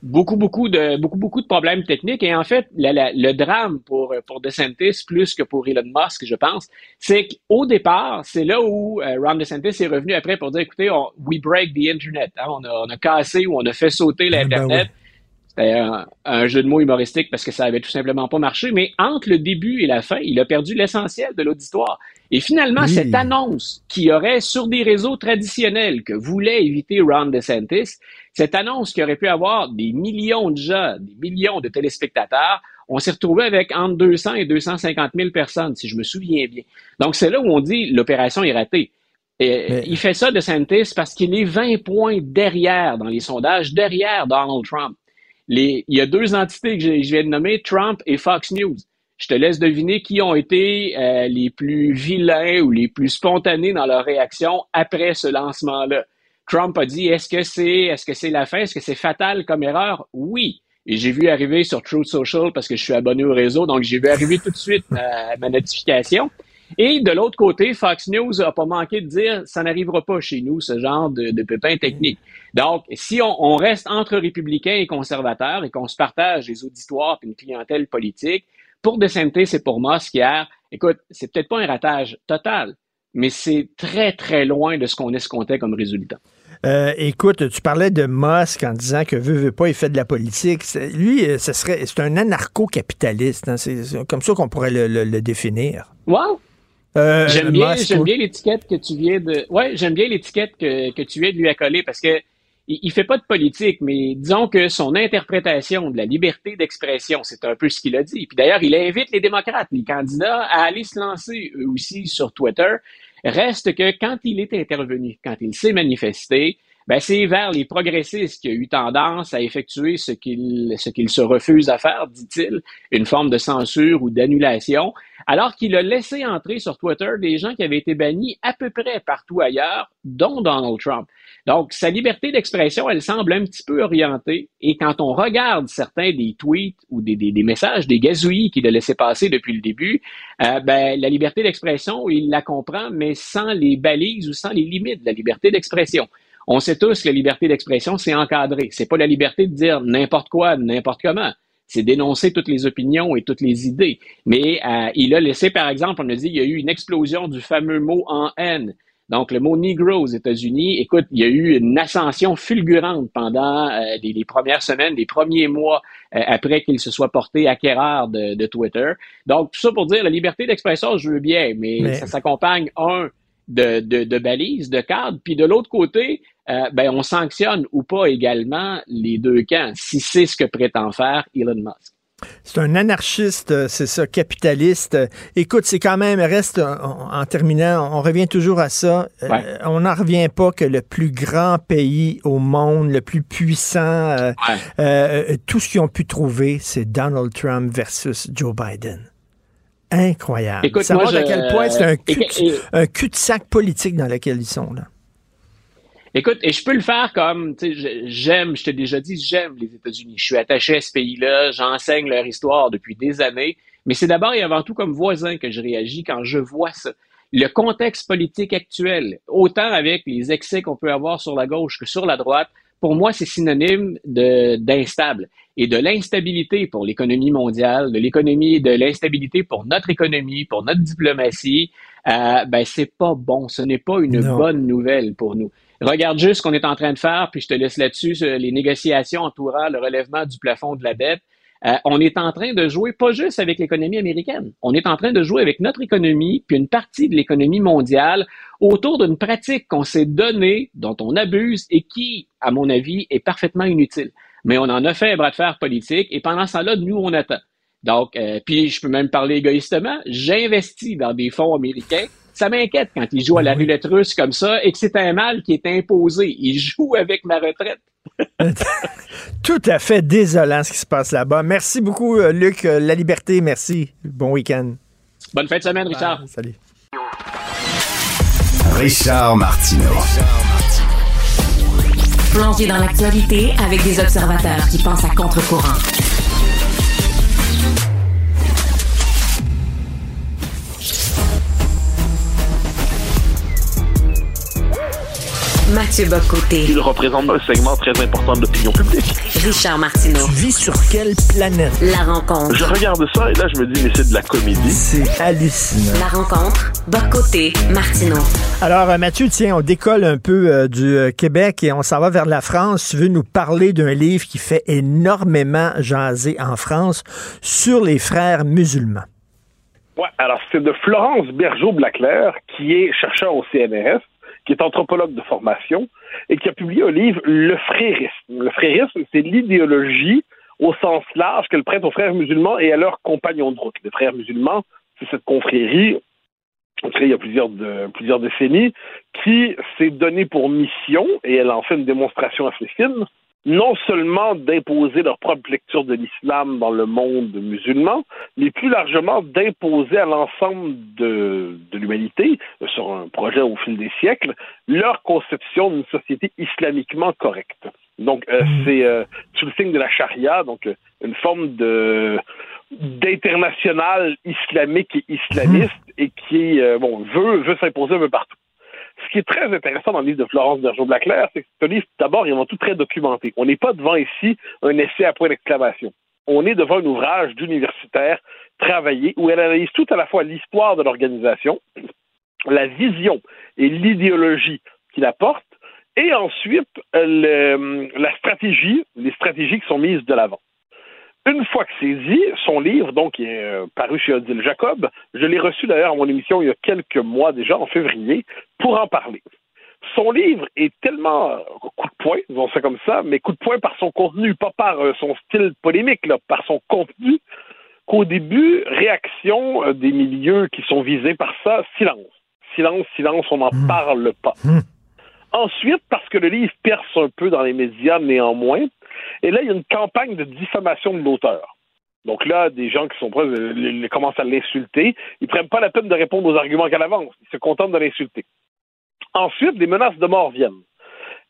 beaucoup, beaucoup de, beaucoup, beaucoup de problèmes techniques. Et en fait, la- la- le drame pour, pour DeSantis, plus que pour Elon Musk, je pense, c'est qu'au départ, c'est là où euh, Ron DeSantis est revenu après pour dire, écoutez, on, we break the Internet. hein. on, a, on a cassé ou on a fait sauter l'Internet. C'était un, un jeu de mots humoristique parce que ça avait tout simplement pas marché. Mais entre le début et la fin, il a perdu l'essentiel de l'auditoire. Et finalement, Oui. cette annonce qui aurait sur des réseaux traditionnels que voulait éviter Ron DeSantis, cette annonce qui aurait pu avoir des millions de gens, des millions de téléspectateurs, on s'est retrouvé avec entre 200 et 250 000 personnes, si je me souviens bien. Donc, c'est là où on dit l'opération est ratée. Et Il fait ça, DeSantis, parce qu'il est 20 points derrière dans les sondages, derrière Donald Trump. Les, il y a deux entités que je, je viens de nommer, Trump et Fox News. Je te laisse deviner qui ont été euh, les plus vilains ou les plus spontanés dans leur réaction après ce lancement-là. Trump a dit est-ce que c'est est-ce que c'est la fin, est-ce que c'est fatal comme erreur? Oui. Et j'ai vu arriver sur Truth Social parce que je suis abonné au réseau, donc j'ai vu arriver tout de suite ma, ma notification. Et de l'autre côté, Fox News a pas manqué de dire ça n'arrivera pas chez nous ce genre de, de pépin technique. Donc, si on, on reste entre républicains et conservateurs et qu'on se partage les auditoires et une clientèle politique, pour DeSantis et pour Musk hier, écoute, c'est peut-être pas un ratage total, mais c'est très très loin de ce qu'on escomptait comme résultat. Euh, écoute, tu parlais de Musk en disant que veut, veut pas, il fait de la politique. C'est- Lui, euh, ce serait, c'est un anarcho-capitaliste. hein. C'est c'est comme ça qu'on pourrait le, le- le définir. Wow! Euh, j'aime bien, Musk, j'aime bien l'étiquette que tu viens de. Ouais, j'aime bien l'étiquette que, que tu viens de lui accoler parce que il, fait pas de politique, mais disons que son interprétation de la liberté d'expression, c'est un peu ce qu'il a dit. Puis d'ailleurs, il invite les démocrates, les candidats, à aller se lancer eux aussi sur Twitter. Reste que quand il est intervenu, quand il s'est manifesté, ben c'est vers les progressistes qui a eu tendance à effectuer ce qu'il ce qu'il se refuse à faire, dit-il, une forme de censure ou d'annulation, alors qu'il a laissé entrer sur Twitter des gens qui avaient été bannis à peu près partout ailleurs, dont Donald Trump. Donc, sa liberté d'expression, elle semble un petit peu orientée. Et quand on regarde certains des tweets ou des, des, des messages, des gazouillis qu'il a laissé passer depuis le début, euh, ben, la liberté d'expression, il la comprend, mais sans les balises ou sans les limites de la liberté d'expression. On sait tous que la liberté d'expression, c'est encadré. C'est pas la liberté de dire n'importe quoi, n'importe comment. C'est dénoncer toutes les opinions et toutes les idées. Mais euh, il a laissé, par exemple, on a dit, il y a eu une explosion du fameux mot en haine. Donc, le mot Negro aux États-Unis, écoute, il y a eu une ascension fulgurante pendant euh, les, les, premières semaines, les premiers mois euh, après qu'il se soit porté acquéreur de, de, Twitter. Donc, tout ça pour dire, la liberté d'expression, je veux bien, mais, mais... ça s'accompagne, un, de, de, de balises, de cadres, puis de l'autre côté, euh, ben, on sanctionne ou pas également les deux camps, si c'est ce que prétend faire Elon Musk. C'est un anarchiste, euh, c'est ça, capitaliste. Écoute, c'est quand même, reste, en, en, terminant, on revient toujours à ça. Ouais. Euh, on n'en revient pas que le plus grand pays au monde, le plus puissant, euh, ouais. tout ce qu'ils ont pu trouver, c'est Donald Trump versus Joe Biden. Incroyable. Écoute, ça montre je... à quel point c'est un, cul, un cul-de-sac politique dans lequel ils sont. Là. Écoute, et je peux le faire comme, tu sais, j'aime, je t'ai déjà dit, j'aime les États-Unis. Je suis attaché à ce pays-là, j'enseigne leur histoire depuis des années, mais c'est d'abord et avant tout comme voisin que je réagis quand je vois ça. Le contexte politique actuel, autant avec les excès qu'on peut avoir sur la gauche que sur la droite, pour moi, c'est synonyme d'instable et de l'instabilité pour l'économie mondiale, de l'économie, de l'instabilité pour notre économie, pour notre diplomatie. Euh, ben, c'est pas bon. Ce n'est pas une non. bonne nouvelle pour nous. Regarde juste ce qu'on est en train de faire, puis je te laisse là-dessus les négociations entourant le relèvement du plafond de la dette. Euh, on est en train de jouer pas juste avec l'économie américaine, on est en train de jouer avec notre économie, puis une partie de l'économie mondiale autour d'une pratique qu'on s'est donnée, dont on abuse et qui, à mon avis, est parfaitement inutile. Mais on en a fait un bras de fer politique et pendant ce temps-là, nous, on attend. Donc, euh, puis je peux même parler égoïstement, j'investis dans des fonds américains ça m'inquiète quand ils jouent à la roulette russe comme ça et que c'est un mal qui est imposé. Ils jouent avec ma retraite. [LAUGHS] Tout à fait désolant ce qui se passe là-bas. Merci beaucoup, euh, Luc. La liberté, merci. Bon week-end. Bonne fin de semaine, Richard. Ah, salut. Richard Martineau. Plongé dans l'actualité avec des observateurs qui pensent à contre-courant. Mathieu Bocoté. Il représente un segment très important de l'opinion publique. Richard Martineau. Tu vis sur quelle planète? La rencontre. Je regarde ça et là, je me dis, mais c'est de la comédie. C'est hallucinant. La rencontre. Bocoté, Martineau. Alors, euh, Mathieu, tiens, on décolle un peu euh, du euh, Québec et on s'en va vers la France. Tu veux nous parler d'un livre qui fait énormément jaser en France sur les frères musulmans. Ouais, alors c'est de Florence Bergeau-Blaclair, qui est chercheur au CNRS qui est anthropologue de formation et qui a publié un livre, Le frérisme. Le frérisme, c'est l'idéologie au sens large qu'elle prête aux frères musulmans et à leurs compagnons de route. Les frères musulmans, c'est cette confrérie créée il y a plusieurs, plusieurs décennies qui s'est donnée pour mission, et elle en fait une démonstration assez non seulement d'imposer leur propre lecture de l'islam dans le monde musulman, mais plus largement d'imposer à l'ensemble de, de l'humanité, sur un projet au fil des siècles, leur conception d'une société islamiquement correcte. Donc, euh, mmh. c'est euh, sous le signe de la charia, donc euh, une forme de d'international islamique et islamiste mmh. et qui bon veut veut s'imposer un peu partout ce qui est très intéressant dans le livre de Florence Bergeau-Blaclair, c'est que ce livre, d'abord, il est tout très documenté. On n'est pas devant ici un essai à point d'exclamation. On est devant un ouvrage d'universitaire travaillé où elle analyse tout à la fois l'histoire de l'organisation, la vision et l'idéologie qu'il apporte, et ensuite la stratégie, les stratégies qui sont mises de l'avant. Une fois que c'est dit, son livre, donc, est euh, paru chez Odile Jacob, je l'ai reçu d'ailleurs à mon émission il y a quelques mois déjà, en février, pour en parler. Son livre est tellement euh, coup de poing, disons ça comme ça, mais coup de poing par son contenu, pas par euh, son style polémique, là, par son contenu, qu'au début, réaction des milieux qui sont visés par ça, silence. Silence, silence, on n'en mmh. parle pas. Ensuite, parce que le livre perce un peu dans les médias néanmoins, et là, il y a une campagne de diffamation de l'auteur. Donc là, des gens qui sont proches euh, les- les commencent à l'insulter. Ils prennent pas la peine de répondre aux arguments qu'elle avance. Ils se contentent de l'insulter. Ensuite, des menaces de mort viennent.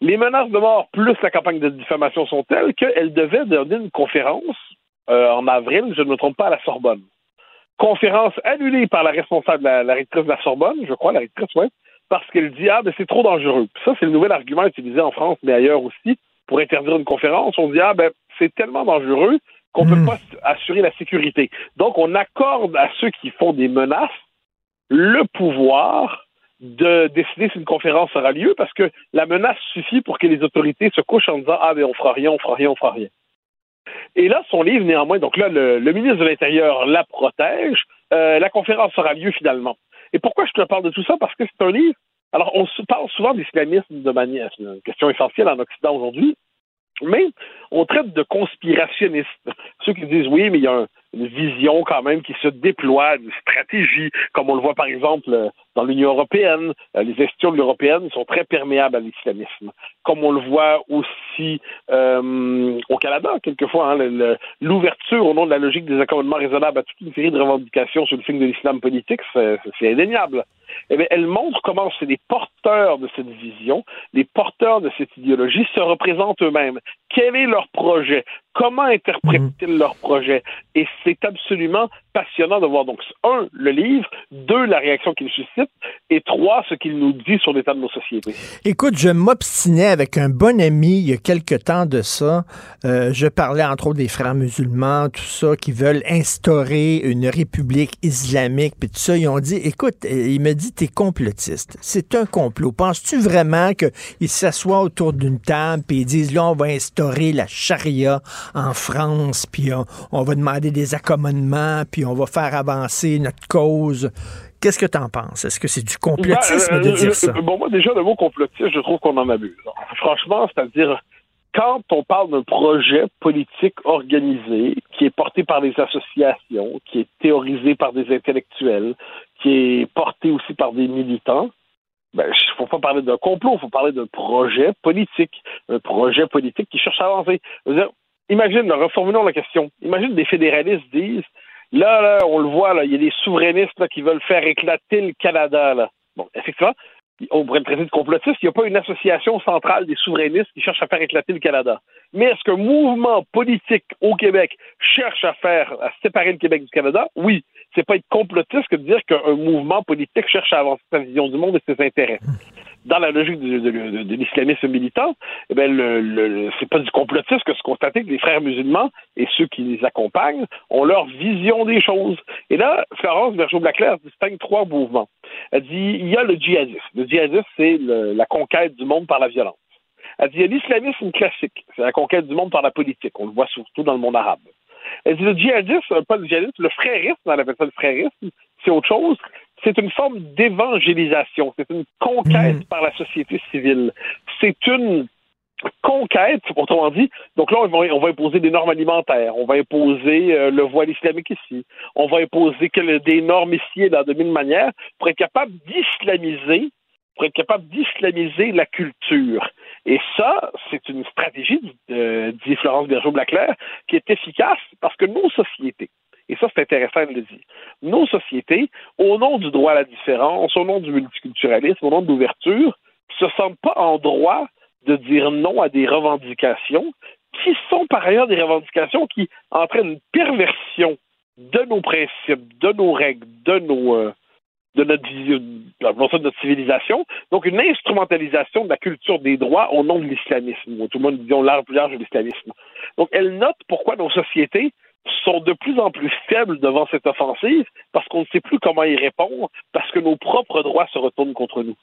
Les menaces de mort plus la campagne de diffamation sont telles qu'elle devait donner une conférence euh, en avril, je ne me trompe pas, à la Sorbonne. Conférence annulée par la responsable, la, la rectrice de la Sorbonne, je crois, la rectrice, oui, parce qu'elle dit Ah, ben c'est trop dangereux. Puis ça, c'est le nouvel argument utilisé en France, mais ailleurs aussi, pour interdire une conférence. On dit Ah, ben c'est tellement dangereux qu'on ne peut pas assurer la sécurité. Donc, on accorde à ceux qui font des menaces le pouvoir de décider si une conférence aura lieu parce que la menace suffit pour que les autorités se couchent en disant Ah, ben on fera rien, on fera rien, on fera rien. Et là, son livre, néanmoins, donc là, le, le ministre de l'Intérieur la protège. Euh, la conférence aura lieu finalement. Et pourquoi je te parle de tout ça? Parce que c'est un livre. Alors, on parle souvent d'islamisme de manière, c'est une question essentielle en Occident aujourd'hui, mais on traite de conspirationnistes. Ceux qui disent oui, mais il y a un- une vision quand même qui se déploie, une stratégie, comme on le voit par exemple dans l'Union européenne. Euh, Les institutions de l'européenne sont très perméables à l'islamisme, comme on le voit aussi euh, au Canada, quelquefois. hein, L'ouverture au nom de la logique des accommodements raisonnables à toute une série de revendications sur le signe de l'islam politique, c'est indéniable. Eh bien, elle montre comment les porteurs de cette vision, les porteurs de cette idéologie se représentent eux-mêmes. Quel est leur projet? Comment interprètent-ils leur projet? Et c'est absolument passionnant de voir donc, un, le livre, deux, la réaction qu'il suscite, et trois, ce qu'il nous dit sur l'état de nos sociétés. Écoute, je m'obstinais avec un bon ami il y a quelque temps de ça. Euh, je parlais entre autres des frères musulmans, tout ça, qui veulent instaurer une république islamique, puis tout ça. Ils ont dit, écoute, euh, il me dit, t'es complotiste. C'est un complot. Penses-tu vraiment qu'ils s'assoient autour d'une table, puis ils disent, là, on va instaurer la charia en France, puis on, on va demander des accommodements, puis on va faire avancer notre cause. Qu'est-ce que t'en penses? Est-ce que c'est du complotisme Ben, de euh, dire euh, ça? Bon, moi, déjà, le mot complotiste, je trouve qu'on en abuse. Franchement, c'est-à-dire, quand on parle d'un projet politique organisé, qui est porté par des associations, qui est théorisé par des intellectuels, qui est porté aussi par des militants, ben, il faut pas parler d'un complot, il faut parler d'un projet politique. Un projet politique qui cherche à avancer. Imagine, reformulons la question. Imagine des fédéralistes disent Là, là, on le voit, là, il y a des souverainistes là, qui veulent faire éclater le Canada. Là. Bon, effectivement, on pourrait le traiter de complotiste. Il n'y a pas une association centrale des souverainistes qui cherche à faire éclater le Canada. Mais est-ce qu'un mouvement politique au Québec cherche à faire, à séparer le Québec du Canada? Oui. C'est pas être complotiste que de dire qu'un mouvement politique cherche à avancer sa vision du monde et ses intérêts. Dans la logique de, l'islamisme militant, eh ben le, le- c'est pas du complotisme que se constater que les frères musulmans et ceux qui les accompagnent ont leur vision des choses. Et là, Florence Bergeau-Blaclair distingue trois mouvements. Elle dit il y a le djihadisme. Le djihadisme, c'est la conquête du monde par la violence. Elle dit il y a l'islamisme classique, c'est la conquête du monde par la politique. On le voit surtout dans le monde arabe. Elle dit le djihadisme, pas le djihadisme, le frérisme, on appelle ça le frérisme, c'est autre chose. C'est une forme d'évangélisation, c'est une conquête par la société civile. C'est une conquête, autrement dit. Donc là, on va, on va imposer des normes alimentaires, on va imposer euh, le voile islamique ici, on va imposer que des normes ici et là de mille manières pour être capable d'islamiser, pour être capable d'islamiser la culture. Et ça, c'est une stratégie, euh, dit Florence Bergeau-Blaclair, qui est efficace parce que nos sociétés, et ça c'est intéressant de le dire, nos sociétés, au nom du droit à la différence, au nom du multiculturalisme, au nom de l'ouverture, se sentent pas en droit de dire non à des revendications qui sont par ailleurs des revendications qui entraînent une perversion de nos principes, de nos règles, de nos euh, de notre de notre civilisation. Donc une instrumentalisation de la culture des droits au nom de l'islamisme, ou tout le monde disons plus large de l'islamisme. Donc elle note pourquoi nos sociétés sont de plus en plus faibles devant cette offensive parce qu'on ne sait plus comment y répondre, parce que nos propres droits se retournent contre nous.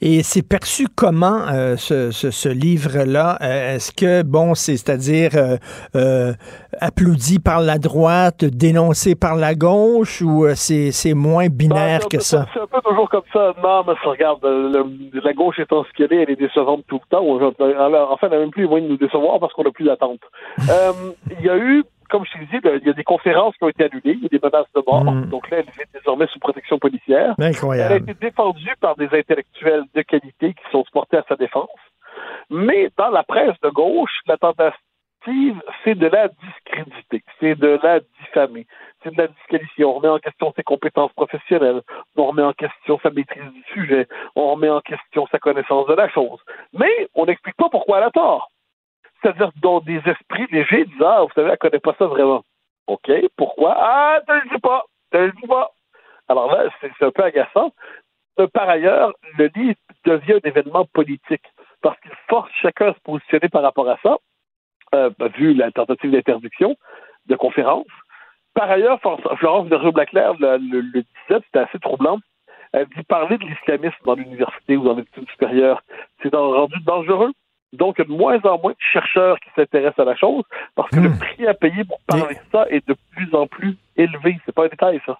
Et c'est perçu comment euh, ce, ce- ce livre-là? Euh, Est-ce que, bon, c'est- c'est-à-dire euh, euh, applaudi par la droite, dénoncé par la gauche, ou c'est moins binaire que ça? C'est un peu toujours comme ça. Non, mais ça, regarde, le- la gauche étant ce qu'elle est, elle est décevante tout le temps. Alors, En fait, elle n'a même plus les moyens de nous décevoir parce qu'on n'a plus d'attente. Il y a eu, comme je t'ai dit, il y a des conférences qui ont été annulées, il y a des menaces de mort. Donc là, elle est désormais sous protection policière. Incroyable. Elle a été défendue par des intellectuels de qualité qui sont portés à sa défense. Mais dans la presse de gauche, la tentative, c'est de la discréditer. c'est de la diffamer, c'est de la disqualifier. On remet en question ses compétences professionnelles, on remet en question sa maîtrise du sujet, on remet en question sa connaissance de la chose. Mais on n'explique pas pourquoi elle a tort. C'est-à-dire dans des esprits légers disent Ah, vous savez, elle connaît pas ça vraiment. OK, pourquoi? Ah, tu le dis pas, tu le dis pas. Alors là, c'est un peu agaçant. Euh, par ailleurs, le livre devient un événement politique parce qu'il force chacun à se positionner par rapport à ça, euh, vu la tentative d'interdiction de conférence. Par ailleurs, Florence Berger-Blaclair le, le, le 17, c'était assez troublant. Elle dit parler de l'islamisme dans l'université ou dans l'étude supérieure, c'est rendu dangereux. Donc, il y a de moins en moins de chercheurs qui s'intéressent à la chose parce que le prix à payer pour parler de ça est de plus en plus élevé. C'est pas un détail, ça.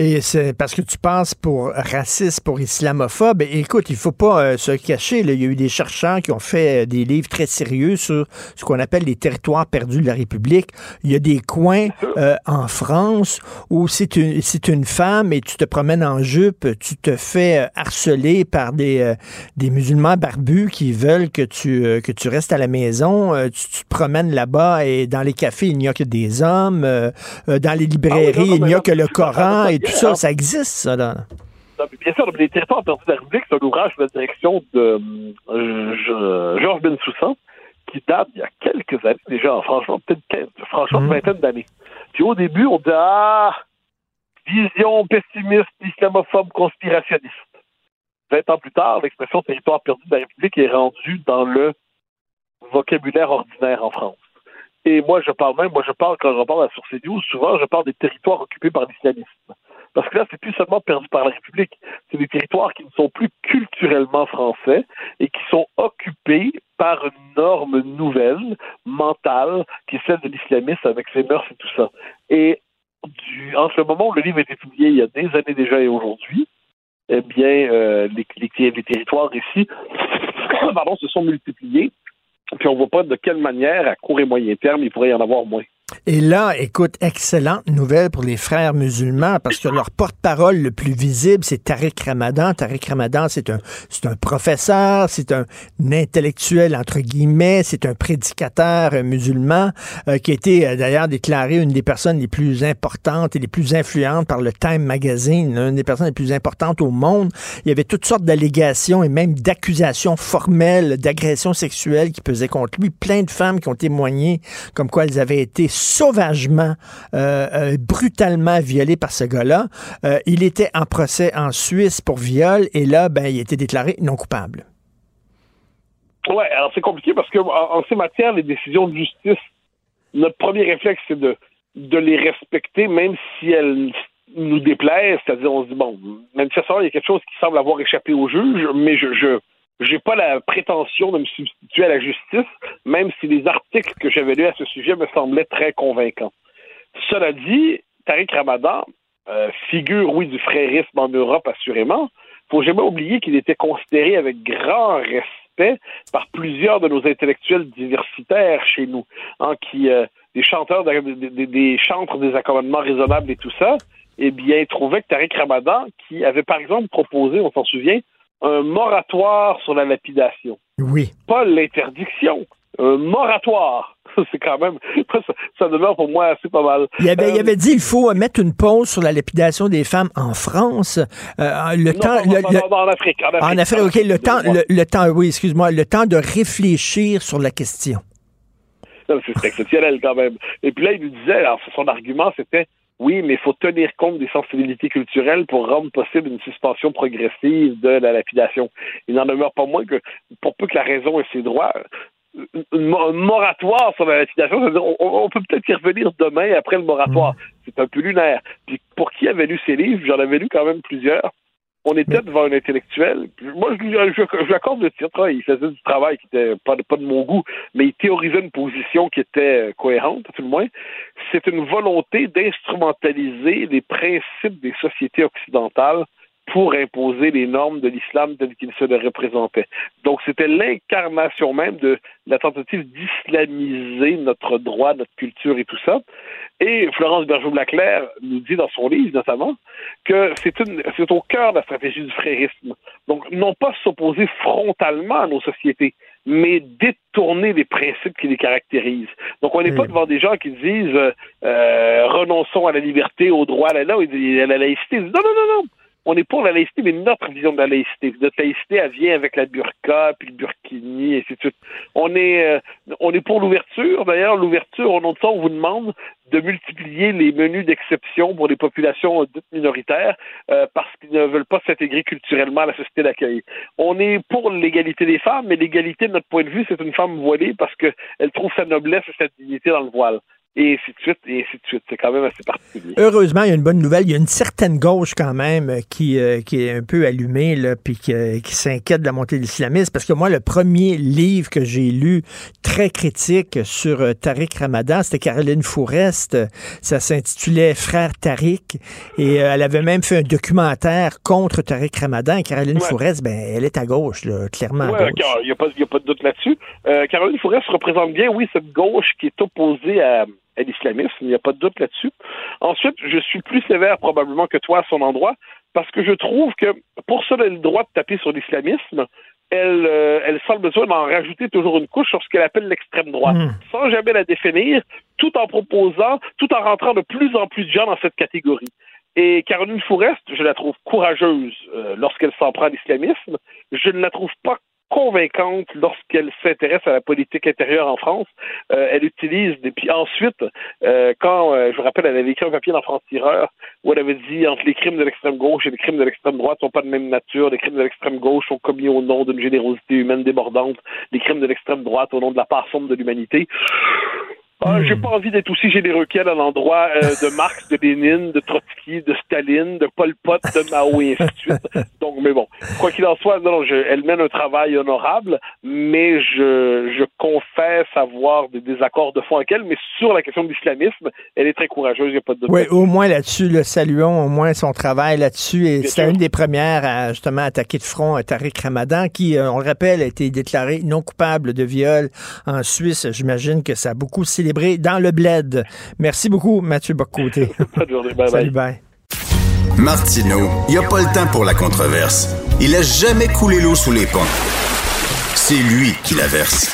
Et c'est parce que tu penses pour raciste, pour islamophobe. Écoute, il faut pas euh, se cacher. Il y a eu des chercheurs qui ont fait euh, des livres très sérieux sur ce qu'on appelle les territoires perdus de la République. Il y a des coins euh, en France où si tu c'est une femme et tu te promènes en jupe, tu te fais harceler par des, des musulmans barbus qui veulent que tu, que tu restes à la maison. Tu, te promènes là-bas et dans les cafés, il n'y a que des hommes. dans les librairies, il n'y a que le Coran et tout ça, ça existe, ça, là. bien sûr, les territoires perdus de la République, c'est un ouvrage de la direction de euh, Georges Bensoussan qui date il y a quelques années déjà, franchement, peut-être franchement, une vingtaine d'années. Puis au début, on dit Ah, vision pessimiste, islamophobe, conspirationniste. Vingt ans plus tard, l'expression territoire perdu de la République est rendue dans le vocabulaire ordinaire en France. Et moi, je parle même, moi, je parle, quand je parle à Source News, souvent, je parle des territoires occupés par l'islamisme. Parce que là, c'est plus seulement perdu par la République. C'est des territoires qui ne sont plus culturellement français et qui sont occupés par une norme nouvelle, mentale, qui est celle de l'islamisme avec ses mœurs et tout ça. Et du, entre le moment où le livre a été publié il y a des années déjà et aujourd'hui, eh bien, euh, les, les, territoires ici [COUGHS] pardon, se sont multipliés puis on voit pas de quelle manière, à court et moyen terme, il pourrait y en avoir moins. Et là, écoute, excellente nouvelle pour les frères musulmans parce que leur porte-parole le plus visible, c'est Tariq Ramadan. Tariq Ramadan, c'est un, c'est un professeur, c'est un, intellectuel, entre guillemets, c'est un prédicateur musulman euh, qui a été euh, d'ailleurs déclaré une des personnes les plus importantes et les plus influentes par le Time Magazine, une des personnes les plus importantes au monde. Il y avait toutes sortes d'allégations et même d'accusations formelles d'agressions sexuelles qui pesaient contre lui. Plein de femmes qui ont témoigné comme quoi elles avaient été sauvagement, euh, euh, brutalement violé par ce gars-là. Euh, il était en procès en Suisse pour viol et là, ben, il a été déclaré non coupable. Ouais, alors c'est compliqué parce que en, ces matières, les décisions de justice, notre premier réflexe, c'est de, les respecter, même si elles nous déplaisent. C'est-à-dire, on se dit, bon, même si il y a quelque chose qui semble avoir échappé au juge, mais je j'ai pas la prétention de me substituer à la justice, même si les articles que j'avais lus à ce sujet me semblaient très convaincants. Cela dit, Tariq Ramadan, euh, figure, oui, du frérisme en Europe, assurément, faut jamais oublier qu'il était considéré avec grand respect par plusieurs de nos intellectuels diversitaires chez nous, hein, qui euh, des chanteurs, des, des, des chantres des accommodements raisonnables et tout ça, eh bien, trouvaient que Tariq Ramadan, qui avait par exemple proposé, on s'en souvient, un moratoire sur la lapidation. Oui. Pas l'interdiction, un moratoire. [LAUGHS] C'est quand même, [LAUGHS] ça, demeure pour moi assez pas mal. Il avait, il avait dit il faut mettre une pause sur la lapidation des femmes en France. Euh, le non, temps, non, le, non, en Afrique. En Afrique, en Afrique ok, le temps, le, le, temps, oui, excuse-moi, le temps de réfléchir sur la question. C'est exceptionnel quand même. Et puis là, il nous disait, alors son argument, c'était oui, mais il faut tenir compte des sensibilités culturelles pour rendre possible une suspension progressive de la lapidation. Il n'en demeure pas moins que, pour peu que la raison ait ses droits, un moratoire sur la lapidation, on, peut peut-être y revenir demain après le moratoire. Mmh. C'est un peu lunaire. Puis pour qui avait lu ces livres, j'en avais lu quand même plusieurs on était devant un intellectuel. Moi, je, je, je l'accorde le titre. Il faisait du travail qui était pas de, pas de mon goût, mais il théorisait une position qui était cohérente, à tout le moins. C'est une volonté d'instrumentaliser les principes des sociétés occidentales pour imposer les normes de l'islam tel qu'il se le représentait. Donc, c'était l'incarnation même de la tentative d'islamiser notre droit, notre culture et tout ça. Et Florence Bergeau-Blaclair nous dit dans son livre, notamment, que c'est, une, c'est au cœur de la stratégie du frérisme. Donc, non pas s'opposer frontalement à nos sociétés, mais détourner les principes qui les caractérisent. Donc, on n'est pas devant des gens qui disent euh, euh, renonçons à la liberté, au droit à la, non, à la laïcité. non, non, non, non on est pour la laïcité, mais notre vision de la laïcité. Notre laïcité, elle vient avec la burqa, puis le burkini, et ainsi de suite. On est, euh, pour l'ouverture. D'ailleurs, l'ouverture, au nom de on vous demande de multiplier les menus d'exception pour les populations minoritaires euh, parce qu'ils ne veulent pas s'intégrer culturellement à la société d'accueil. On est pour l'égalité des femmes, mais l'égalité, de notre point de vue, c'est une femme voilée parce qu'elle trouve sa noblesse et sa dignité dans le voile et ainsi de suite, et ainsi de suite. C'est quand même assez particulier. Heureusement, il y a une bonne nouvelle. Il y a une certaine gauche quand même euh, qui, euh, qui est un peu allumée, là, puis qui, euh, qui s'inquiète de la montée de l'islamisme. Parce que moi, le premier livre que j'ai lu très critique sur Tariq Ramadan, c'était Caroline Fourest. Ça s'intitulait Frère Tariq. Et elle avait même fait un documentaire contre Tariq Ramadan. Et Caroline Fourest, ben, elle est à gauche, là, clairement. Oui, il n'y a, a, pas de doute là-dessus. Caroline Fourest représente bien, oui, cette gauche qui est opposée à à l'islamisme, il n'y a pas de doute là-dessus. Ensuite, je suis plus sévère probablement que toi à son endroit, parce que je trouve que pour ça, elle a le droit de taper sur l'islamisme, elle, euh, elle sent le besoin d'en rajouter toujours une couche sur ce qu'elle appelle l'extrême droite, hmm. sans jamais la définir, tout en proposant, tout en rentrant de plus en plus de gens dans cette catégorie. Et Caroline Fourest, je la trouve courageuse euh, lorsqu'elle s'en prend à l'islamisme. Je ne la trouve pas convaincante lorsqu'elle s'intéresse à la politique intérieure en France. Euh, elle utilise, et puis ensuite, euh, quand, euh, je vous rappelle, elle avait écrit un papier dans France-Tireur où elle avait dit entre les crimes de l'extrême gauche et les crimes de l'extrême droite sont pas de même nature. Les crimes de l'extrême gauche sont commis au nom d'une générosité humaine débordante. Les crimes de l'extrême droite au nom de la part sombre de l'humanité. Ah, j'ai hmm. pas envie d'être aussi généreux qu'elle à l'endroit euh, de Marx, de Lénine, de Trotsky, de Staline, de Pol Pot, de Mao et ainsi de suite. [LAUGHS] Donc, mais bon, quoi qu'il en soit, non, je, elle mène un travail honorable, mais je, je confesse avoir des désaccords de fond avec elle, mais sur la question de l'islamisme, elle est très courageuse, il n'y a pas de doute. Oui, au moins là-dessus, le saluons au moins son travail là-dessus. Et c'était une des premières à justement attaquer de front à Tariq Ramadan, qui, euh, on le rappelle, a été déclaré non coupable de viol en Suisse. J'imagine que ça a beaucoup dans le bled. Merci beaucoup, Mathieu Bocoté. [LAUGHS] Bonne journée. Bye Salut, bye. Martineau, il n'y a pas le temps pour la controverse. Il a jamais coulé l'eau sous les ponts. C'est lui qui la verse.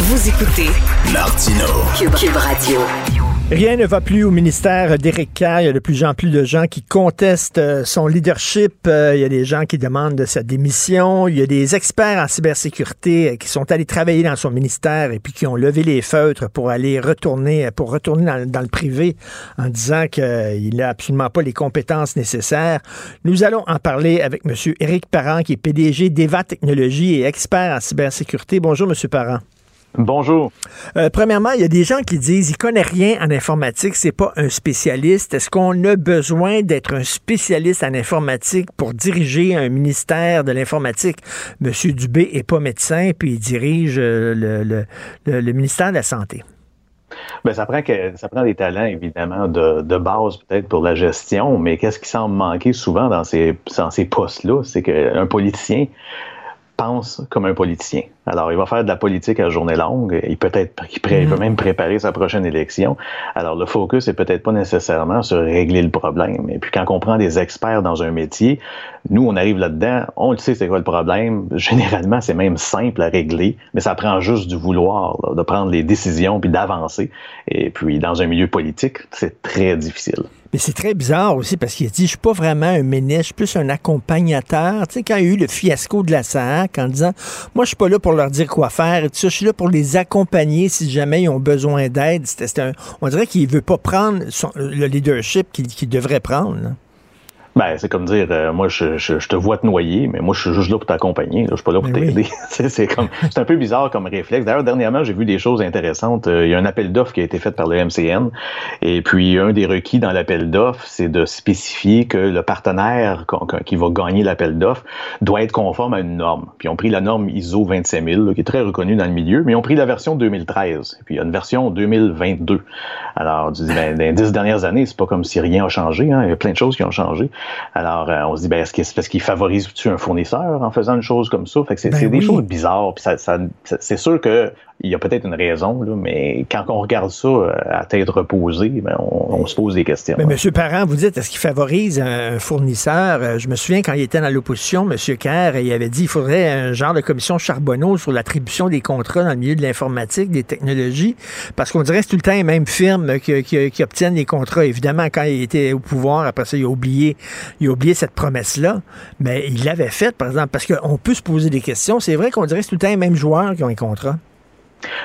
Vous écoutez Martino Cube Radio. Rien ne va plus au ministère d'Éric Kerr. Il y a de plus en plus de gens qui contestent euh, son leadership. Euh, il y a des gens qui demandent de sa démission. Il y a des experts en cybersécurité euh, qui sont allés travailler dans son ministère et puis qui ont levé les feutres pour aller retourner, pour retourner dans, le privé en disant qu'il n'a absolument pas les compétences nécessaires. Nous allons en parler avec M. Éric Parent, qui est PDG d'Eva Technologies et expert en cybersécurité. Bonjour, M. Parent. Bonjour. Euh, premièrement, il y a des gens qui disent il connaît rien en informatique, c'est pas un spécialiste. Est-ce qu'on a besoin d'être un spécialiste en informatique pour diriger un ministère de l'informatique? Monsieur Dubé est pas médecin puis il dirige euh, le, le, ministère de la santé. Ben, ça prend que ça prend des talents évidemment de, de base peut-être pour la gestion, mais qu'est-ce qui semble manquer souvent dans ces dans ces postes-là, c'est qu'un politicien pense comme un politicien. Alors, il va faire de la politique à journée longue. Il peut être, il, peut mm-hmm. même préparer sa prochaine élection. Alors, le focus est peut-être pas nécessairement sur régler le problème. Et puis, quand on prend des experts dans un métier, nous, on arrive là-dedans, on le sait c'est quoi le problème. [LAUGHS] Généralement, c'est même simple à régler, mais ça prend juste du vouloir, de prendre les décisions puis d'avancer. Et puis, dans un milieu politique, c'est très difficile. Mais c'est très bizarre aussi parce qu'il a dit, je suis pas vraiment un ministre, je suis plus un accompagnateur. Tu sais, quand il y a eu le fiasco de la SAC en disant, moi, je suis pas là pour leur dire quoi faire, je suis là pour les accompagner si jamais ils ont besoin d'aide. on dirait qu'il veut pas prendre le leadership qu'il devrait prendre. Ben, c'est comme dire, euh, moi, je, je, te vois te noyer, mais moi, je suis juste là pour t'accompagner. Je suis pas là pour t'aider. [LAUGHS] c'est comme, c'est un peu bizarre comme réflexe. D'ailleurs, dernièrement, j'ai vu des choses intéressantes. Euh, il y a un appel d'offres qui a été fait par le MCN. Et puis, un des requis dans l'appel d'offres, c'est de spécifier que le partenaire qui va gagner l'appel d'offres doit être conforme à une norme. Puis, ont pris la norme ISO 25000, qui est très reconnue dans le milieu, mais ont pris la version 2013. Et puis, il y a une version 2022. Alors, ben, dans les dix dernières années, c'est pas comme si rien a changé. Hein. Il y a plein de choses qui ont changé. Alors, euh, on se dit, ben, est-ce que c'est parce qu'il favorise-tu un fournisseur en faisant une chose comme ça? Fait que c'est Ben des choses bizarres. Puis ça, ça- c'est sûr que il y a peut-être une raison, là, mais quand on regarde ça euh, à tête reposée, ben, on, on se pose des questions. Mais Monsieur Parent, vous dites, est-ce qu'il favorise un, fournisseur? Euh, Je me souviens quand il était dans l'opposition, M. Kerr, il avait dit qu'il faudrait un genre de commission Charbonneau sur l'attribution des contrats dans le milieu de l'informatique, des technologies, parce qu'on dirait que c'est tout le temps les mêmes firmes qui, qui- qui obtiennent les contrats. Évidemment, quand il était au pouvoir, après ça, il a oublié, il a oublié cette promesse-là, mais il l'avait faite, par exemple, parce qu'on peut se poser des questions. C'est vrai qu'on dirait que c'est tout le temps les mêmes joueurs qui ont les contrats.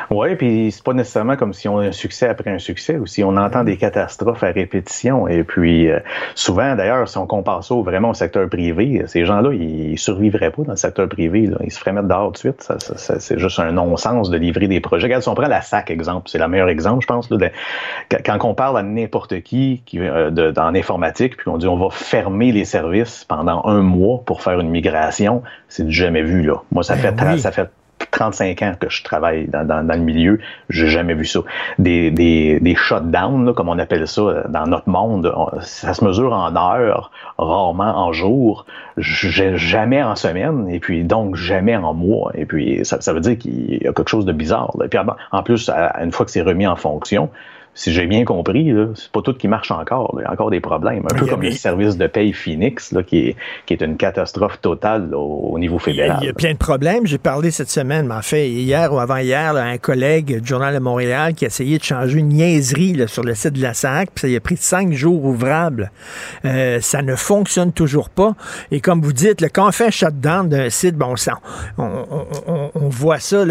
Oui, puis c'est pas nécessairement comme si on a un succès après un succès ou si on entend des catastrophes à répétition. Et puis, euh, souvent, d'ailleurs, si on compare ça vraiment au secteur privé, ces gens-là, ils survivraient pas dans le secteur privé. Là. Ils se feraient mettre dehors tout de suite. Ça, ça- ça- c'est juste un non-sens de livrer des projets. Regarde, si on prend la SAC, exemple, c'est le meilleur exemple, je pense. Là, de- quand on parle à n'importe qui, qui euh, de- en informatique, puis on dit on va fermer les services pendant un mois pour faire une migration, c'est du jamais vu. Là. Moi, ça, fait, tra- ça fait 35 ans que je travaille dans, dans, dans le milieu, j'ai jamais vu ça. Des, des, des shutdowns, là, comme on appelle ça euh, dans notre monde, on- ça se mesure en heures, rarement en jours, jamais en semaine, et puis donc jamais en mois. Et puis ça, ça veut dire qu'il y a quelque chose de bizarre. là. Et puis en plus, une fois que c'est remis en fonction, si j'ai bien compris, c'est pas tout qui marche encore. là. Il y a encore des problèmes. Un Il peu comme le service de paye Phoenix, là, qui, est, qui est une catastrophe totale là, au, au niveau fédéral. il y a plein de problèmes. J'ai parlé cette semaine, mais en fait, hier ou avant-hier, un collègue du Journal de Montréal qui a essayé de changer une niaiserie sur le site de la SAC, puis ça y a pris cinq jours ouvrables. Euh, ça ne fonctionne toujours pas. Et comme vous dites, là, quand on fait un shutdown d'un site, bon, on, on- on- on voit ça,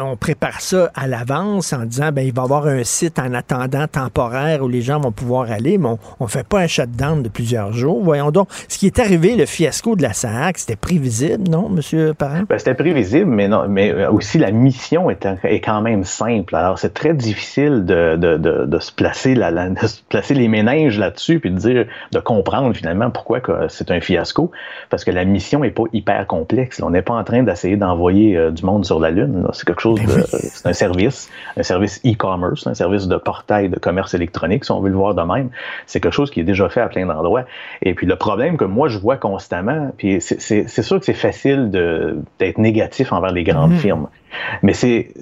on prépare ça à l'avance en disant, ben, il va y avoir un site en attendant temporaire où les gens vont pouvoir aller, mais on ne fait pas un shutdown de plusieurs jours. Voyons donc. Ce qui est arrivé, le fiasco de la SAC, c'était prévisible, non, Monsieur Parent? Ben, c'était prévisible, mais, non, mais euh, aussi la mission est, est quand même simple. Alors, c'est très difficile de, de, de, de se placer la, la- de se placer les méninges là-dessus puis de dire, de comprendre finalement pourquoi c'est un fiasco. Parce que la mission est pas hyper complexe. On n'est pas en train d'essayer d'envoyer euh, du monde sur la Lune. C'est quelque chose de, c'est un service, un service e-commerce, un service de portail de commerce électronique, si on veut le voir de même. C'est quelque chose qui est déjà fait à plein d'endroits. Et puis le problème que moi je vois constamment, puis c'est- sûr que c'est facile d'être négatif envers les grandes Mhm. firmes. Mais c'est,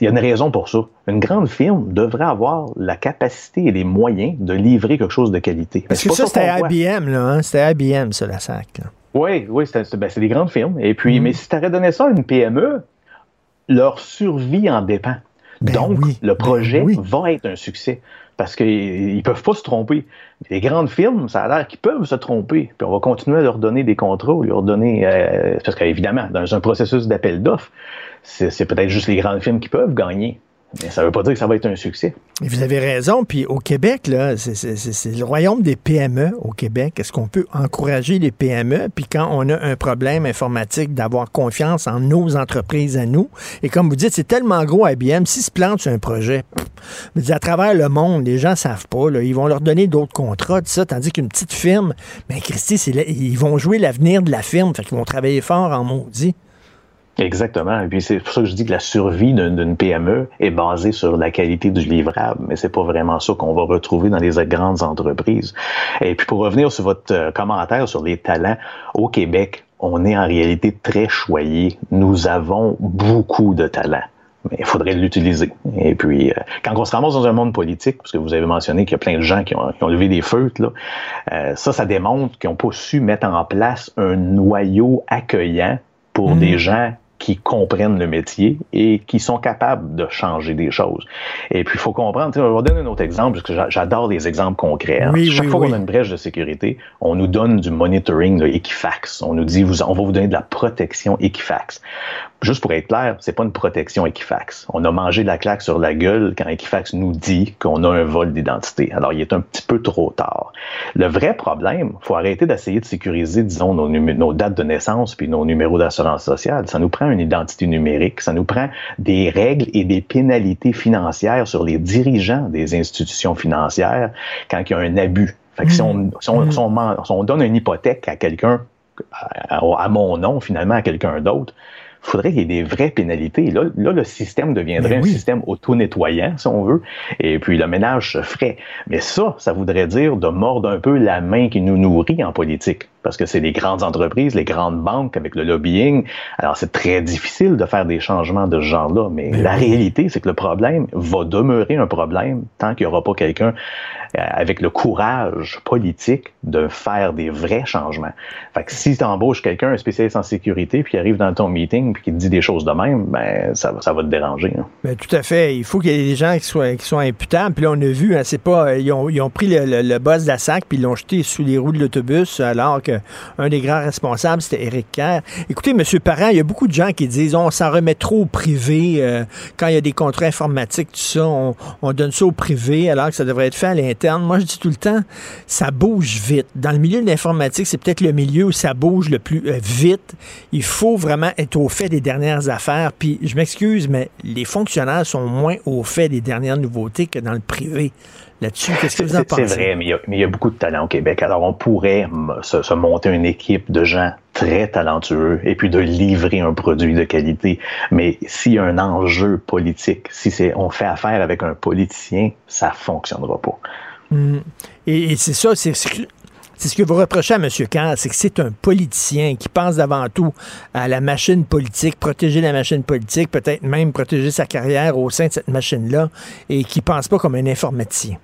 il y a une raison pour ça. Une grande firme devrait avoir la capacité et les moyens de livrer quelque chose de qualité. Parce que ça, c'était. IBM, là. Hein? C'était IBM, ça, la SAC. là. Oui, oui, c'est ben, c'est des grandes firmes. Et puis, mais si tu aurais donné ça à une PME, leur survie en dépend. Donc, le projet va être un succès parce qu'ils ne peuvent pas se tromper. Les grandes firmes, ça a l'air qu'ils peuvent se tromper. Puis on va continuer à leur donner des contrats, leur donner. euh, parce qu'évidemment, dans un processus d'appel d'offres, c'est c'est peut-être juste les grandes firmes qui peuvent gagner. Mais ça ne veut pas dire que ça va être un succès. Vous avez raison. Puis au Québec, c'est- le royaume des PME au Québec. Est-ce qu'on peut encourager les PME? Puis quand on a un problème informatique, d'avoir confiance en nos entreprises à nous. Et comme vous dites, c'est tellement gros IBM. S'ils se plantent sur un projet, à travers le monde, les gens ne savent pas. ils vont leur donner d'autres contrats, tout ça. Tandis qu'une petite firme, ben Christy, ils vont jouer l'avenir de la firme. Fait qu'ils vont travailler fort en maudit. Exactement. Et puis c'est pour ça que je dis que la survie d'une PME est basée sur la qualité du livrable, mais c'est pas vraiment ça qu'on va retrouver dans les grandes entreprises. Et puis pour revenir sur votre euh, commentaire sur les talents au Québec, on est en réalité très choyé. Nous avons beaucoup de talents. Mais il faudrait l'utiliser. Et puis, euh, quand on se ramasse dans un monde politique, parce que vous avez mentionné qu'il y a plein de gens qui ont, qui ont levé des feutres, là, euh, ça, ça démontre qu'ils n'ont pas su mettre en place un noyau accueillant pour des gens qui comprennent le métier et qui sont capables de changer des choses. Et puis, il faut comprendre, tu sais, on va donner un autre exemple, parce que j'a- j'adore les exemples concrets. hein. Oui, Chaque oui, fois oui. qu'on a une brèche de sécurité, on nous donne du monitoring là, Equifax. On nous dit, vous, on va vous donner de la protection Equifax. Juste pour être clair, c'est pas une protection Equifax. On a mangé la claque sur la gueule quand Equifax nous dit qu'on a un vol d'identité. Alors, il est un petit peu trop tard. Le vrai problème, faut arrêter d'essayer de sécuriser, disons, nos dates de naissance puis nos numéros d'assurance sociale. Ça nous prend une identité numérique. Ça nous prend des règles et des pénalités financières sur les dirigeants des institutions financières quand il y a un abus. Fait que si, on, si, on, si on man- si on donne une hypothèque à quelqu'un, à, à mon nom, finalement, à quelqu'un d'autre, faudrait qu'il y ait des vraies pénalités. Là, là le système deviendrait un système auto-nettoyant, si on veut, et puis le ménage se ferait. Mais ça, ça voudrait dire de mordre un peu la main qui nous nourrit en politique parce que c'est les grandes entreprises, les grandes banques avec le lobbying. Alors, c'est très difficile de faire des changements de ce genre-là. Mais, la réalité, c'est que le problème va demeurer un problème tant qu'il n'y aura pas quelqu'un euh, avec le courage politique de faire des vrais changements. Fait que si tu embauches quelqu'un, un spécialiste en sécurité, puis qui arrive dans ton meeting, puis qui te dit des choses de même, ben, ça, ça va te déranger. Hein. Ben, tout à fait. Il faut qu'il y ait des gens qui soient, qui soient imputables. Puis là, on a vu, hein, c'est pas, ils ont, ils ont pris le, le, le boss de la SAC, puis ils l'ont jeté sous les roues de l'autobus, alors que un des grands responsables, c'était Éric Kerr. Écoutez, M. Parent, il y a beaucoup de gens qui disent on s'en remet trop au privé. Euh, quand il y a des contrats informatiques, tout ça, on, donne ça au privé alors que ça devrait être fait à l'interne. Moi, je dis tout le temps, ça bouge vite. Dans le milieu de l'informatique, c'est peut-être le milieu où ça bouge le plus euh, vite. Il faut vraiment être au fait des dernières affaires. Puis, je m'excuse, mais les fonctionnaires sont moins au fait des dernières nouveautés que dans le privé là-dessus. Qu'est-ce que vous en pensez? C'est vrai, mais il, y a, beaucoup de talent au Québec. Alors, on pourrait se, monter une équipe de gens très talentueux et puis de livrer un produit de qualité. Mais s'il y a un enjeu politique, si c'est on fait affaire avec un politicien, ça fonctionnera pas. Hum. Et, c'est ça, c'est c'est ce que vous reprochez à M. Kerr, c'est que c'est un politicien qui pense avant tout à la machine politique, protéger la machine politique, peut-être même protéger sa carrière au sein de cette machine-là, et qui pense pas comme un informaticien.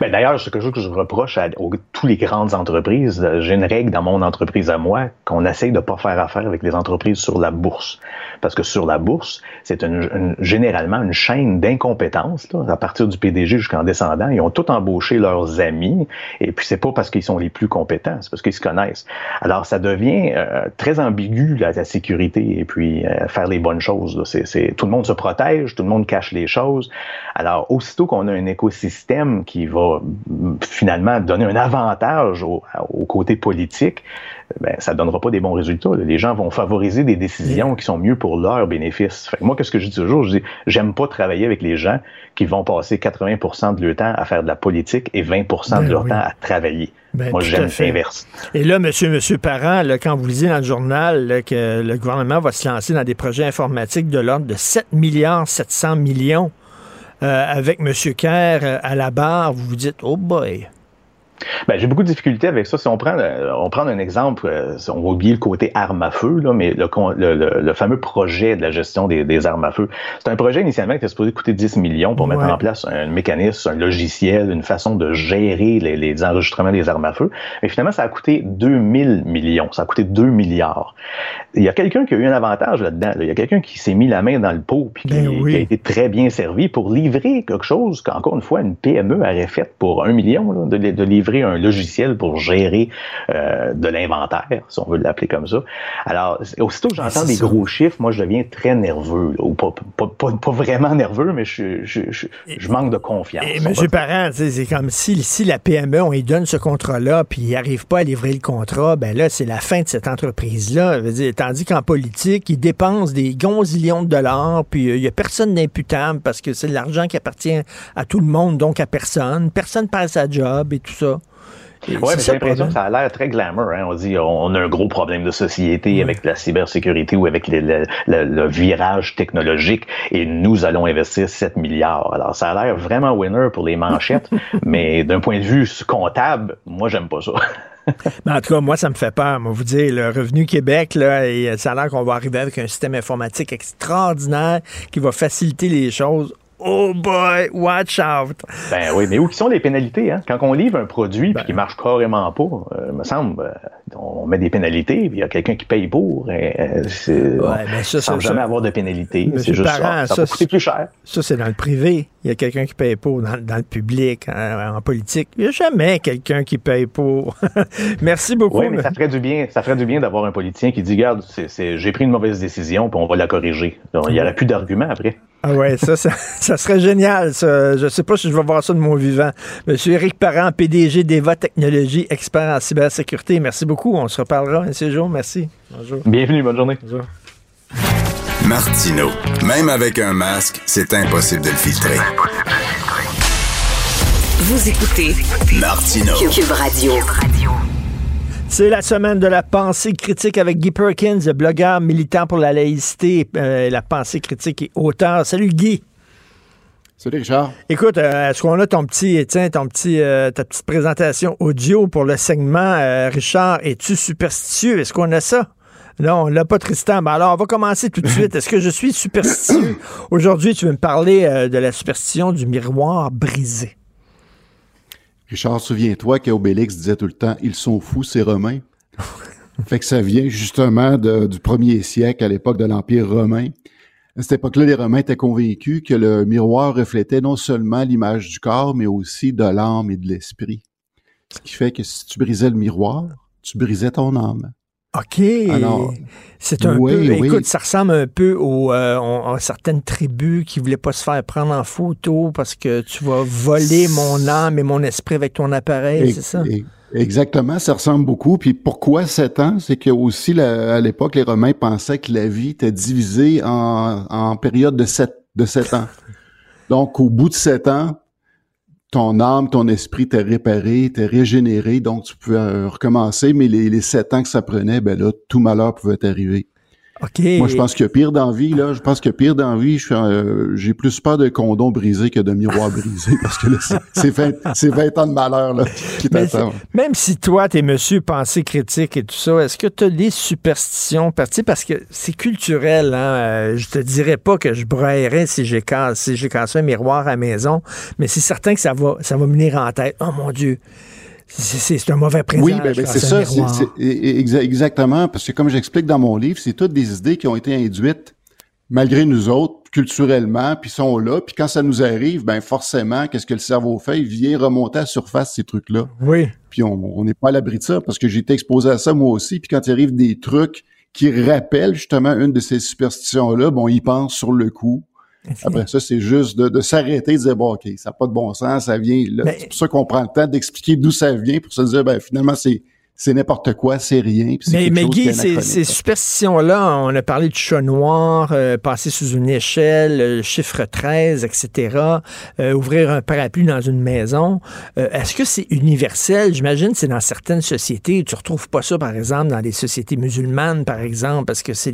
Ben, D'ailleurs, c'est quelque chose que je reproche à, toutes les grandes entreprises. J'ai une règle dans mon entreprise à moi qu'on essaye de ne pas faire affaire avec les entreprises sur la bourse. Parce que sur la bourse, c'est une, généralement une chaîne d'incompétence. À partir du PDG jusqu'en descendant, ils ont tout embauché leurs amis. Et puis, c'est pas parce qu'ils sont les plus compétents, c'est parce qu'ils se connaissent. Alors, ça devient euh, très ambigu, la sécurité, et puis euh, faire les bonnes choses. C'est, tout le monde se protège, tout le monde cache les choses. Alors, aussitôt qu'on a un écosystème qui va finalement donner un avantage au, côté politique, ben, ça donnera pas des bons résultats. Les gens vont favoriser des décisions qui sont mieux pour leur bénéfice. moi, qu'est-ce que je dis toujours? Je dis, j'aime pas travailler avec les gens qui vont passer 80% de leur temps à faire de la politique et 20% de ben leur temps à travailler. Ben, moi, j'aime l'inverse. Et là, monsieur, monsieur Parent, quand vous lisez dans le journal que le gouvernement va se lancer dans des projets informatiques de l'ordre de 7 milliards 700 millions, euh, avec M. Kerr euh, à la barre, vous vous dites, oh boy. Ben, j'ai beaucoup de difficultés avec ça. Si on prend, on prend un exemple, euh, on va oublier le côté arme à feu, là, mais le, le, le, fameux projet de la gestion des, des armes à feu. C'est un projet initialement qui était supposé coûter 10 millions pour mettre en place un mécanisme, un logiciel, une façon de gérer les, les, enregistrements des armes à feu. Mais finalement, ça a coûté 2000 millions. Ça a coûté 2 milliards. Il y a quelqu'un qui a eu un avantage là-dedans. Il y a quelqu'un qui s'est mis la main dans le pot puis qui, ben qui, a été très bien servi pour livrer quelque chose qu'encore une fois, une PME aurait fait pour un million là, de, de livrer un logiciel pour gérer euh, de l'inventaire, si on veut l'appeler comme ça. Alors, aussitôt que j'entends des gros chiffres, moi, je deviens très nerveux. Ou pas, pas, vraiment nerveux, mais je, je, je, manque de confiance. Et M. Parent, c'est comme si, si la PME, on lui donne ce contrat-là, puis il n'arrive pas à livrer le contrat, ben là, c'est la fin de cette entreprise-là. Tandis qu'en politique, il dépense des gonzillions de dollars, puis euh, il n'y a personne d'imputable parce que c'est l'argent qui appartient à tout le monde, donc à personne. Personne perd sa job et tout ça. Oui, mais j'ai l'impression que ça a l'air très glamour. Hein. On dit on a un gros problème de société avec la cybersécurité ou avec le, virage technologique et nous allons investir 7 milliards. Alors, ça a l'air vraiment winner pour les manchettes, [LAUGHS] mais d'un point de vue comptable, moi, j'aime pas ça. [LAUGHS] Mais en tout cas, moi, ça me fait peur. Moi, vous dire, le Revenu Québec, là, et ça a l'air qu'on va arriver avec un système informatique extraordinaire qui va faciliter les choses. Oh boy, watch out. Ben oui, mais où sont les pénalités? Hein? Quand on livre un produit ben, qui marche carrément pas, euh, me semble, euh, on met des pénalités, puis il y a quelqu'un qui paye pour. Et, euh, ouais, mais ça, sans jamais avoir de pénalités. C'est juste ça. Ça, va coûter plus cher. Ça, c'est dans le privé. Il y a quelqu'un qui paye pour. Dans, dans le public, en, politique, il n'y a jamais quelqu'un qui paye pour. [LAUGHS] Merci beaucoup. Oui, mais ça ferait du bien. Ça ferait du bien d'avoir un politicien qui dit, regarde, j'ai pris une mauvaise décision, puis on va la corriger. il n'y aurait plus d'arguments après. Ah ouais, ça, ça, [LAUGHS] ça, serait génial. Ça. Je ne sais pas si je vais voir ça de mon vivant. Monsieur Éric Parent, PDG d'Eva Technologies, expert en cybersécurité. Merci beaucoup. On se reparlera un séjour. Merci. Bonjour. Bienvenue. Bonne journée. Bonjour. Martino. Même avec un masque, c'est impossible de le filtrer. Vous écoutez Martino. Cube Radio. C'est la semaine de la pensée critique avec Guy Perkins, blogueur militant pour la laïcité, euh, la pensée critique et auteur. Salut Guy. Salut Richard. Écoute, euh, est-ce qu'on a ton petit, tiens, ton petit, euh, ta petite présentation audio pour le segment Richard, es-tu superstitieux? Est-ce qu'on a ça? Non, on l'a pas, Tristan. Mais alors, on va commencer tout de [LAUGHS] suite. Est-ce que je suis superstitieux? Aujourd'hui, tu veux me parler de la superstition du miroir brisé. Richard, souviens-toi qu'Obélix disait tout le temps Ils sont fous, ces Romains. [LAUGHS] fait que ça vient justement du premier siècle, à l'époque de l'Empire romain. À cette époque-là, les Romains étaient convaincus que le miroir reflétait non seulement l'image du corps, mais aussi de l'âme et de l'esprit. Ce qui fait que si tu brisais le miroir, tu brisais ton âme. OK. c'est un peu. Écoute, ça ressemble un peu aux, euh, certaines tribus qui voulaient pas se faire prendre en photo parce que tu vas voler mon âme et mon esprit avec ton appareil, c'est ça? exactement, ça ressemble beaucoup. Puis pourquoi sept ans? C'est que aussi à l'époque, les Romains pensaient que la vie était divisée en, en période de sept, de sept ans. Donc, au bout de sept ans, ton âme, ton esprit t'est réparé, t'es régénéré, donc tu pouvais euh, recommencer, mais les, les sept ans que ça prenait, ben là, tout malheur pouvait t'arriver. Moi, je pense que pire d'envie, là, je pense que pire d'envie, euh, j'ai plus peur de condom brisé que de miroir brisé parce que c'est 20, ans de malheur là, qui t'attendent. Même si toi, t'es monsieur pensée critique et tout ça, est-ce que tu as des superstitions parties parce que c'est culturel, hein? Euh, je te dirais pas que je braillerais si j'ai cassé, si j'ai cassé un miroir à la maison, mais c'est certain que ça va, ça va me venir en tête. Oh mon Dieu, c'est un mauvais présage. Oui, ben, ben c'est ça, exactement, parce que comme j'explique dans mon livre, c'est toutes des idées qui ont été induites malgré nous autres, culturellement, puis sont là, puis quand ça nous arrive, ben forcément, qu'est-ce que le cerveau fait? Il vient remonter à la surface ces trucs-là. Oui. Puis on n'est pas à l'abri de ça, parce que j'ai été exposé à ça moi aussi, puis quand il arrive des trucs qui rappellent justement une de ces superstitions-là, bon, il pense sur le coup, après ça, c'est juste de, s'arrêter et de dire, bon, OK, ça n'a pas de bon sens, ça vient. C'est pour ça qu'on prend le temps d'expliquer d'où ça vient pour se dire, ben, finalement, c'est c'est n'importe quoi, c'est rien. Mais, mais Guy, ces, superstitions-là, on a parlé du chat noir, euh, passer sous une échelle, euh, chiffre 13, etc., euh, ouvrir un parapluie dans une maison. Est-ce que c'est universel? J'imagine que c'est dans certaines sociétés. Tu retrouves pas ça, par exemple, dans les sociétés musulmanes, par exemple, parce que c'est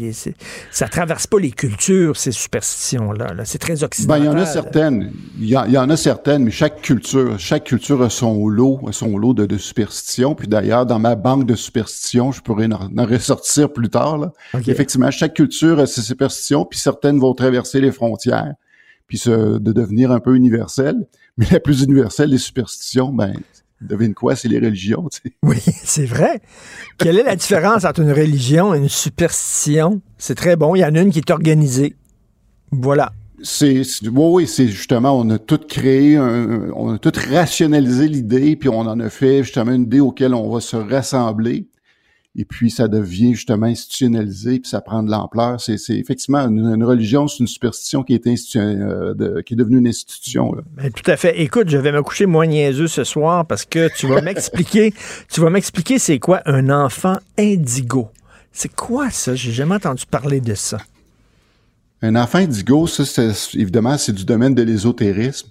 ça traverse pas les cultures, ces superstitions-là. -là, c'est très occidental. Ben, il y en a certaines. Il y, en a certaines, mais chaque culture, chaque culture a son lot, a son lot de, de superstitions. Puis d'ailleurs, dans ma banque de superstitions. Je pourrais en, ressortir plus tard. Là. Effectivement, chaque culture a ses superstitions, puis certaines vont traverser les frontières, puis se, de devenir un peu universelles. Mais la plus universelle des superstitions, ben, devine quoi, c'est les religions. Tu sais. Oui, [LAUGHS] c'est vrai. Quelle est la différence entre une religion et une superstition? C'est très bon. Il y en a une qui est organisée. Voilà. C'est oui, c'est justement on a tout créé, on a tout rationalisé l'idée, puis on en a fait justement une idée auquel on va se rassembler, et puis ça devient justement institutionnalisé, puis ça prend de l'ampleur. C'est effectivement une, religion, c'est une superstition qui est euh, devenue une institution. Ben, tout à fait. Écoute, je vais me coucher moins niaiseux ce soir parce que tu vas m'expliquer, [LAUGHS] tu vas m'expliquer c'est quoi un enfant indigo. C'est quoi ça? J'ai jamais entendu parler de ça. Un enfant indigo, ça, évidemment, c'est du domaine de l'ésotérisme.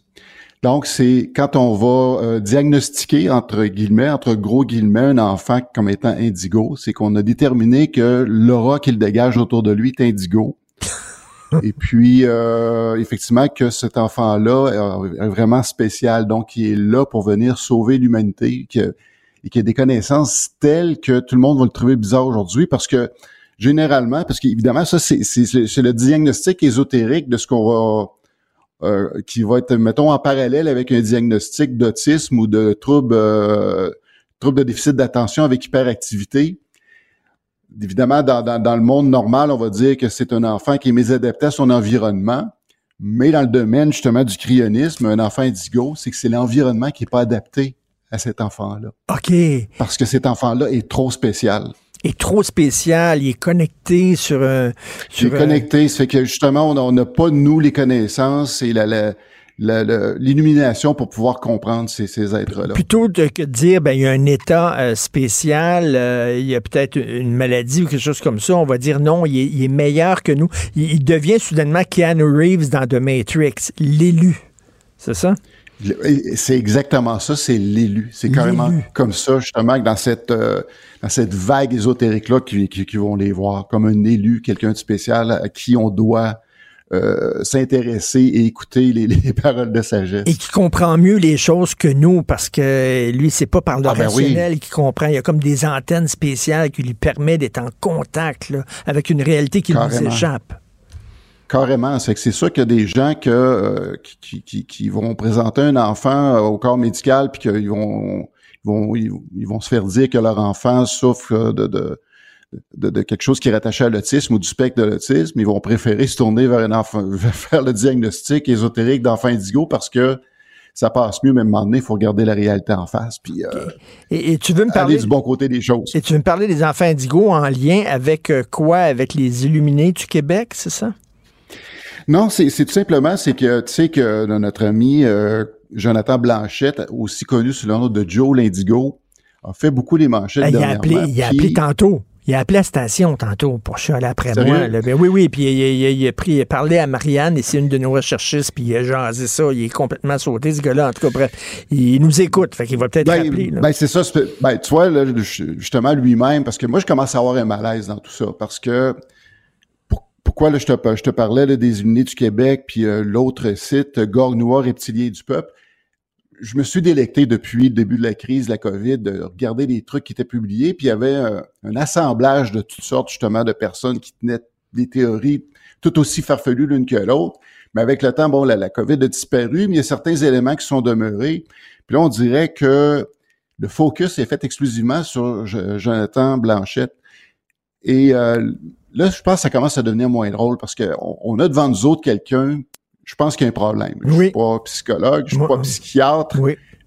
Donc, c'est quand on va euh, diagnostiquer, entre guillemets, entre gros guillemets, un enfant comme étant indigo, c'est qu'on a déterminé que l'aura qu'il dégage autour de lui est indigo. Et puis, euh, effectivement, que cet enfant-là est vraiment spécial. Donc, il est là pour venir sauver l'humanité et qu'il a des connaissances telles que tout le monde va le trouver bizarre aujourd'hui parce que généralement, parce qu'évidemment, ça, c'est le diagnostic ésotérique de ce qu'on va euh, qui va être, mettons, en parallèle avec un diagnostic d'autisme ou de trouble, euh, trouble de déficit d'attention avec hyperactivité. Évidemment, dans, dans, le monde normal, on va dire que c'est un enfant qui est mésadapté à son environnement. Mais dans le domaine justement du cryonisme, un enfant indigo, c'est que c'est l'environnement qui est pas adapté à cet enfant-là. OK. Parce que cet enfant-là est trop spécial est trop spécial, il est connecté sur un... il est connecté, fait que justement, on n'a pas, nous, les connaissances et la, l'illumination pour pouvoir comprendre ces, ces êtres-là. Plutôt que de dire, ben, il y a un état euh, spécial, euh, il y a peut-être une maladie ou quelque chose comme ça, on va dire non, il est, meilleur que nous. Il, devient soudainement Keanu Reeves dans The Matrix, l'élu. C'est ça? C'est exactement ça, c'est l'élu. C'est carrément comme ça, justement, que dans cette euh, dans cette vague ésotérique-là qui, qui, vont les voir, comme un élu, quelqu'un de spécial à qui on doit euh, s'intéresser et écouter les, [LAUGHS] les, paroles de sagesse. Et qui comprend mieux les choses que nous, parce que lui, c'est pas par le Ah, ben rationnel qu'il comprend. Il y a comme des antennes spéciales qui lui permettent d'être en contact là, avec une réalité qui nous échappe. Carrément, c'est que c'est sûr qu'il y a des gens que, euh, qui, qui, qui vont présenter un enfant euh, au corps médical puis qu'ils vont, ils vont, ils, ils vont se faire dire que leur enfant souffre euh, de, de, de, de quelque chose qui est rattaché à l'autisme ou du spectre de l'autisme. Ils vont préférer se tourner vers un enfant, [LAUGHS] vers faire le diagnostic ésotérique d'enfant indigo parce que ça passe mieux, mais à un moment donné, il faut regarder la réalité en face. Puis, euh, Et, et tu veux me aller parler du bon côté des choses. Et tu veux me parler des enfants indigos en lien avec euh, quoi Avec les Illuminés du Québec, c'est ça? Non, c'est tout simplement, c'est que tu sais que notre ami euh, Jonathan Blanchette, aussi connu sous le nom de Joe l'Indigo, a fait beaucoup les manchettes Ah, il a appelé, il a appelé tantôt. Il a appelé la station tantôt pour chialer après Sérieux? moi. là. Ben oui, oui, puis il, il- il a pris, il a parlé à Marianne, et c'est une de nos recherchistes, puis il a jasé ça. Il est complètement sauté, ce gars-là. En tout cas, bref, il nous écoute, fait qu'il va peut-être Ben, rappeler. là. ben, c'est ça. Ben, tu vois, là, justement, lui-même, parce que moi, je commence à avoir un malaise dans tout ça, parce que pourquoi là, je, te, parlais là, des Unis du Québec, puis euh, l'autre site, Gorgue Noir Reptilier du Peuple, je me suis délecté depuis le début de la crise la COVID de regarder les trucs qui étaient publiés, puis il y avait un assemblage de toutes sortes, justement, de personnes qui tenaient des théories tout aussi farfelues l'une que l'autre. Mais avec le temps, bon, la, COVID a disparu, mais il y a certains éléments qui sont demeurés. Puis là, on dirait que le focus est fait exclusivement sur Jo- Jonathan Blanchette. Et euh, là, je pense que ça commence à devenir moins drôle parce qu'on on a devant nous autres quelqu'un, je pense qu'il y a un problème. Je suis pas psychologue, je suis pas psychiatre,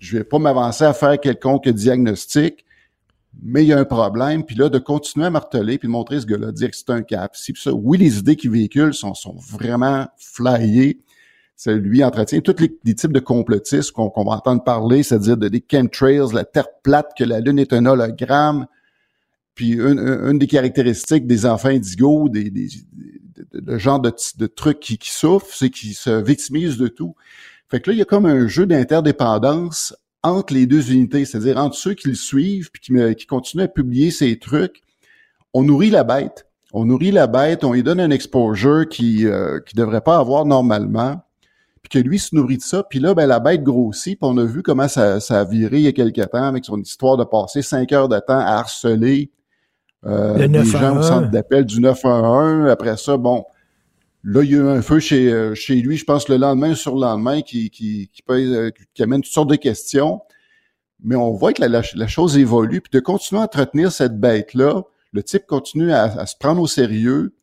je vais pas m'avancer à faire quelconque diagnostic, mais il y a un problème. Puis là, de continuer à marteler puis de montrer ce gars-là, dire que c'est un cap. Si ça, oui, les idées qu'il véhicule sont, sont vraiment flyées. C'est lui entretient tous les, les types de complotistes qu'on qu'on va entendre parler, c'est-à-dire de, des chemtrails, la Terre plate, que la Lune est un hologramme. Puis une, des caractéristiques des enfants indigos, des, des, de, de genre de, de trucs qui, qui souffrent, c'est qu'ils se victimisent de tout. Fait que là, il y a comme un jeu d'interdépendance entre les deux unités, c'est-à-dire entre ceux qui le suivent puis qui continuent à publier ces trucs. On nourrit la bête. On nourrit la bête, on lui donne un exposure qui euh, qui devrait pas avoir normalement, puis que lui se nourrit de ça. Puis là, ben, la bête grossit, puis on a vu comment ça, ça a viré il y a quelque temps avec son histoire de passer cinq heures de temps à harceler euh, Le des gens 911. au centre d'appel du 911. Après ça, bon, là, il y a eu un feu chez, euh, chez lui, je pense, le lendemain sur le lendemain, qui, qui, qui, euh, qui amène toutes sortes de questions. Mais on voit que la, la- la chose évolue, puis de continuer à entretenir cette bête-là, le type continue à, à se prendre au sérieux,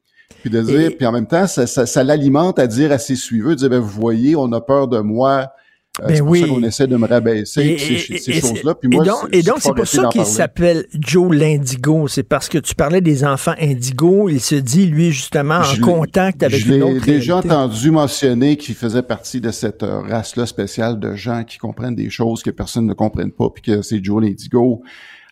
puis de dire, puis en même temps, ça, ça, ça l'alimente à dire à ses suiveurs, de dire, ben, vous voyez, on a peur de moi, Ben c'est pour oui. ça qu'on essaie de me rabaisser, Et- ces, choses-là. Puis et moi, donc, et donc, c'est pour ça qu'il s'appelle Joe l'Indigo. C'est parce que tu parlais des enfants indigos. Il se dit, lui, justement, en Je l'ai- contact avec Je une l'ai autre déjà réalité. entendu mentionner qu'il faisait partie de cette euh, race-là spéciale de gens qui comprennent des choses que personne ne comprenne pas, puis que c'est Joe l'Indigo.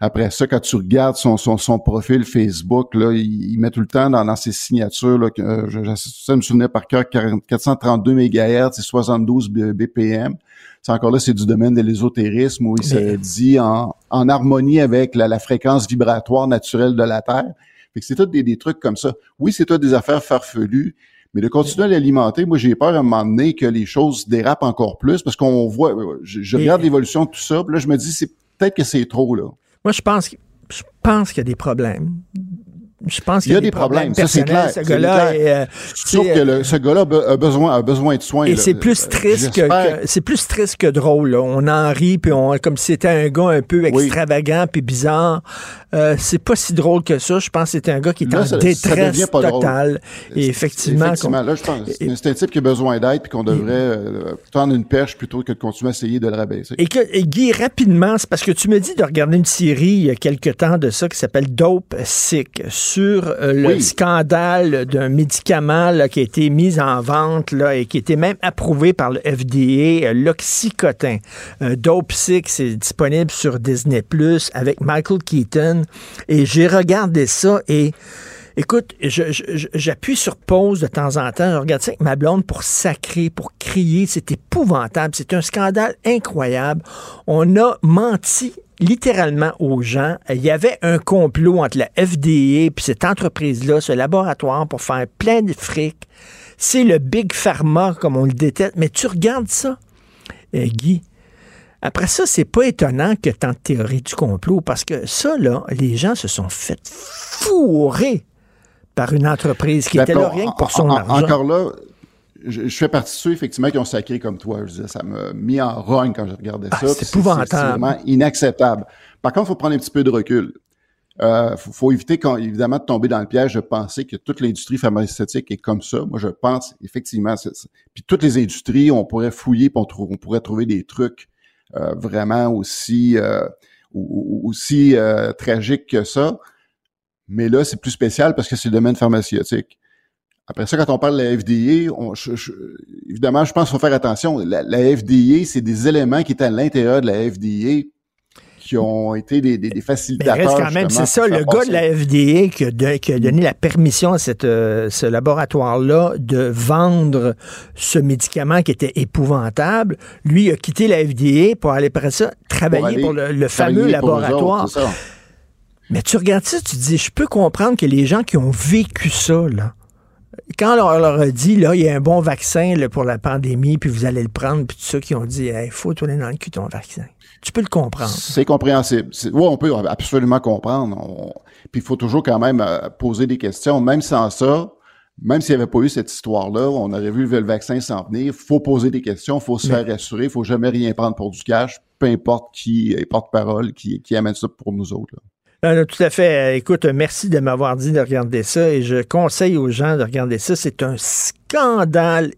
Après ça, quand tu regardes son, son, son profil Facebook, là, il, il met tout le temps dans, dans ses signatures, là, que, euh, je, ça me souvenait par cœur, 40 432 MHz et 72 B- BPM. C'est encore là, c'est du domaine de l'ésotérisme où il se dit en, en harmonie avec la, la fréquence vibratoire naturelle de la Terre. Fait que c'est tout des, des trucs comme ça. Oui, c'est tout des affaires farfelues, mais de continuer à l'alimenter, moi j'ai peur à un moment donné que les choses dérapent encore plus parce qu'on voit, je, je regarde l'évolution de tout ça, puis là je me dis c'est peut-être que c'est trop là. Moi, je pense, je pense qu'il y a des problèmes. Je pense Il y a des problèmes, ça c'est clair. Ce c'est gars-là euh, Sauf c'est, que euh, le- ce gars-là a be- a besoin, a besoin de soins. Et c'est plus Euh, triste que, c'est plus triste que drôle. là. On en rit puis on comme si c'était un gars un peu extravagant puis bizarre. Euh, c'est pas si drôle que ça. Je pense que c'était un gars qui est Là, en ça- ça détresse totale. Et effectivement, là, je pense c'est c'est un type qui a besoin d'aide puis qu'on devrait euh, tendre une perche plutôt que de continuer à essayer de le rabaisser. Et, que, et Guy, rapidement, c'est parce que tu me dis de regarder une série il y a quelque temps de ça qui s'appelle Dope Sick sur euh, le Oui. scandale d'un médicament là, qui a été mis en vente là, et qui était même approuvé par le FDA, euh, l'oxycotin. Euh, Dope Sick, c'est disponible sur Disney Plus avec Michael Keaton. Et j'ai regardé ça et Écoute, j'appuie sur pause de temps en temps. Je regarde ça avec ma blonde pour sacrer, pour crier. C'est épouvantable. C'est un scandale incroyable. On a menti littéralement aux gens. Il y avait un complot entre la FDA et cette entreprise-là, ce laboratoire, pour faire plein de fric. C'est le Big Pharma, comme on le déteste. Mais tu regardes ça, euh, Guy. Après ça, c'est pas étonnant que tant de théories du complot, parce que ça, là, les gens se sont fait fourrer par une entreprise qui Ben, était là rien que pour son en- argent. Encore là, je, je fais partie de ceux, effectivement, qui ont sacré comme toi. Je disais, ça m'a mis en rogne quand je regardais Ah, ça. c'est épouvantable. C'est vraiment inacceptable. Par contre, il faut prendre un petit peu de recul. Euh, faut, faut éviter, quand, évidemment, de tomber dans le piège de penser que toute l'industrie pharmaceutique est comme ça. Moi, je pense, effectivement, c'est, puis toutes les industries, on pourrait fouiller, puis on, trou- on pourrait trouver des trucs euh, vraiment aussi euh, aussi euh, tragiques que ça. Mais là, c'est plus spécial parce que c'est le domaine pharmaceutique. Après ça, quand on parle de la FDA, on- je- je- évidemment, je pense qu'il faut faire attention. La, la FDA, c'est des éléments qui étaient à l'intérieur de la FDA qui ont été des, des, des Mais facilitateurs. reste quand même, c'est ça, le gars de la FDA qui a, don- qui a donné la permission à cette, euh, ce laboratoire-là de vendre ce médicament qui était épouvantable, lui a quitté la FDA pour aller après ça travailler pour, le, le fameux laboratoire. autres. Mais tu regardes ça, tu te dis, je peux comprendre que les gens qui ont vécu ça, là, quand on leur a dit, là, il y a un bon vaccin là, pour la pandémie, puis vous allez le prendre, puis tout ça, qui ont dit, il faut tourner dans le cul ton vaccin. Tu peux le comprendre. C'est compréhensible. Oui, on peut absolument comprendre. On- Puis il faut toujours quand même euh, poser des questions. Même sans ça, même s'il n'y avait pas eu cette histoire-là, on aurait vu le vaccin s'en venir. Il faut poser des questions, il faut se Mais- faire rassurer, il faut jamais rien prendre pour du cash, peu importe qui est porte-parole, qui, qui amène ça pour nous autres. là. Non, tout à fait. Euh, Écoute, merci de m'avoir dit de regarder ça et je conseille aux gens de regarder ça. C'est un scandale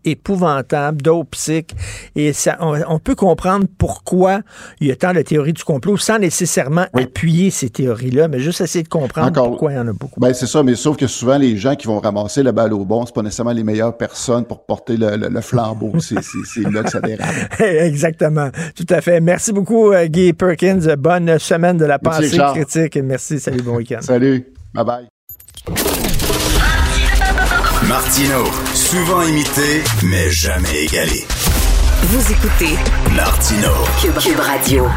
épouvantable d'opsique et ça, on, on peut comprendre pourquoi il y a tant de théories du complot sans nécessairement appuyer ces théories-là, mais juste essayer de comprendre Encore- pourquoi il y en a beaucoup. Ben c'est ça, mais sauf que souvent les gens qui vont ramasser la balle au bon, c'est pas nécessairement les meilleures personnes pour porter le, le- le flambeau. [LAUGHS] c'est, là que ça dérape. [LAUGHS] Exactement. Tout à fait. Merci beaucoup, euh, Guy Perkins. Bonne semaine de la pensée critique. Merci. Salut, bon week-end. Salut. Bye bye. Martino, souvent imité, mais jamais égalé. Vous écoutez Martino. Cube, Cube Radio.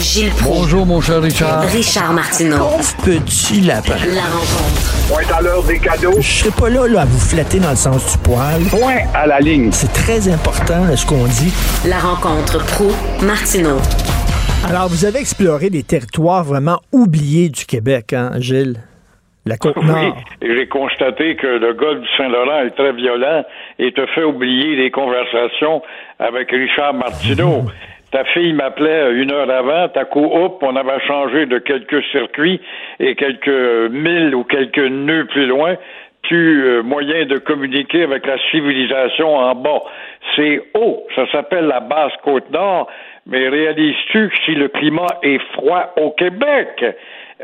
Gilles Proulx. Bonjour, mon cher Richard. Richard Martineau. Petit lapin. La rencontre. Point à l'heure des cadeaux. Je serai pas là, là à vous flatter dans le sens du poil. Point à la ligne. C'est très important là, ce qu'on dit. La rencontre pro martineau Alors, vous avez exploré des territoires vraiment oubliés du Québec, hein, Gilles? La Côte-Nord. [LAUGHS] Oui, et j'ai constaté que le golfe du Saint-Laurent est très violent et te fait oublier les conversations avec Richard Martineau. Ta fille m'appelait une heure avant, ta coup, hop, on avait changé de quelques circuits et quelques milles ou quelques nœuds plus loin, plus euh, moyen de communiquer avec la civilisation en bas. C'est haut, ça s'appelle la basse côte nord, mais réalises-tu que si le climat est froid au Québec,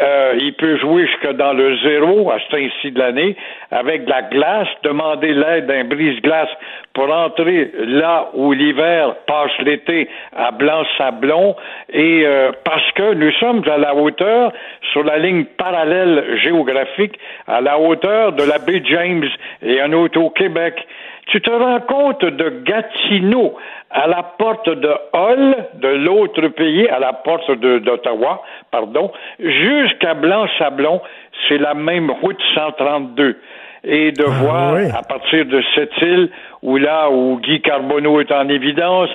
euh, il peut jouer jusque dans le zéro à ce temps-ci de l'année avec de la glace, demander l'aide d'un brise-glace pour entrer là où l'hiver passe l'été à blanc-sablon et euh, parce que nous sommes à la hauteur sur la ligne parallèle géographique à la hauteur de la baie James et un autre au Québec. Tu te rends compte de Gatineau à la porte de Hull, de l'autre pays, à la porte d'Ottawa, pardon, jusqu'à Blanc-Sablon, c'est la même route 132. Et de voir à partir de cette île où là où Guy Carbonneau est en évidence,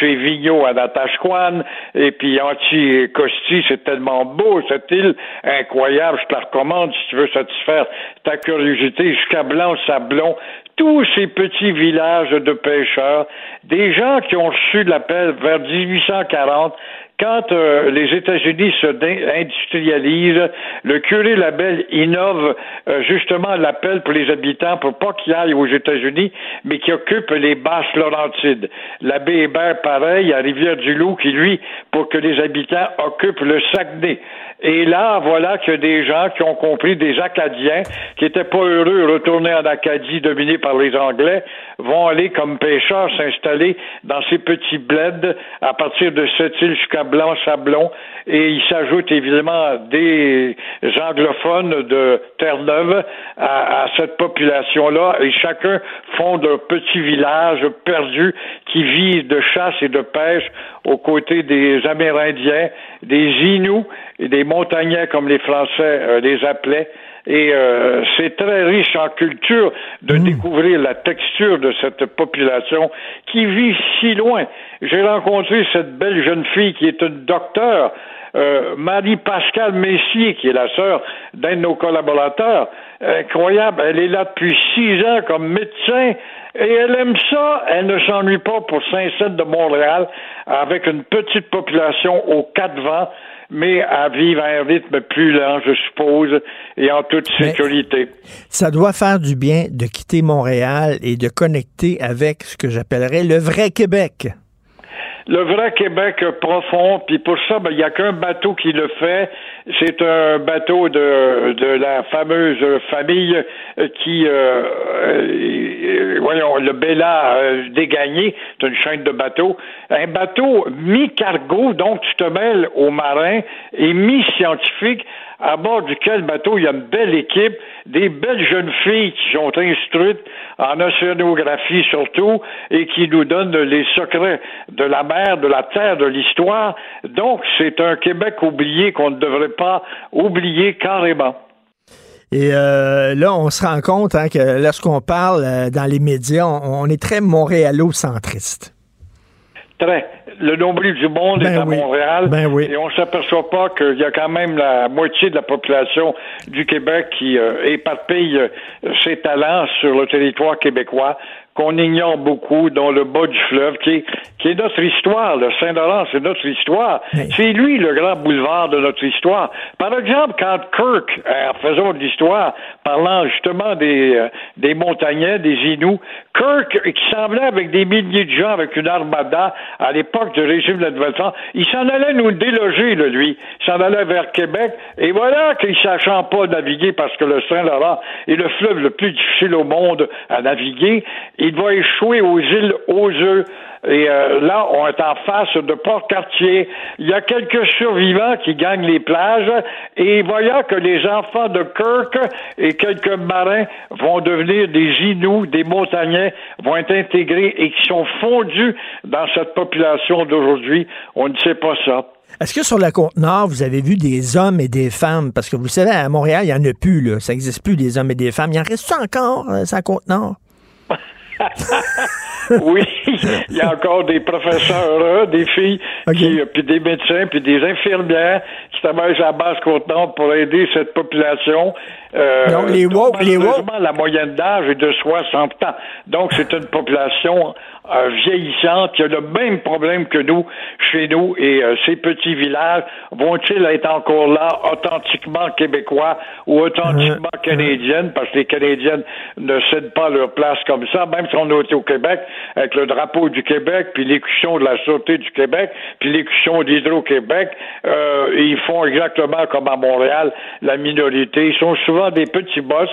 chez Vigneault à Natashquan, et puis Anti-Costi, c'est tellement beau cette île, incroyable, je te la recommande si tu veux satisfaire ta curiosité jusqu'à Blanc-Sablon, tous ces petits villages de pêcheurs, des gens qui ont reçu l'appel vers 1840 quand euh, les États-Unis se industrialisent, le curé Labelle innove euh, justement l'appel pour les habitants pour pas qu'ils aillent aux États-Unis, mais qui occupent les basses Laurentides. L'abbé Hébert, pareil, à Rivière-du-Loup, qui lui, pour que les habitants occupent le Saguenay. Et là, voilà que des gens qui ont compris, des Acadiens, qui étaient pas heureux de retourner en Acadie dominée par les Anglais, vont aller comme pêcheurs s'installer dans ces petits bleds à partir de cette île jusqu'à blanc sablon et il s'ajoute évidemment des anglophones de Terre-Neuve à, cette population-là et chacun fonde un petit village perdu qui vit de chasse et de pêche aux côtés des Amérindiens, des Inuits et des montagnais comme les Français euh, les appelaient. Et euh, c'est très riche en culture de découvrir la texture de cette population qui vit si loin. J'ai rencontré cette belle jeune fille qui est une docteure, euh, Marie-Pascale Messier, qui est la sœur d'un de nos collaborateurs. Incroyable, elle est là depuis six ans comme médecin et elle aime ça. Elle ne s'ennuie pas pour Saint-Saëns de Montréal avec une petite population aux quatre vents mais à vivre à un rythme plus lent, je suppose, et en toute sécurité. ça doit faire du bien de quitter Montréal et de connecter avec ce que j'appellerais le vrai Québec le vrai Québec profond, puis pour ça, ben, il n'y a qu'un bateau qui le fait. C'est un bateau de, de la fameuse famille qui, euh, euh voyons, le Bella euh, dégagné, c'est une chaîne de bateaux. Un bateau mi-cargo, donc tu te mêles aux marins, et mi-scientifique, à bord duquel bateau il y a une belle équipe, des belles jeunes filles qui sont instruites en océanographie surtout et qui nous donnent les secrets de la mer, de la terre, de l'histoire. Donc, c'est un Québec oublié qu'on ne devrait pas oublier carrément. Et euh, là, on se rend compte hein, que lorsqu'on parle euh, dans les médias, on, est très montréalocentriste. Très le nombril du monde est Ben à oui. Montréal. Ben oui. Et on s'aperçoit pas qu'il y a quand même la moitié de la population du Québec qui euh, éparpille euh, ses talents sur le territoire québécois qu'on ignore beaucoup, dont le bas du fleuve, qui est, qui est notre histoire. Le Saint-Laurent, c'est notre histoire. C'est lui le grand boulevard de notre histoire. Par exemple, quand Kirk, euh, en faisant de l'histoire, parlant justement des, euh, des montagnais, des Inuits, Kirk, qui semblait avec des milliers de gens, avec une armada, à l'époque du régime de la il s'en allait nous déloger, lui. Il s'en allait vers Québec. Et voilà qu'il sachant pas naviguer parce que le Saint-Laurent est le fleuve le plus difficile au monde à naviguer, il va échouer aux îles aux œufs. Et euh, là, on est en face de Port-Cartier. Il y a quelques survivants qui gagnent les plages. Et voyant que les enfants de Kirk et quelques marins vont devenir des Inuits, des montagnais, vont être intégrés et qui sont fondus dans cette population d'aujourd'hui, on ne sait pas ça. Est-ce que sur la côte nord, vous avez vu des hommes et des femmes? Parce que vous savez, à Montréal, il n'y en a plus, là. Ça n'existe plus, des hommes et des femmes. Il en reste encore, euh, sur la nord? [LAUGHS] oui, il y a encore des professeurs, hein, des filles, qui, euh, puis des médecins, puis des infirmières qui travaillent à la base pour aider cette population. Euh, Donc, les woke- les woke- la moyenne d'âge est de 60 ans. Donc, c'est une population euh, vieillissante qui a le même problème que nous chez nous. Et euh, ces petits villages vont-ils être encore là, authentiquement québécois ou authentiquement canadiennes, parce que les Canadiennes ne cèdent pas leur place comme ça, même si on est au Québec, avec le drapeau du Québec, puis l'écution de la Sûreté du Québec, puis l'écution d'Hydro-Québec, euh, ils font exactement comme à Montréal, la minorité. Ils sont souvent des petits boss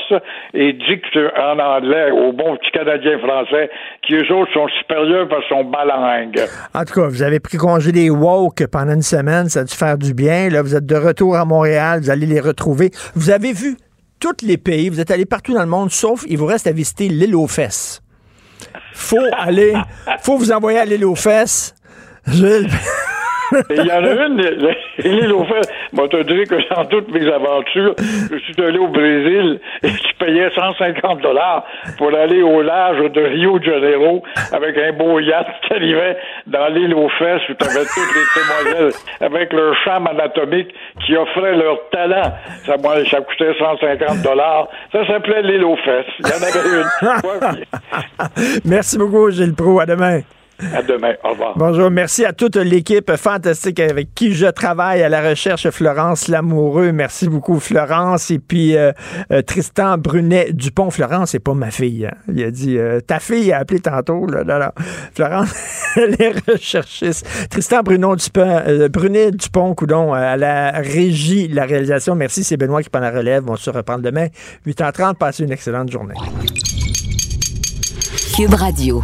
et dictent en anglais aux bons petits Canadiens français qui, eux autres, sont supérieurs parce qu'ils sont balangues. En tout cas, vous avez pris congé des woke pendant une semaine, ça a dû faire du bien. Là, vous êtes de retour à Montréal, vous allez les retrouver. Vous avez vu tous les pays, vous êtes allé partout dans le monde, sauf il vous reste à visiter l'île aux fesses. Faut [LAUGHS] aller, faut vous envoyer à l'île aux fesses. Gilles. Il y en a une, [LAUGHS] l'île aux fesses. Moi, te dire que dans toutes mes aventures, je suis allé au Brésil et tu payais 150 dollars pour aller au large de Rio de Janeiro avec un beau yacht qui arrivait dans l'île aux fesses où tu avais toutes les demoiselles avec leur chambre anatomique qui offraient leur talent. Ça, moi, ça coûtait 150 dollars. Ça s'appelait l'île aux fesses. Il y en avait une. [LAUGHS] Merci beaucoup, Gilles Pro. À demain. À demain. Au revoir. Bonjour, merci à toute l'équipe fantastique avec qui je travaille à la recherche, Florence Lamoureux. Merci beaucoup, Florence. Et puis euh, euh, Tristan Brunet Dupont. Florence, c'est pas ma fille. hein. Il a dit euh, ta fille a appelé tantôt. Là, là, là. Florence, [LAUGHS] elle est recherchiste. Tristan Bruno Dupont, euh, Brunet Dupont, coudon, à la régie, la réalisation. Merci, c'est Benoît qui prend la relève. On se reprend demain, 8h30. Passez une excellente journée. Cube Radio.